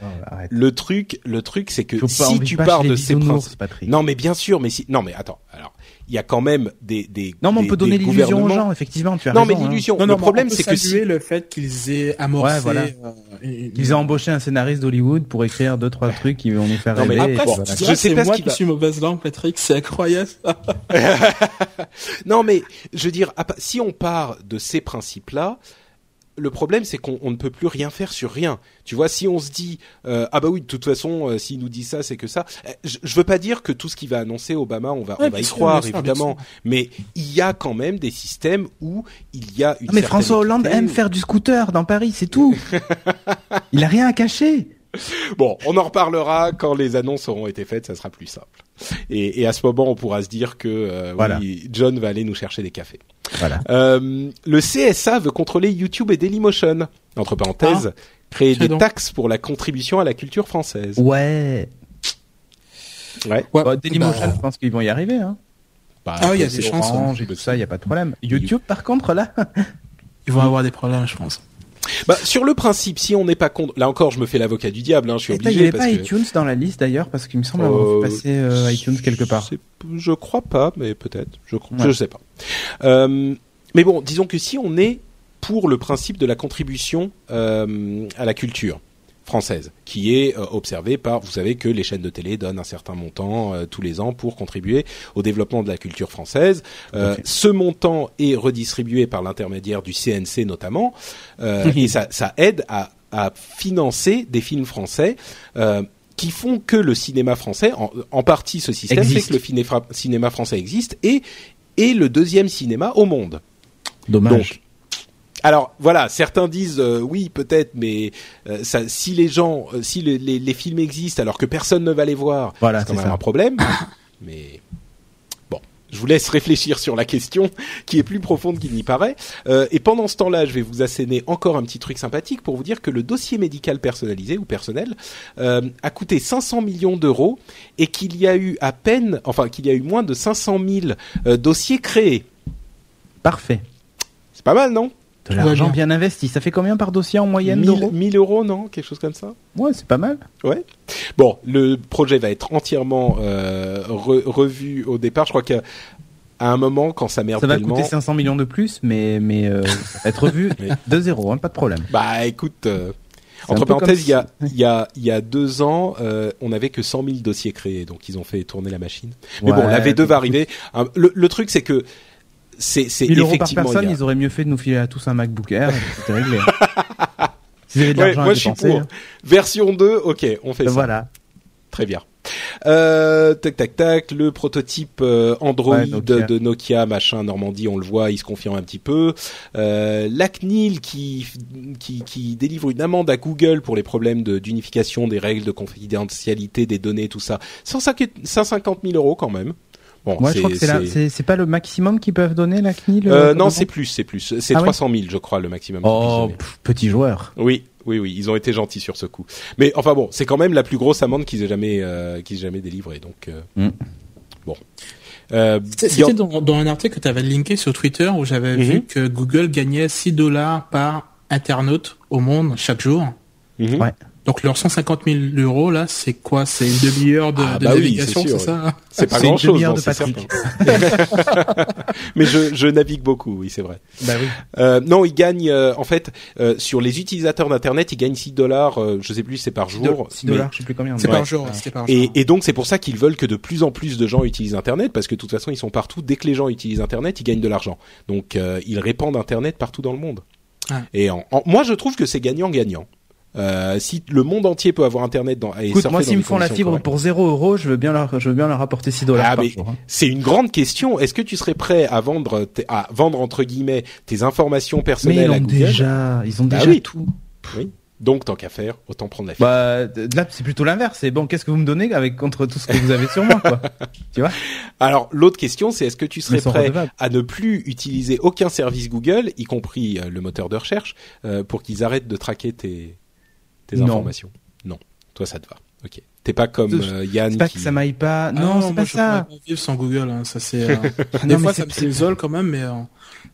Le truc, le truc, c'est que pas- si tu pars de ces principes, Patrick. non, mais bien sûr, mais si, non, mais attends. Alors, il y a quand même des, des. Non mais on des- peut donner des l'illusion aux gens effectivement tu as Non, raison, mais hein. l'illusion. Non, le non, problème, mais on c'est que si. le fait qu'ils aient amorcé. Ouais, voilà. euh, une- Ils ont embauché un scénariste d'Hollywood pour écrire deux trois trucs qui vont nous faire Non, mais rêver. Après, bon, voilà. je sais c'est pas moi qui va- suis mauvaise langue, Patrick. C'est incroyable. Non, mais je veux dire, si on part de ces principes-là, le problème, c'est qu'on on ne peut plus rien faire sur rien. Tu vois, si on se dit euh, ah bah oui, de toute façon, euh, s'il nous dit ça, c'est que ça. Euh, Je, je veux pas dire que tout ce qu'il va annoncer Obama, on va, Ouais, on va y sûr, croire sûr, évidemment. Mais il y a quand même des systèmes où il y a une. Non, mais certaine François Hollande aime où- faire du scooter dans Paris, c'est tout. Il a rien à cacher. Bon, on en reparlera quand les annonces auront été faites, ça sera plus simple. Et, et à ce moment, on pourra se dire que euh, Voilà. oui, John va aller nous chercher des cafés. Voilà. Euh, le CSA veut contrôler YouTube et Dailymotion. Entre parenthèses, créer tiens des donc. taxes pour la contribution à la culture française. Ouais. Ouais. Ouais, Bah, Dailymotion, bah, je pense qu'ils vont y arriver. Hein. Bah, Ah oui, il y a des chances, Orange et tout ça, il y a pas de problème. YouTube, par contre, là. Ils vont avoir des problèmes, je pense. Bah, sur le principe, si on n'est pas contre, là encore, je me fais l'avocat du diable, hein, je suis Attends, il y obligé avait parce pas que. iTunes dans la liste d'ailleurs, parce qu'il me semble avoir Euh, vu passer euh, iTunes quelque part. Je crois pas, mais peut-être. Je, cro- Ouais. sais pas. Euh, mais bon, disons que si on est pour le principe de la contribution euh, à la culture française, qui est euh, observé par, vous savez que les chaînes de télé donnent un certain montant euh, tous les ans pour contribuer au développement de la culture française. Euh. Ce montant est redistribué par l'intermédiaire du CNC notamment, euh, et ça, ça aide à, à financer des films français. Euh, qui font que le cinéma français, en, en partie ce système, fait Existe. que le cinéma français existe et est le deuxième cinéma au monde. Dommage. Donc, alors voilà, certains disent euh, oui peut-être, mais euh, ça, si les gens, euh, si les, les- les films existent alors que personne ne va les voir, Voilà, c'est quand même ça. un problème. mais bon, je vous laisse réfléchir sur la question qui est plus profonde qu'il n'y paraît. Euh, et pendant ce temps-là, je vais vous asséner encore un petit truc sympathique pour vous dire que le dossier médical personnalisé ou personnel euh, a coûté 500 millions d'euros et qu'il y a eu à peine, enfin qu'il y a eu moins de 500 000 euh, dossiers créés. Parfait. C'est pas mal, non? De va l'argent bien. investi. Ça fait combien par dossier en moyenne 1000, d'euros 1000 euros, non Quelque chose comme ça Ouais, c'est pas mal. Ouais. Bon, le projet va être entièrement euh, re- revu au départ. Je crois qu'à à un moment, quand ça merde Ça va tellement, coûter 500 millions de plus, mais mais euh, va être revu Mais- 2-0, hein, pas de problème. bah écoute, euh, entre parenthèses, il y a il y a il y a deux ans, euh, on n'avait que 100 000 dossiers créés, donc ils ont fait tourner la machine. Mais bon, la V2 va arriver. Le truc, c'est que c'est c'est 1000 euros par effectivement. personne, il y a- ils auraient mieux fait de nous filer à tous un MacBook Air, c'était réglé. De Ouais, moi à je suis pour. Version 2, ok, on fait hein. ça. Voilà. Très bien. Euh, tac tac tac, le prototype euh, Android Ouais, Nokia. de Nokia machin Normandie, on le voit, il se confirme un petit peu. Euh, la CNIL qui, qui qui délivre une amende à Google pour les problèmes de- d'unification des règles de confidentialité des données, tout ça. 150 150 000 euros quand même. Bon, Moi, je crois que c'est la- c'est c'est pas le maximum qu'ils peuvent donner la CNIL. Euh, euh, non, c'est plus, c'est plus. C'est Ah oui 300 000, je crois, le maximum. Oh, pff, petit joueur. Oui, oui, oui, ils ont été gentils sur ce coup. Mais enfin bon, c'est quand même la plus grosse amende qu'ils aient jamais, euh, qu'ils aient jamais délivrée. Donc euh, Mm. bon. Euh, C'était dans, dans un article que tu avais linké sur Twitter où j'avais Mhm. vu que Google gagnait 6 dollars par internaute au monde chaque jour. Ouais. Donc leurs 150 000 euros là, c'est quoi? C'est une demi-heure de, Ah, de bah oui, navigation, c'est ça? C'est pas C'est une grand chose, demi-heure non, de c'est Patrick. Mais je, je navigue beaucoup, oui, c'est vrai. Bah oui. Euh, non, ils gagnent, euh, en fait, euh, sur les utilisateurs d'internet, ils gagnent 6 dollars, euh, je sais plus, c'est par jour. 6 mais- dollars, je sais plus combien. C'est mais- par jour, Ouais. par jour. Et, et donc c'est pour ça qu'ils veulent que de plus en plus de gens utilisent Internet parce que de toute façon ils sont partout. Dès que les gens utilisent Internet, ils gagnent de l'argent. Donc euh, ils répandent Internet partout dans le monde. Ouais. Et en, en- moi je trouve que c'est gagnant-gagnant. Euh, si le monde entier peut avoir Internet dans, et Écoute, moi, s'ils me font la fibre correctes- pour 0 euros, je veux bien leur, je veux bien leur apporter 6 dollars Ah, par mais jour. hein. c'est une grande question. Est-ce que tu serais prêt à vendre, tes- à vendre entre guillemets tes informations Mais ils personnelles à ont Google? déjà, ils ont Bah déjà oui. tout. Oui. Donc tant qu'à faire, autant prendre la fibre. Bah, là, c'est plutôt l'inverse. C'est bon, qu'est-ce que vous me donnez avec contre tout ce que vous avez sur moi, quoi? Tu vois? Alors l'autre question, c'est est-ce que tu serais prêt redevables. à ne plus utiliser aucun service Google, y compris euh, le moteur de recherche, euh, pour qu'ils arrêtent de traquer tes, tes Non. informations Non. Toi, ça te va. Ok. T'es pas comme euh, Yann C'est pas qui... que ça m'aille pas. Ah non, c'est moi, pas je ça. pourrais pas vivre sans Google, hein, ça c'est. euh, des mais fois, c'est- ça me c'est- désole quand même, mais.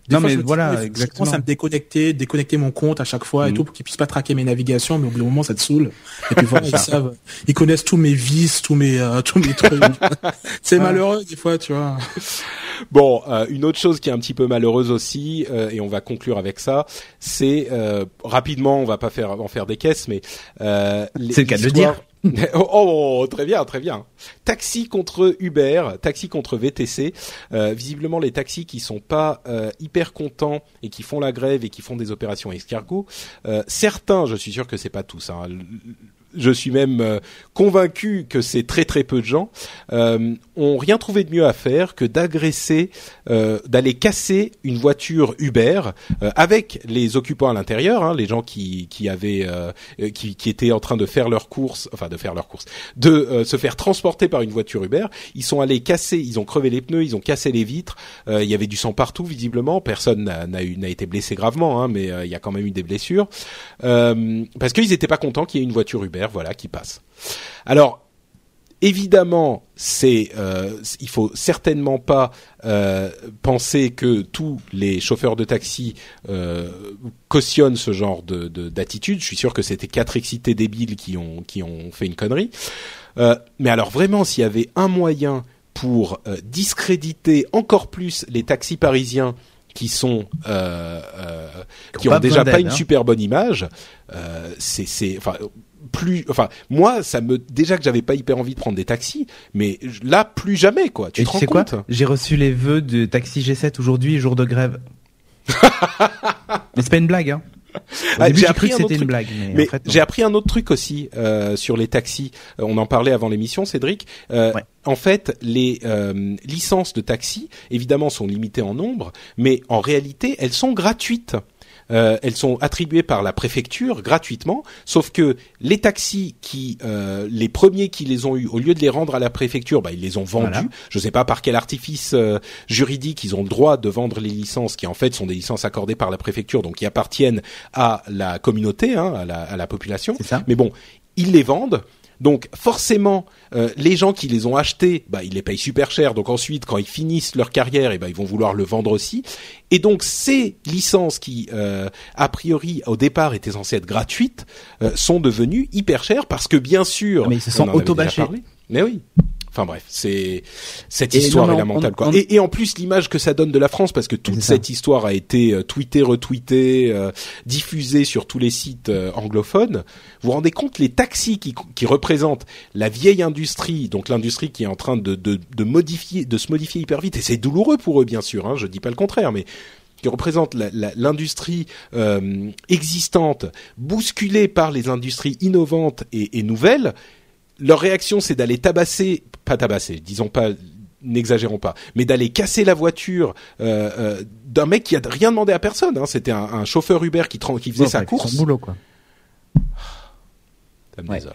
Des Non, fois, mais je me dis, voilà, il faut- Je exactement. commence à me déconnecter, déconnecter mon compte à chaque fois et Mhm. tout pour qu'ils puissent pas traquer mes navigations, mais au bout d'un moment, ça te saoule. Et puis voilà, ils savent, ils connaissent tous mes vices, tous mes, euh, tous mes trucs. c'est Ouais. malheureux des fois, tu vois. Bon, euh, une autre chose qui est un petit peu malheureuse aussi, euh, et on va conclure avec ça, c'est euh, rapidement, on va pas faire en faire des caisses, mais euh, C'est le cas de le l'histoire- oh, oh, très bien, très bien. Taxi contre Uber, taxi contre VTC. Euh, visiblement, les taxis qui sont pas euh, hyper contents et qui font la grève et qui font des opérations escargots, euh, certains, je suis sûr que c'est pas tous. Hein, je suis même euh, convaincu que c'est très très peu de gens euh, ont rien trouvé de mieux à faire que d'agresser, euh, d'aller casser une voiture Uber euh, avec les occupants à l'intérieur, hein, les gens qui qui avaient euh, euh, qui, qui étaient en train de faire leurs courses, enfin de faire leurs courses, de se faire transporter par une voiture Uber. Ils sont allés casser, ils ont crevé les pneus, ils ont cassé les vitres. Il y avait du sang partout visiblement. Personne n'a eu- n'a été blessé gravement, hein, mais il y a quand même eu des blessures parce qu'ils n'étaient pas contents qu'il y ait une voiture Uber, voilà, qui passe. Alors Évidemment, c'est euh, il faut certainement pas euh, penser que tous les chauffeurs de taxi euh, cautionnent ce genre de de- d'attitude. Je suis sûr que c'était quatre excités débiles qui ont qui ont fait une connerie. Euh, mais alors vraiment, s'il y avait un moyen pour discréditer encore plus les taxis parisiens qui sont qui ont déjà pas une hein. super bonne image, c'est c'est enfin plus enfin moi ça me déjà que j'avais pas hyper envie de prendre des taxis mais là plus jamais quoi tu Et te tu rends compte? J'ai reçu les vœux de Taxi G7 aujourd'hui, jour de grève. mais c'est pas une blague, hein. Ah, j'ai appris que c'était une truc. blague, mais, mais en fait, non. j'ai appris un autre truc aussi euh, sur les taxis. Euh, on en parlait avant l'émission, Cédric. Euh, Ouais. En fait, les euh, licences de taxi, évidemment, sont limitées en nombre, mais en réalité, elles sont gratuites. Euh, elles sont attribuées par la préfecture gratuitement, sauf que les taxis qui, euh, les premiers qui les ont eu, au lieu de les rendre à la préfecture, bah, ils les ont vendus. Voilà. Je ne sais pas par quel artifice euh, juridique ils ont le droit de vendre les licences, qui en fait sont des licences accordées par la préfecture, donc qui appartiennent à la communauté, hein, à, la, à la population. Mais bon, ils les vendent. Donc forcément, euh, les gens qui les ont achetés, bah, ils les payent super cher. Donc ensuite, quand ils finissent leur carrière, et ben ils vont vouloir le vendre aussi. Et donc ces licences qui, euh, a priori, au départ étaient censées être gratuites, euh, sont devenues hyper chères parce que bien sûr, Mais ils se on sont parlé. Mais oui. Enfin bref, c'est cette Et histoire non, est mais on- lamentable quoi. Et, et en plus l'image que ça donne de la France parce que toute ça. cette histoire a été euh, tweetée, retweetée, euh, diffusée sur tous les sites euh, anglophones. Vous vous rendez compte les taxis qui, qui représentent la vieille industrie, donc l'industrie qui est en train de, de, de modifier, de se modifier hyper vite et c'est douloureux pour eux bien sûr. Hein, je dis pas le contraire, mais qui représente l'industrie euh, existante, bousculée par les industries innovantes et, et nouvelles, leur réaction c'est d'aller tabasser, pas tabasser, disons pas, n'exagérons pas, mais d'aller casser la voiture euh, euh, d'un mec qui a rien demandé à personne. Hein, C'était un, un chauffeur Uber qui, qui faisait Ouais, sa course. Son boulot, quoi. Ça me Ouais. désole.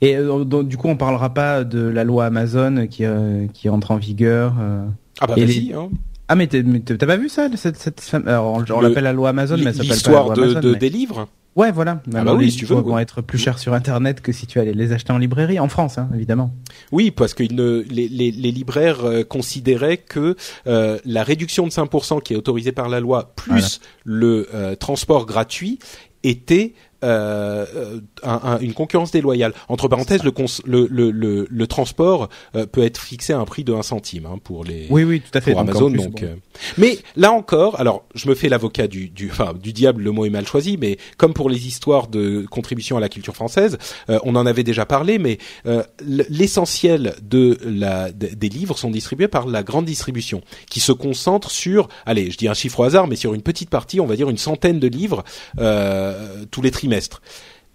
Et euh, donc, du coup, on parlera pas de la loi Amazon qui euh, qui entre en vigueur. euh. Ah bah vas-y. les- Hein. Ah mais t'as pas vu ça cette, cette Alors on, on Le- l'appelle la loi Amazon, mais elle s'appelle pas la L'histoire loi de, Amazon. de- mais- des livres. Ouais, voilà. Maintenant, bah oui, les si tu veux, vont être plus chers sur Internet que si tu allais les acheter en librairie en France, hein, évidemment. Oui, parce que ils ne, les, les, les libraires euh, considéraient que euh, la réduction de 5% qui est autorisée par la loi, plus le euh, transport gratuit, était euh, euh, un- un- une concurrence déloyale. Entre parenthèses, le, cons- le, le, le, le transport euh, peut être fixé à un prix de 1 centime hein, pour les Oui, oui, tout à fait. pour Amazon. plus, donc, bon. euh, mais là encore, alors je me fais l'avocat du, du, enfin du diable, le mot est mal choisi, mais comme pour les histoires de contribution à la culture française, euh, on en avait déjà parlé, mais euh, l'essentiel de la de- des livres sont distribués par la grande distribution, qui se concentre sur, allez, je dis un chiffre au hasard, mais sur une petite partie, on va dire une centaine de livres euh, tous les trimestres.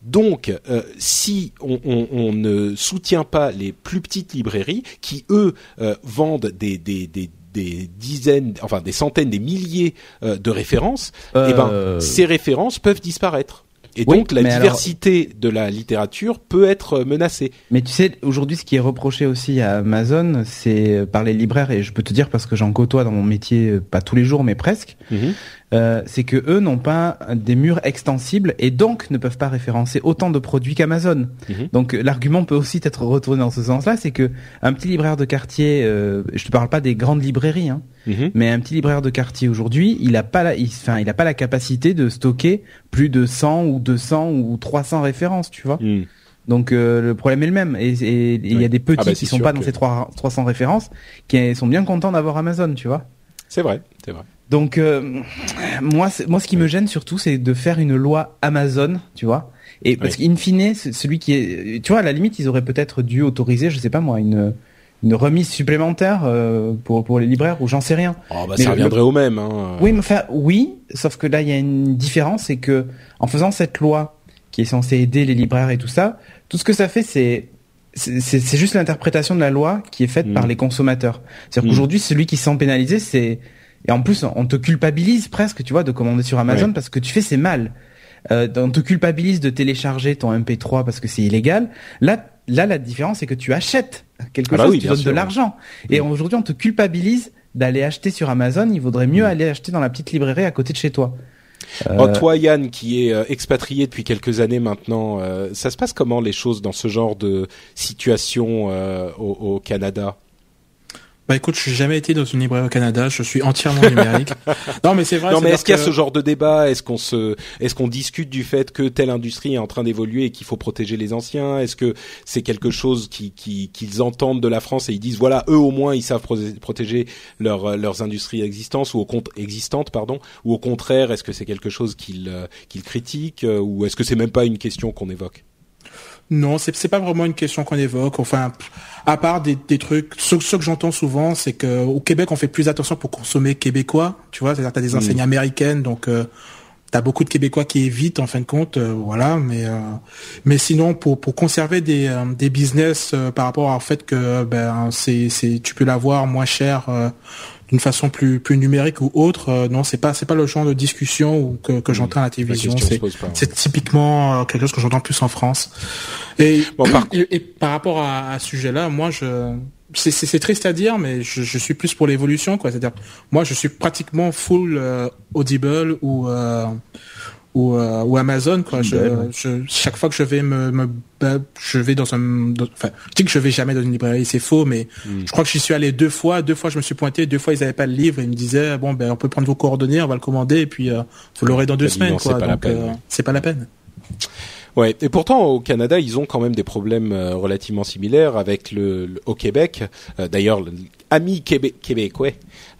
Donc, euh, si on, on- on ne soutient pas les plus petites librairies, qui eux euh, vendent des, des, des, des dizaines, enfin des centaines, des milliers euh, de références, eh ben ces références peuvent disparaître. Et Oui, donc la alors- diversité de la littérature peut être menacée. Mais tu sais, aujourd'hui, ce qui est reproché aussi à Amazon, c'est par les libraires, et je peux te dire parce que j'en côtoie dans mon métier, pas tous les jours, mais presque, euh, c'est que eux n'ont pas des murs extensibles et donc ne peuvent pas référencer autant de produits qu'Amazon. Mhm. Donc euh, l'argument peut aussi être retourné dans ce sens-là, c'est que un petit libraire de quartier, euh, je te parle pas des grandes librairies, hein, Mhm. mais un petit libraire de quartier aujourd'hui, il a pas la, il, enfin, il a pas la capacité de stocker plus de 100 ou 200 ou 300 références, tu vois. Mhm. Donc euh, le problème est le même. Et il y a des petits Ah bah, qui sont pas dans ces trois- 300 références, qui sont bien contents d'avoir Amazon, tu vois. C'est vrai, c'est vrai. Donc euh, moi, moi, ce qui me gêne surtout, c'est de faire une loi Amazon, tu vois. Et parce qu'in fine, celui qui est, tu vois, à la limite, ils auraient peut-être dû autoriser, je sais pas moi, une une remise supplémentaire euh, pour pour les libraires ou j'en sais rien. Oh, bah, Mais ça le- reviendrait au même. Hein. Oui, mais enfin, oui, sauf que là, il y a une différence, c'est que en faisant cette loi qui est censée aider les libraires et tout ça, tout ce que ça fait, c'est c'est juste l'interprétation de la loi qui est faite Mm. par les consommateurs. C'est-à-dire Mm. qu'aujourd'hui, celui qui se sent pénalisé, c'est et en plus, on te culpabilise presque, tu vois, de commander sur Amazon Ouais. parce que tu fais c'est mal. Euh, on te culpabilise de télécharger ton MP3 parce que c'est illégal. Là, là, la différence, c'est que tu achètes quelque Ah bah chose, oui, tu donnes sûr, de ouais. l'argent. Et aujourd'hui, on te culpabilise d'aller acheter sur Amazon. Il vaudrait mieux Mm. aller acheter dans la petite librairie à côté de chez toi. Oh, toi, Yann, qui est euh, expatrié depuis quelques années maintenant, euh, ça se passe comment les choses dans ce genre de situation euh, au, au Canada? Bah écoute, je suis jamais été dans une librairie au Canada, je suis entièrement numérique. non mais c'est vrai. Non, mais est-ce qu'il y a ce genre de débat? Est-ce qu'on se, est-ce qu'on discute du fait que telle industrie est en train d'évoluer et qu'il faut protéger les anciens? Est-ce que c'est quelque chose qui, qui, qu'ils entendent de la France et ils disent voilà, eux au moins ils savent pro- protéger leurs euh, leurs industries existantes ou au compte existantes pardon ou au contraire est-ce que c'est quelque chose qu'ils euh, qu'ils critiquent? Ou est-ce que c'est même pas une question qu'on évoque? Non, c'est c'est pas vraiment une question qu'on évoque. Enfin, à part des, des trucs, ce, ce que j'entends souvent, c'est que au Québec, on fait plus attention pour consommer québécois. Tu vois, c'est-à-dire t'as des enseignes américaines, donc euh, t'as beaucoup de Québécois qui évitent en fin de compte, euh, voilà. Mais euh, mais sinon, pour pour conserver des euh, des business euh, par rapport au fait que ben c'est c'est tu peux l'avoir moins cher. D'une façon plus plus numérique ou autre, euh, non, c'est pas c'est pas le genre de discussion ou que, que j'entends à la télévision. C'est typiquement euh, quelque chose que j'entends plus en France. Et, par... et, par rapport à, à ce sujet-là, moi je c'est triste à dire, mais je, je suis plus pour l'évolution, quoi. C'est-à-dire, moi, je suis pratiquement full euh, Audible ou ou, euh, ou Amazon, quoi. Je, je, chaque fois que je vais me, me je vais dans un, enfin, je dis que je vais jamais dans une librairie, c'est faux, mais hmm. je crois que j'y suis allé deux fois. Deux fois, je me suis pointé. Deux fois, ils avaient pas le livre. Et ils me disaient, bon, ben, on peut prendre vos coordonnées, on va le commander, et puis vous l'aurez dans deux semaines, quoi. Donc, c'est pas la peine. Ouais, et pourtant au Canada, ils ont quand même des problèmes euh, relativement similaires avec le, au Québec. Euh, d'ailleurs, ami Québec, québécois,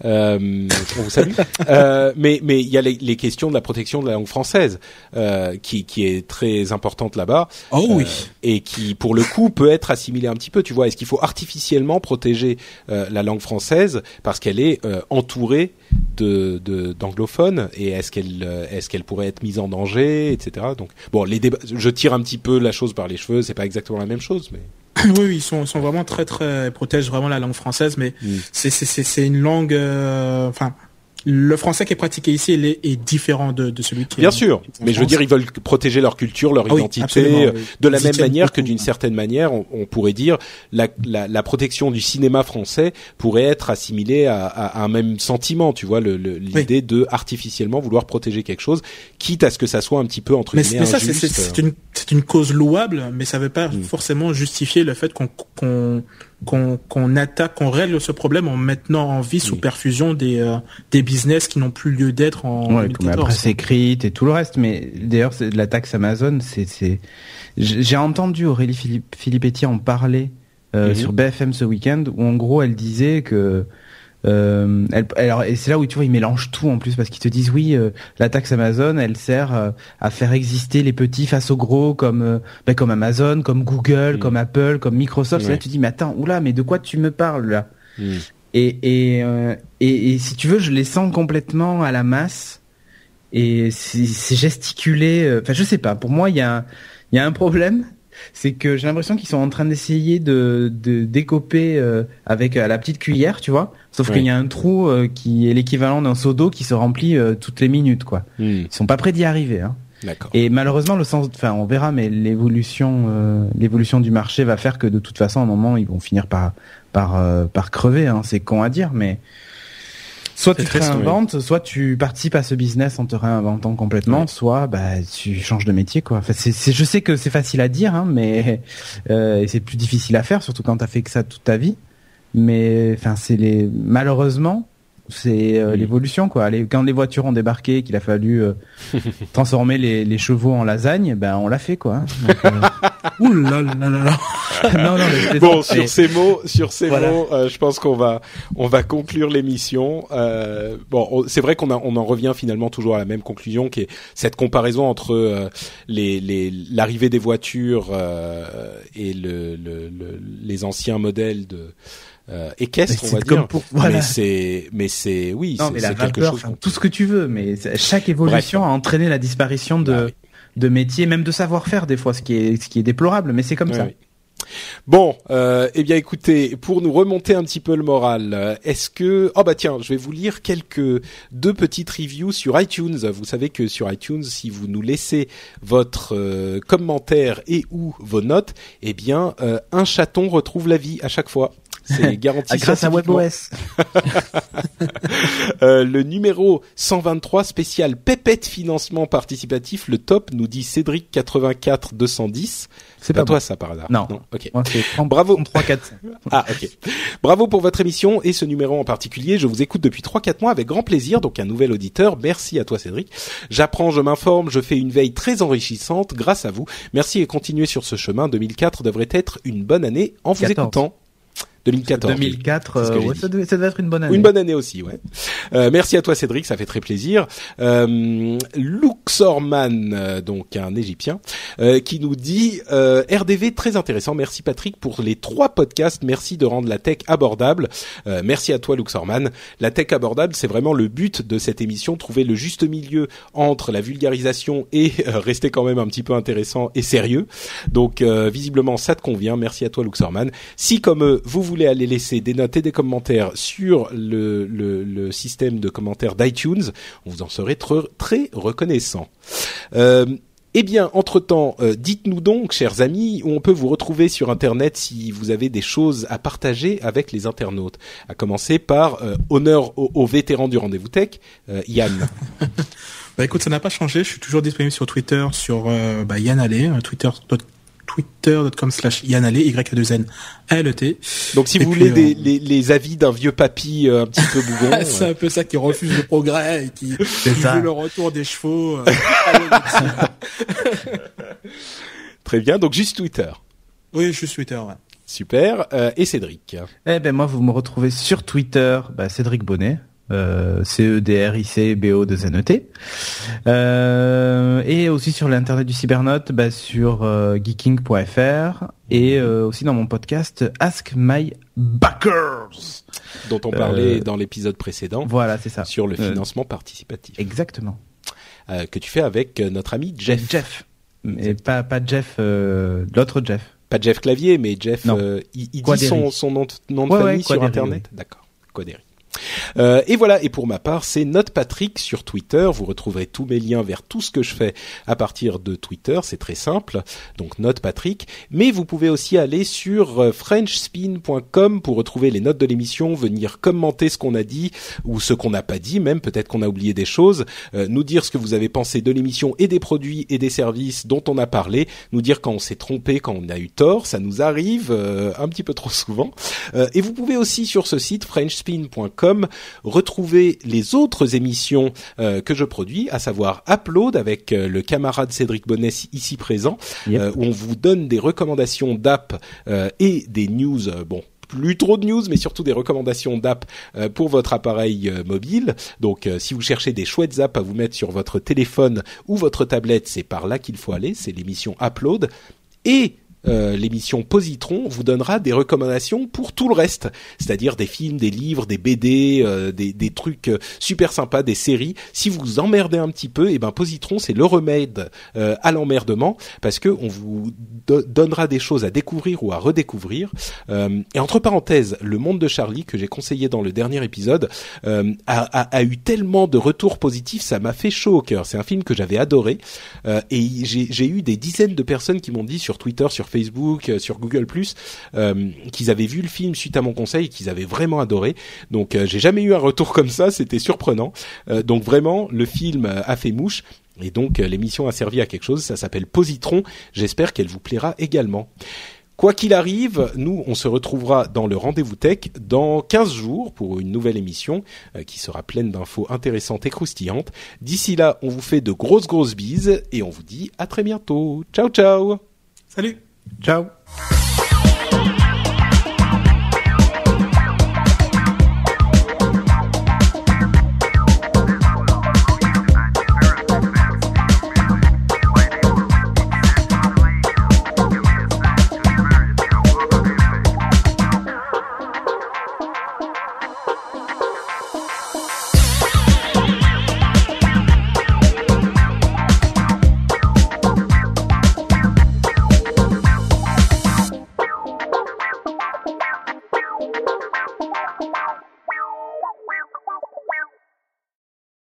euh, on vous salue. euh, mais mais il y a les, les, questions de la protection de la langue française euh, qui qui est très importante là-bas. Oh oui. Euh, et qui pour le coup peut être assimilée un petit peu. Tu vois, est-ce qu'il faut artificiellement protéger la langue française parce qu'elle est entourée de d'anglophones et est-ce qu'elle est-ce qu'elle pourrait être mise en danger, etc. Donc bon, les débats, je tire un petit peu la chose par les cheveux. C'est pas exactement la même chose, mais oui, ils sont, sont vraiment très très protègent vraiment la langue française, mais mm. c'est c'est une langue, euh, enfin le français qui est pratiqué ici est, est différent de, de, celui qui bien est sûr. Mais je veux dire ils veulent protéger leur culture leur ah identité de la même manière que d'une certaine manière on, on pourrait dire la, la, la, protection du cinéma français pourrait être assimilée à, à, un même sentiment tu vois l'idée de artificiellement vouloir protéger quelque chose quitte à ce que ça soit un petit peu entre guillemets mais ça c'est une une cause louable mais ça veut pas mm. forcément justifier le fait qu'on qu'on attaque, qu'on règle ce problème en maintenant en vie sous perfusion des euh, des business qui n'ont plus lieu d'être en ouais, comme la presse écrite et tout le reste. Mais d'ailleurs, la taxe Amazon, c'est c'est j'ai entendu Aurélie Philippe, Filippetti en parler euh, mhm. sur BFM ce week-end où en gros elle disait que euh, elle, alors, et c'est là où tu vois, ils mélangent tout en plus parce qu'ils te disent oui, euh, la taxe Amazon, elle sert euh, à faire exister les petits face aux gros comme euh, ben, comme Amazon, comme Google, mm. comme Apple, comme Microsoft. Et là, tu dis mais attends, oula, mais de quoi tu me parles là? Mm. et, et, et, et si tu veux, je les sens complètement à la masse et c'est gesticulé. Enfin, je sais pas. Pour moi, il y a il y a un problème c'est que j'ai l'impression qu'ils sont en train d'essayer de, de décoper euh, avec euh, la petite cuillère, tu vois. Sauf qu'il y a un trou euh, qui est l'équivalent d'un seau d'eau qui se remplit toutes les minutes, quoi. Hmm. Ils sont pas prêts d'y arriver. Hein. Et malheureusement, le sens, enfin, on verra, mais l'évolution, l'évolution du marché va faire que de toute façon, à un moment, ils vont finir par par par crever. Hein. C'est con à dire, mais soit tu te réinventes, soit tu participes à ce business en te réinventant complètement, soit bah tu changes de métier quoi. Enfin, c'est, je sais que c'est facile à dire, hein, mais euh, c'est plus difficile à faire, surtout quand t'as fait que ça toute ta vie. Mais enfin, c'est les malheureusement c'est euh, l'évolution quoi. Les, quand les voitures ont débarqué, qu'il a fallu euh, transformer les, les, chevaux en lasagne, ben on l'a fait quoi. Donc, euh... Ouh là là là là. non, non, mais bon, sur ces mots, sur ces mots, euh, je pense qu'on va on va conclure l'émission. bon, c'est vrai qu'on on en revient finalement toujours à la même conclusion, qui est cette comparaison entre les l'arrivée des voitures et le, le, les anciens modèles de euh, équestre, on va dire. Mais c'est, mais c'est, oui, c'est quelque chose. tout ce que tu veux, mais chaque évolution a entraîné la disparition de, bah de métiers, même de savoir-faire des fois, ce qui est, ce qui est déplorable, mais c'est comme ça. Bon, euh, eh bien écoutez, pour nous remonter un petit peu le moral, est-ce que oh bah tiens, je vais vous lire quelques deux petites reviews sur iTunes. Vous savez que sur iTunes, si vous nous laissez votre euh, commentaire et ou vos notes, eh bien euh, un chaton retrouve la vie à chaque fois. C'est garanti. Ah, grâce à WebOS. euh, le numéro 123 spécial Pépette financement participatif, le top nous dit Cédric 84 210. C'est pas, toi ça par hasard. Non. Ok. Bravo. 3 4. ah ok. Bravo pour votre émission et ce numéro en particulier. Je vous écoute depuis 3-4 mois avec grand plaisir. Donc un nouvel auditeur. Merci à toi Cédric. J'apprends, je m'informe, je fais une veille très enrichissante grâce à vous. Merci et continuez sur ce chemin. 2004 devrait être une bonne année en vous écoutant. 2014. 2004, euh, ouais, ça, devait, ça, devait, être une bonne année. Une bonne année aussi, ouais. Euh, merci à toi Cédric, ça fait très plaisir. Euh, Luxorman, euh, donc un Égyptien, euh, qui nous dit RDV très intéressant. Merci Patrick pour les trois podcasts. Merci de rendre la tech abordable. merci à toi Luxorman. La tech abordable, c'est vraiment le but de cette émission, trouver le juste milieu entre la vulgarisation et rester quand même un petit peu intéressant et sérieux. Donc visiblement ça te convient. Merci à toi Luxorman. Si comme vous vous voulez aller laisser des notes et des commentaires sur le, système de commentaires d'iTunes, vous en serait très, reconnaissant. Euh, eh bien, entre-temps, euh, dites-nous donc, chers amis, où on peut vous retrouver sur Internet si vous avez des choses à partager avec les internautes. À commencer par euh, honneur aux, aux vétérans du rendez-vous tech, Yann. Bah écoute, ça n'a pas changé. Je suis toujours disponible sur Twitter, sur bah, Yann Allais, Twitter twitter.com slash Yann Allais, y a 2 n a l e t Donc, si Et vous puis, voulez euh, des, les, les avis d'un vieux papy euh, un petit peu bougon, c'est un peu ça qui refuse le progrès et qui, veut le retour des chevaux. euh, très bien. Donc, juste Twitter. oui, suis Twitter, ouais. Super. Euh, et Cédric. Eh ben moi, vous me retrouvez sur Twitter, bah, Cédric Bonnet. Euh, c e d r i c b o 2 n e t. Euh, et aussi sur l'internet du cybernote bah, sur euh, geeking.fr et euh, aussi dans mon podcast Ask My Backers. Dont on parlait dans l'épisode précédent. voilà c'est ça. Sur le financement participatif. exactement. Que tu fais avec notre ami Jeff. Jeff. Et pas pas Jeff l'autre Jeff. Pas Jeff Clavier, mais Jeff. Il il dit son, son nom de, nom de Ouais, famille ouais, sur Internet. D'accord. Quadéry. Euh, et voilà, et pour ma part, c'est Note Patrick sur Twitter. Vous retrouverez tous mes liens vers tout ce que je fais à partir de Twitter. C'est très simple. Donc Note Patrick. Mais vous pouvez aussi aller sur euh, frenchspin.com pour retrouver les notes de l'émission, venir commenter ce qu'on a dit ou ce qu'on n'a pas dit, même peut-être qu'on a oublié des choses, euh, nous dire ce que vous avez pensé de l'émission et des produits et des services dont on a parlé, nous dire quand on s'est trompé, quand on a eu tort. Ça nous arrive euh, un petit peu trop souvent. Euh, et vous pouvez aussi sur ce site frenchspin.com retrouver les autres émissions euh, que je produis, à savoir Upload avec euh, le camarade Cédric Bonnet ici présent, Yep. euh, où on vous donne des recommandations d'app et des news. bon. Plus trop de news, mais surtout des recommandations d'app pour votre appareil mobile. Donc, si vous cherchez des chouettes apps à vous mettre sur votre téléphone ou votre tablette, c'est par là qu'il faut aller. C'est l'émission Upload. Et euh, l'émission Positron vous donnera des recommandations pour tout le reste, c'est-à-dire des films, des livres, des BD, euh, des, des trucs euh, super sympas, des séries. Si vous vous emmerdez un petit peu, et ben Positron c'est le remède euh, à l'emmerdement parce que on vous do- donnera des choses à découvrir ou à redécouvrir. Euh, et entre parenthèses, le monde de Charlie que j'ai conseillé dans le dernier épisode a, a- a eu tellement de retours positifs, ça m'a fait chaud au cœur. C'est un film que j'avais adoré et j'ai eu des dizaines de personnes qui m'ont dit sur Twitter, sur Facebook, euh, sur Google euh, qu'ils avaient vu le film suite à mon conseil et qu'ils avaient vraiment adoré. Donc euh, j'ai jamais eu un retour comme ça, c'était surprenant. Donc vraiment, le film a fait mouche. Et donc l'émission a servi à quelque chose, ça s'appelle Positron, j'espère qu'elle vous plaira également. Quoi qu'il arrive, nous, on se retrouvera dans le Rendez-vous Tech dans 15 jours pour une nouvelle émission qui sera pleine d'infos intéressantes et croustillantes. D'ici là, on vous fait de grosses grosses bises et on vous dit à très bientôt. Ciao ciao Salut Ciao.